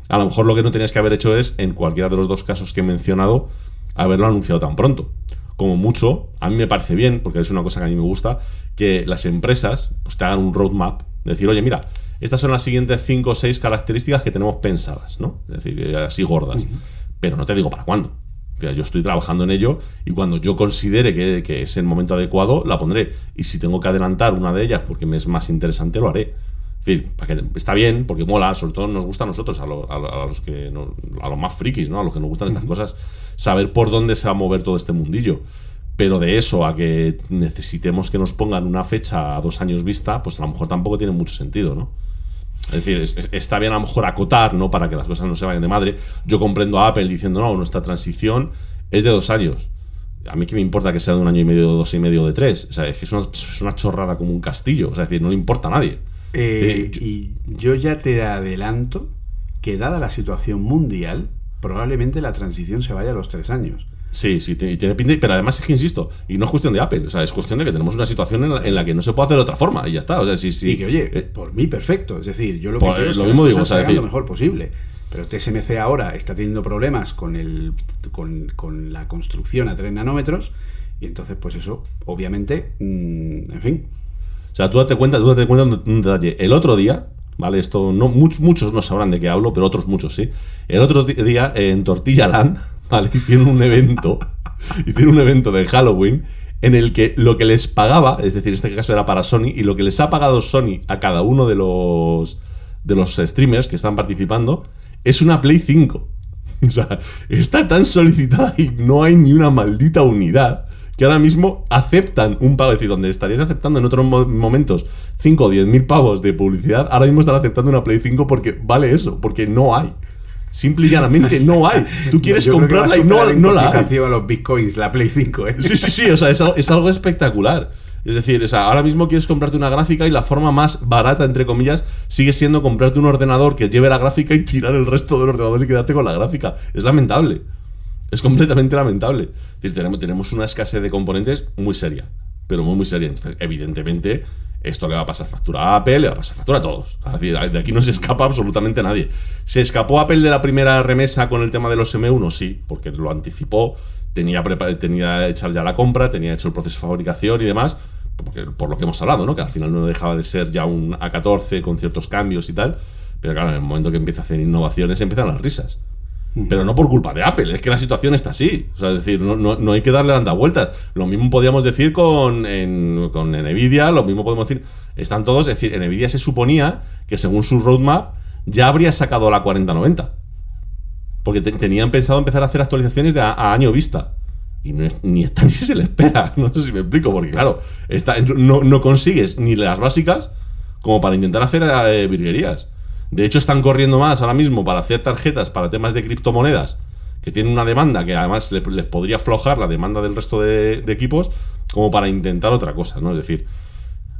A lo mejor lo que no tenías que haber hecho es, en cualquiera de los dos casos que he mencionado, haberlo anunciado tan pronto. Como mucho, a mí me parece bien, porque es una cosa que a mí me gusta, que las empresas pues, te hagan un roadmap, decir, oye, mira, estas son las siguientes 5 o 6 características que tenemos pensadas, ¿no? Es decir, así gordas. Pero no te digo para cuándo yo estoy trabajando en ello y cuando yo considere que, es el momento adecuado, la pondré. Y si tengo que adelantar una de ellas porque me es más interesante, lo haré. está bien, porque mola, sobre todo nos gusta a nosotros, a, los que a los más frikis, ¿no? A los que nos gustan estas cosas, saber por dónde se va a mover todo este mundillo. Pero de eso a que necesitemos que nos pongan una fecha a dos años vista, pues a lo mejor tampoco tiene mucho sentido, ¿no? Es decir, está bien a lo mejor acotar, ¿no? Para que las cosas no se vayan de madre. Yo comprendo a Apple diciendo, no, nuestra transición es de dos años. A mí que me importa que sea de un año y medio, dos y medio, de tres. O sea, es que es una, chorrada como un castillo. O sea, es decir, no le importa a nadie. Eh, y yo ya te adelanto que dada la situación mundial, probablemente la transición se vaya a los tres años. Sí, sí, tiene pinta, pero además es que insisto, y no es cuestión de Apple, o sea, es cuestión de que tenemos una situación en la, que no se puede hacer de otra forma y ya está. O sea, sí, sí. Y que, oye, eh, por mí perfecto, es decir, yo lo que quiero es lo mismo digo, o sea, decir, lo mejor posible. Pero TSMC ahora está teniendo problemas con, el, con, la construcción a 3 nanómetros y entonces, pues eso, obviamente, mm, en fin. O sea, tú date cuenta, tú date cuenta un detalle. El otro día, ¿vale? Esto no muchos no sabrán de qué hablo, pero otros muchos sí. El otro día en Tortilla Land ¿vale? Hicieron un evento, hicieron un evento de Halloween en el que lo que les pagaba, es decir, en este caso era para Sony, y lo que les ha pagado Sony a cada uno de los, de los streamers que están participando es una Play 5. O sea, está tan solicitada y no hay ni una maldita unidad que ahora mismo aceptan un pago, es decir, donde estarían aceptando en otros momentos 5 o 10 mil pavos de publicidad, ahora mismo están aceptando una Play 5 porque vale eso, porque no hay. Simple y llanamente no hay. Tú quieres comprarla y no, no la hay. a los bitcoins, la Play 5. ¿eh? Sí, sí, sí, o sea, es, algo espectacular. Es decir, ahora mismo quieres comprarte una gráfica y la forma más barata, entre comillas, sigue siendo comprarte un ordenador que lleve la gráfica y tirar el resto del ordenador y quedarte con la gráfica. Es lamentable. Es completamente lamentable. Decir, tenemos, tenemos una escasez de componentes muy seria. Pero muy, muy seria. evidentemente, esto le va a pasar factura a Apple, le va a pasar factura a todos. De aquí no se escapa absolutamente nadie. ¿Se escapó Apple de la primera remesa con el tema de los M1? Sí, porque lo anticipó, tenía, tenía echar ya la compra, tenía hecho el proceso de fabricación y demás, porque, por lo que hemos hablado, ¿no? que al final no dejaba de ser ya un A14 con ciertos cambios y tal. Pero claro, en el momento que empieza a hacer innovaciones empiezan las risas. Pero no por culpa de Apple, es que la situación está así. O sea, es decir, no, hay que darle tantas vueltas. Lo mismo podríamos decir con, con Nvidia, lo mismo podemos decir. Están todos, es decir, Nvidia se suponía que según su roadmap ya habría sacado la 4090. Porque tenían pensado empezar a hacer actualizaciones de a, año vista. Y no ni está ni se le espera. No sé si me explico, porque claro, está, no, consigues ni las básicas como para intentar hacer eh, virguerías. De hecho, están corriendo más ahora mismo para hacer tarjetas para temas de criptomonedas, que tienen una demanda que además le- les, podría aflojar la demanda del resto de, equipos, como para intentar otra cosa, ¿no? Es decir,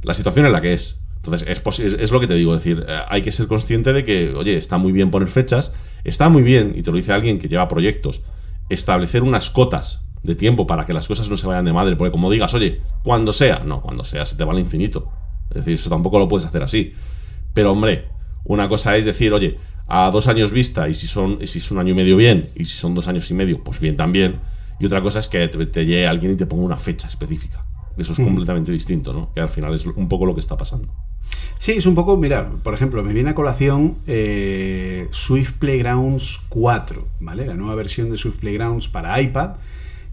la situación en la que es. Entonces, es, es, es lo que te digo, es decir, eh, hay que ser consciente de que, oye, está muy bien poner fechas, está muy bien, y te lo dice alguien que lleva proyectos, establecer unas cotas de tiempo para que las cosas no se vayan de madre, porque como digas, oye, cuando sea, no, cuando sea se te va al infinito. Es decir, eso tampoco lo puedes hacer así. Pero hombre, una cosa es decir, oye, a dos años vista, y si son, y si es un año y medio bien, y si son dos años y medio, pues bien también. Y otra cosa es que te, te llegue alguien y te ponga una fecha específica. Eso es completamente distinto, ¿no? Que al final es un poco lo que está pasando. Sí, es un poco, mira, por ejemplo, me viene a colación eh, Swift Playgrounds 4, ¿vale? La nueva versión de Swift Playgrounds para iPad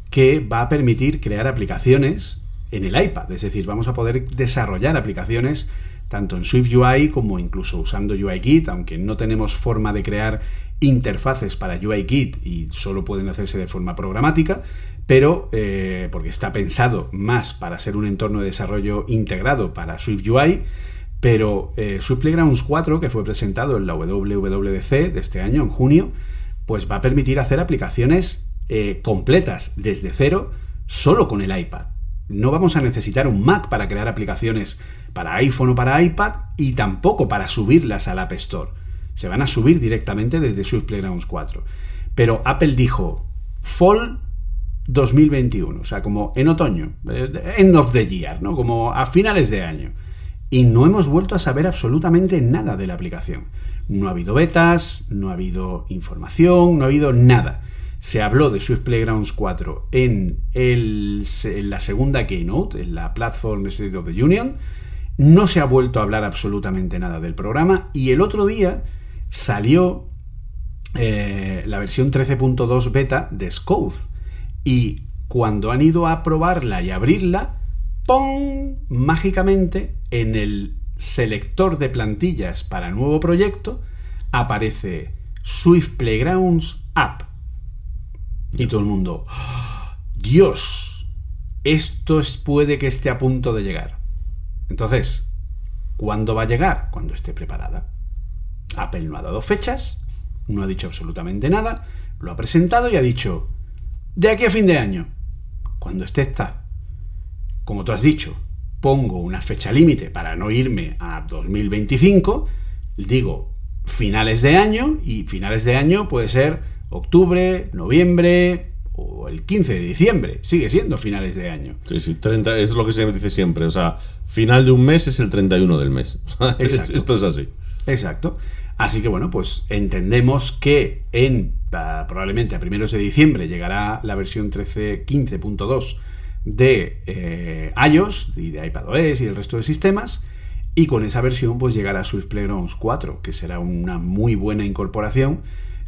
que va a permitir crear aplicaciones en el iPad, es decir, vamos a poder desarrollar aplicaciones tanto en Swift UI como incluso usando UIKit, aunque no tenemos forma de crear interfaces para UIKit y solo pueden hacerse de forma programática, pero eh, porque está pensado más para ser un entorno de desarrollo integrado para Swift UI, pero eh, Swift Playgrounds 4, que fue presentado en la WWDC de este año, en junio, pues va a permitir hacer aplicaciones eh, completas desde cero solo con el iPad. No vamos a necesitar un Mac para crear aplicaciones para iPhone o para iPad y tampoco para subirlas al App Store. Se van a subir directamente desde Swift Playgrounds 4. Pero Apple dijo Fall 2021, o sea, como en otoño, eh, end of the year, ¿no? Como a finales de año. Y no hemos vuelto a saber absolutamente nada de la aplicación. No ha habido betas, no ha habido información, no ha habido nada. Se habló de Swift Playgrounds 4 en, en la segunda keynote, en la Platform State of the Union. No se ha vuelto a hablar absolutamente nada del programa. Y el otro día salió eh, la versión 13.2 beta de Scouth. Y cuando han ido a probarla y abrirla, ¡pum! Mágicamente en el selector de plantillas para nuevo proyecto aparece Swift Playgrounds App. Y todo el mundo, ¡Ah! Dios, esto es, puede que esté a punto de llegar. Entonces, ¿cuándo va a llegar? Cuando esté preparada. Apple no ha dado fechas, no ha dicho absolutamente nada, lo ha presentado y ha dicho, de aquí a fin de año, cuando esté está. Como tú has dicho, pongo una fecha límite para no irme a 2025, digo finales de año y finales de año puede ser octubre, noviembre o el 15 de diciembre, sigue siendo finales de año. Sí, sí, 30, es lo que se dice siempre. O sea, final de un mes es el 31 del mes. Exacto. esto es así. Exacto. Así que bueno, pues entendemos que en ah, probablemente a primeros de diciembre llegará la versión 13.15.2 de eh, iOS y de iPadOS y del resto de sistemas. Y con esa versión pues llegará Swift Playgrounds 4, que será una muy buena incorporación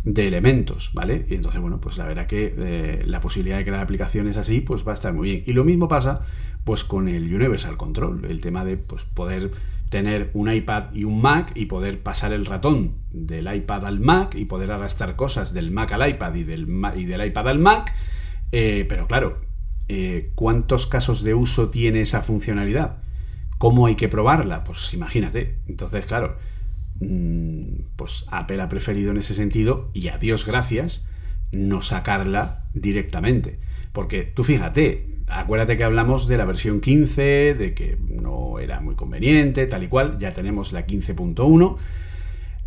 de elementos, ¿vale? Y entonces, bueno, pues la verdad que eh, la posibilidad de crear aplicaciones así, pues va a estar muy bien. Y lo mismo pasa, pues con el Universal Control, el tema de pues, poder tener un iPad y un Mac y poder pasar el ratón del iPad al Mac y poder arrastrar cosas del Mac al iPad y del, iPad al Mac. Eh, pero claro, eh, ¿cuántos casos de uso tiene esa funcionalidad? ¿Cómo hay que probarla? Pues imagínate. Entonces, claro, pues Apple ha preferido en ese sentido, y a Dios gracias, no sacarla directamente. Porque tú fíjate, acuérdate que hablamos de la versión 15, de que no era muy conveniente, tal y cual, ya tenemos la 15.1.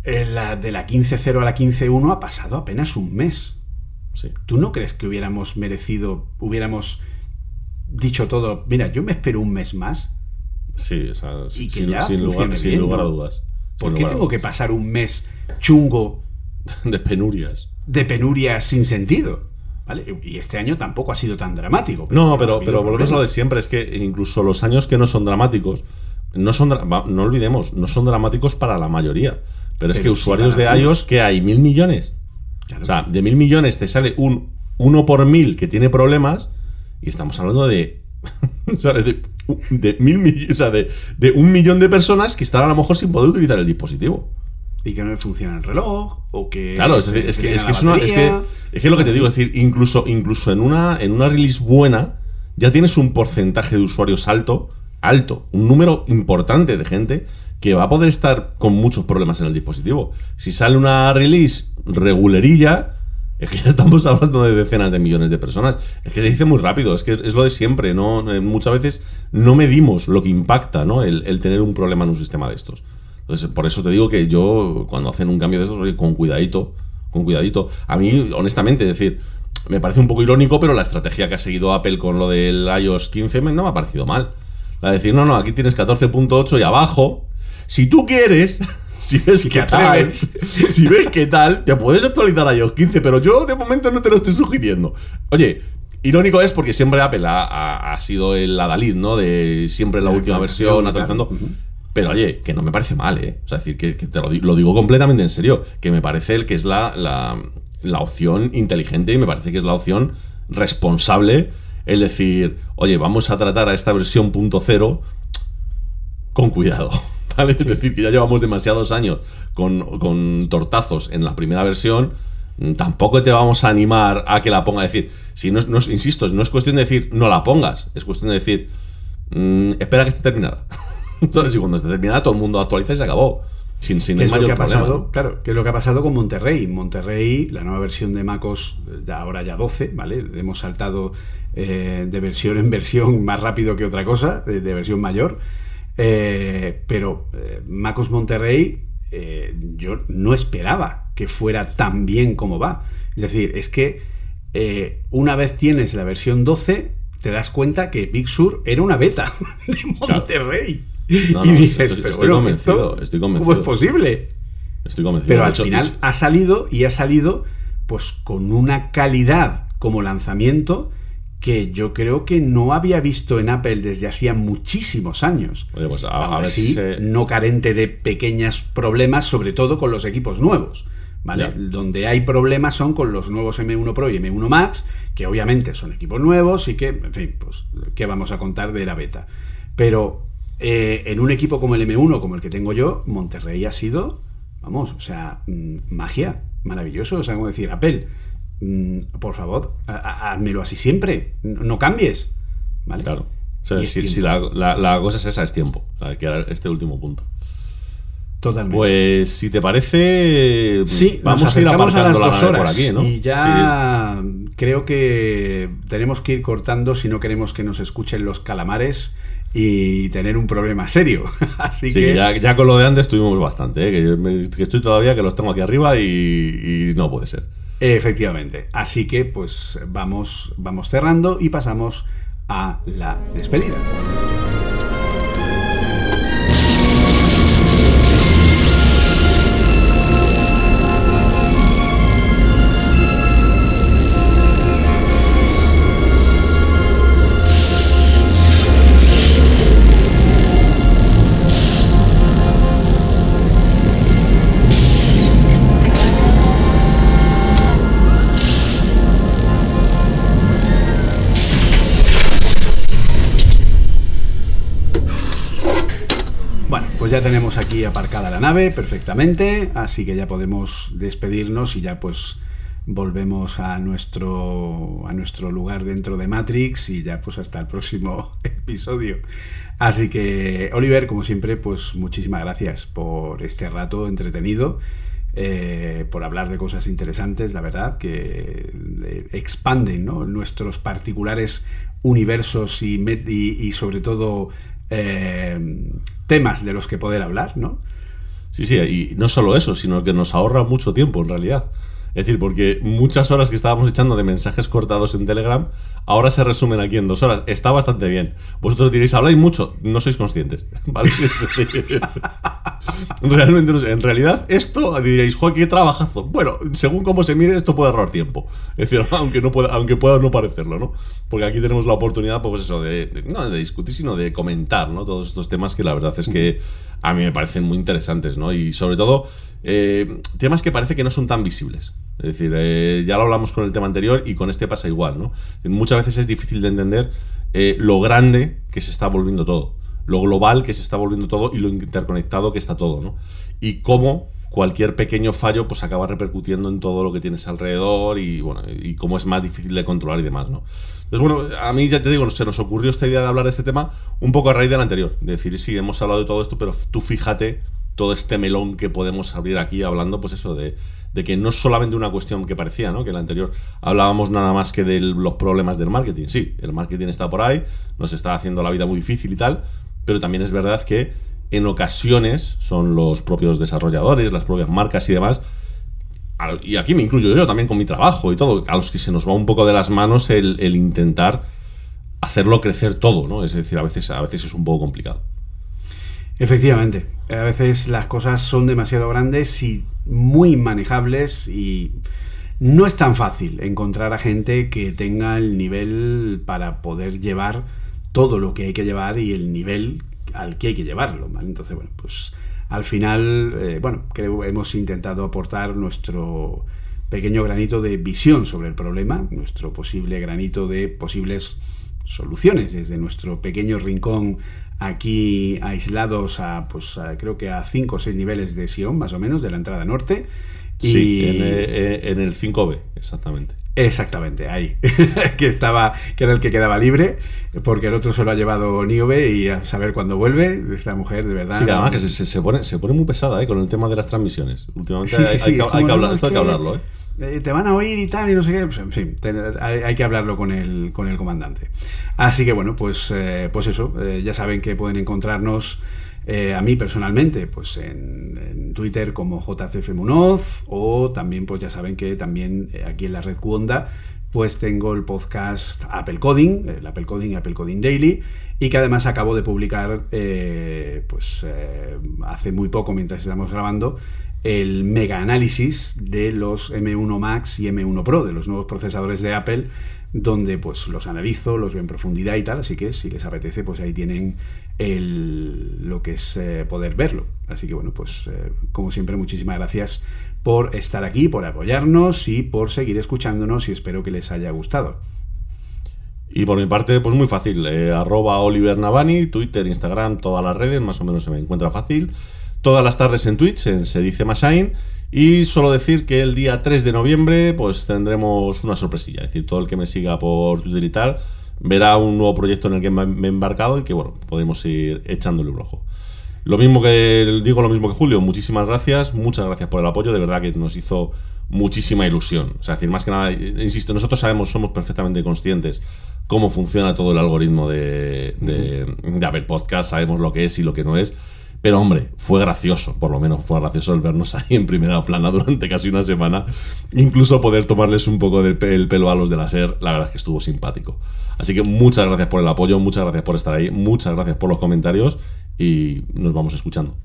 Eh, la- de la 15.0 a la 15.1 ha pasado apenas un mes. Sí. ¿Tú no crees que hubiéramos merecido, hubiéramos dicho todo, mira, yo me espero un mes más? Sí, o sea, sin, lugar, sin a dudas. ¿Por qué tengo que pasar un mes chungo De penurias. de penuria sin sentido? ¿Vale? Y este año tampoco ha sido tan dramático. No, pero, pero volvemos a lo de siempre. Es que incluso los años que no son dramáticos, no son no olvidemos, no son dramáticos para la mayoría. Pero, es que sí usuarios de iOS, que hay mil millones. Claro. O sea, de mil millones te sale un uno por mil que tiene problemas y estamos hablando de. de, de mil o sea, de, de un millón de personas que están a lo mejor sin poder utilizar el dispositivo. y que no le funciona el reloj, o que. Claro, es, se es que, es, que es, una- es que es que lo que te digo, es decir, incluso, incluso en una, en una release buena, ya tienes un porcentaje de usuarios alto, alto, un número importante de gente que va a poder estar con muchos problemas en el dispositivo. Si sale una release regulerilla, es que ya estamos hablando de decenas de millones de personas. Es que se dice muy rápido, es que es lo de siempre, ¿no? Eh, muchas veces no medimos lo que impacta, ¿no? El, tener un problema en un sistema de estos. Entonces, por eso te digo que yo, cuando hacen un cambio de estos, oye, con cuidadito, con cuidadito. A mí, honestamente, es decir, me parece un poco irónico, pero la estrategia que ha seguido Apple con lo del iOS 15 no me ha parecido mal. La de decir, no, no, aquí tienes 14.8 y abajo, si tú quieres, si ves Si qué te tal, si ves qué tal, te puedes actualizar a iOS 15, pero yo de momento no te lo estoy sugiriendo. Oye, irónico es porque siempre Apple ha, ha- ha sido el adalid, ¿no? De siempre la última versión, actualizando. Pero oye, que no me parece mal, ¿eh? O sea, decir, que, que te lo, di- lo digo completamente en serio, que me parece el que es la, la, la opción inteligente y me parece que es la opción responsable el decir, oye, vamos a tratar a esta versión punto cero con cuidado. ¿Vale? Es decir, que ya llevamos demasiados años con, con tortazos en la primera versión. mm, Tampoco te vamos a animar a que la ponga. Es decir, si no, no insisto, no es cuestión de decir no la pongas, es cuestión de decir mm, espera que esté terminada. Entonces, y cuando esté terminada, todo el mundo actualiza y se acabó. Sin, sin ¿Qué es lo mayor que ha problema, pasado? ¿no? Claro, que es lo que ha pasado con Monterrey. Monterrey, la nueva versión de MacOS, eh, ya ahora ya 12, ¿vale? Hemos saltado eh, de versión en versión más rápido que otra cosa, de, de versión mayor. Eh, pero eh, MacOS Monterrey, eh, yo no esperaba que fuera tan bien como va. Es decir, es que eh, una vez tienes la versión 12, te das cuenta que Big Sur era una beta de Monterrey. No, y no, dices, estoy- pero estoy bueno, convencido, ¿esto estoy ¿Cómo es convencido. posible? Estoy convencido. Pero al hecho- final hecho- ha salido y ha salido pues con una calidad como lanzamiento que yo creo que no había visto en Apple desde hacía muchísimos años. Oye, pues a, ver así, si se- no carente de pequeños problemas, sobre todo con los equipos nuevos. ¿Vale? Donde hay problemas son con los nuevos M1 Pro y M1 Max, que obviamente son equipos nuevos y que, en fin, pues, ¿qué vamos a contar de la beta? Pero eh, en un equipo como el M1, como el que tengo yo, Monterrey ha sido, vamos, o sea, mm, magia, maravilloso. O sea, como decir, Apple, mm, por favor, há- há- házmelo así siempre, no no cambies. ¿Vale? Claro. O sea, si, si la, la- la cosa es esa, es tiempo. O sea, que era este último punto. Totalmente. Pues si te parece, Sí, vamos nos a ir acercamos a las aparcando la dos horas por aquí, ¿no? y ya creo que tenemos que ir cortando si no queremos que nos escuchen los calamares y tener un problema serio. Así Sí, que ya, ya con lo de antes tuvimos bastante, ¿eh? que, yo me- que estoy todavía, que los tengo aquí arriba y, y no puede ser. Efectivamente. Así que pues vamos vamos cerrando y pasamos a la despedida. Pues ya tenemos aquí aparcada la nave perfectamente, así que ya podemos despedirnos y ya pues volvemos a nuestro a nuestro lugar dentro de Matrix y ya pues hasta el próximo episodio. Así que Oliver, como siempre, pues muchísimas gracias por este rato entretenido. eh, por hablar de cosas interesantes, la verdad, que eh, expanden nuestros particulares universos y sobre todo eh, temas de los que poder hablar, ¿no? Sí, sí, y no solo eso, sino que nos ahorra mucho tiempo en realidad. Es decir, porque muchas horas que estábamos echando de mensajes cortados en Telegram, ahora se resumen aquí en dos horas. Está bastante bien. Vosotros diréis, habláis mucho, no sois conscientes. ¿vale? Realmente. En realidad, esto diréis, joder, qué trabajazo. Bueno, según cómo se mide, esto puede ahorrar tiempo. Es decir, aunque, no pueda, aunque pueda no parecerlo, ¿no? Porque aquí tenemos la oportunidad, pues eso, de, de- no de discutir, sino de comentar, ¿no? Todos estos temas que la verdad es que a mí me parecen muy interesantes, ¿no? Y sobre todo, eh, temas que parece que no son tan visibles. Es decir, eh, ya lo hablamos con el tema anterior y con este pasa igual, ¿no? Muchas veces es difícil de entender eh, lo grande que se está volviendo todo, lo global que se está volviendo todo y lo interconectado que está todo, ¿no? Y cómo cualquier pequeño fallo pues acaba repercutiendo en todo lo que tienes alrededor y bueno, y cómo es más difícil de controlar y demás, ¿no? Entonces, bueno, a mí ya te digo, se nos ocurrió esta idea de hablar de este tema un poco a raíz del anterior. De decir, sí, hemos hablado de todo esto, pero tú fíjate todo este melón que podemos abrir aquí hablando, pues eso, de, de que no es solamente una cuestión que parecía, ¿no? Que el anterior hablábamos nada más que de los problemas del marketing. Sí, el marketing está por ahí, nos está haciendo la vida muy difícil y tal, pero también es verdad que en ocasiones son los propios desarrolladores, las propias marcas y demás, y aquí me incluyo yo también con mi trabajo y todo, a los que se nos va un poco de las manos el, intentar hacerlo crecer todo, ¿no? Es decir, a veces, a veces es un poco complicado. Efectivamente, a veces las cosas son demasiado grandes y muy manejables y no es tan fácil encontrar a gente que tenga el nivel para poder llevar todo lo que hay que llevar y el nivel al que hay que llevarlo. Entonces, bueno, pues al final, eh, bueno, creo hemos intentado aportar nuestro pequeño granito de visión sobre el problema, nuestro posible granito de posibles soluciones desde nuestro pequeño rincón aquí aislados a, pues, creo que a 5 o 6 niveles de Sion, más o menos, de la entrada norte. Sí, en, eh, en el 5B, exactamente. Exactamente, ahí. que estaba, que era el que quedaba libre, porque el otro se lo ha llevado Niobe y a saber cuándo vuelve. Esta mujer, de verdad. Sí, además que se, se, pone, se pone muy pesada ¿eh? con el tema de las transmisiones. Últimamente hay, que, hay, que, hablar, esto hay que hablarlo, ¿eh? ¿eh? Te van a oír y tal, y no sé qué. Pues, en fin, hay, que hablarlo con el, con el comandante. Así que bueno, pues, eh, pues eso. Eh, ya saben que pueden encontrarnos eh, a mí personalmente, pues en, Twitter como JCF Munoz o también pues ya saben que también eh, aquí en la red Cuonda pues tengo el podcast Apple Coding, el Apple Coding Apple Coding Daily y que además acabo de publicar eh, pues hace muy poco mientras estamos grabando el mega análisis de los M1 Max y M1 Pro, de los nuevos procesadores de Apple, donde pues los analizo, los veo en profundidad y tal, así que si les apetece pues ahí tienen el, lo que es eh, poder verlo. Así que bueno, pues eh, como siempre, muchísimas gracias por estar aquí, por apoyarnos y por seguir escuchándonos y espero que les haya gustado. Y por mi parte, pues muy fácil, eh, arroba Oliver Navani, Twitter, Instagram, todas las redes, más o menos se me encuentra fácil. Todas las tardes en Twitch, en Se Dice Mashine. Y solo decir que el día 3 de noviembre, pues tendremos una sorpresilla. Es decir, todo el que me siga por Twitter y tal, verá un nuevo proyecto en el que me he embarcado y que, bueno, podemos ir echándole un ojo. Lo mismo que digo, lo mismo que Julio, muchísimas gracias, muchas gracias por el apoyo, de verdad que nos hizo muchísima ilusión. O sea, decir, más que nada, insisto, nosotros sabemos, somos perfectamente conscientes cómo funciona todo el algoritmo de, de, de Apple Podcast, sabemos lo que es y lo que no es. Pero hombre, fue gracioso, por lo menos fue gracioso el vernos ahí en primera plana durante casi una semana. Incluso poder tomarles un poco del pelo a los de la SER, la verdad es que estuvo simpático. Así que muchas gracias por el apoyo, muchas gracias por estar ahí, muchas gracias por los comentarios y nos vamos escuchando.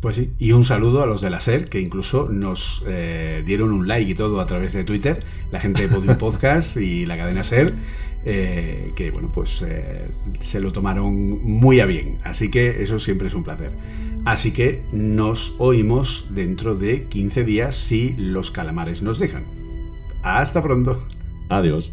Pues sí, y un saludo a los de la SER, que incluso nos eh, dieron un like y todo a través de Twitter, la gente de Podium Podcast y la cadena SER, eh, que bueno, pues eh, se lo tomaron muy a bien. Así que eso siempre es un placer. Así que nos oímos dentro de 15 días si los calamares nos dejan. Hasta pronto. Adiós.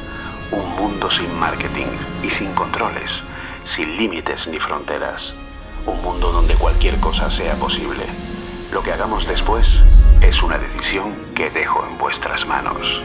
Un mundo sin marketing y sin controles, sin límites ni fronteras. Un mundo donde cualquier cosa sea posible. Lo que hagamos después es una decisión que dejo en vuestras manos.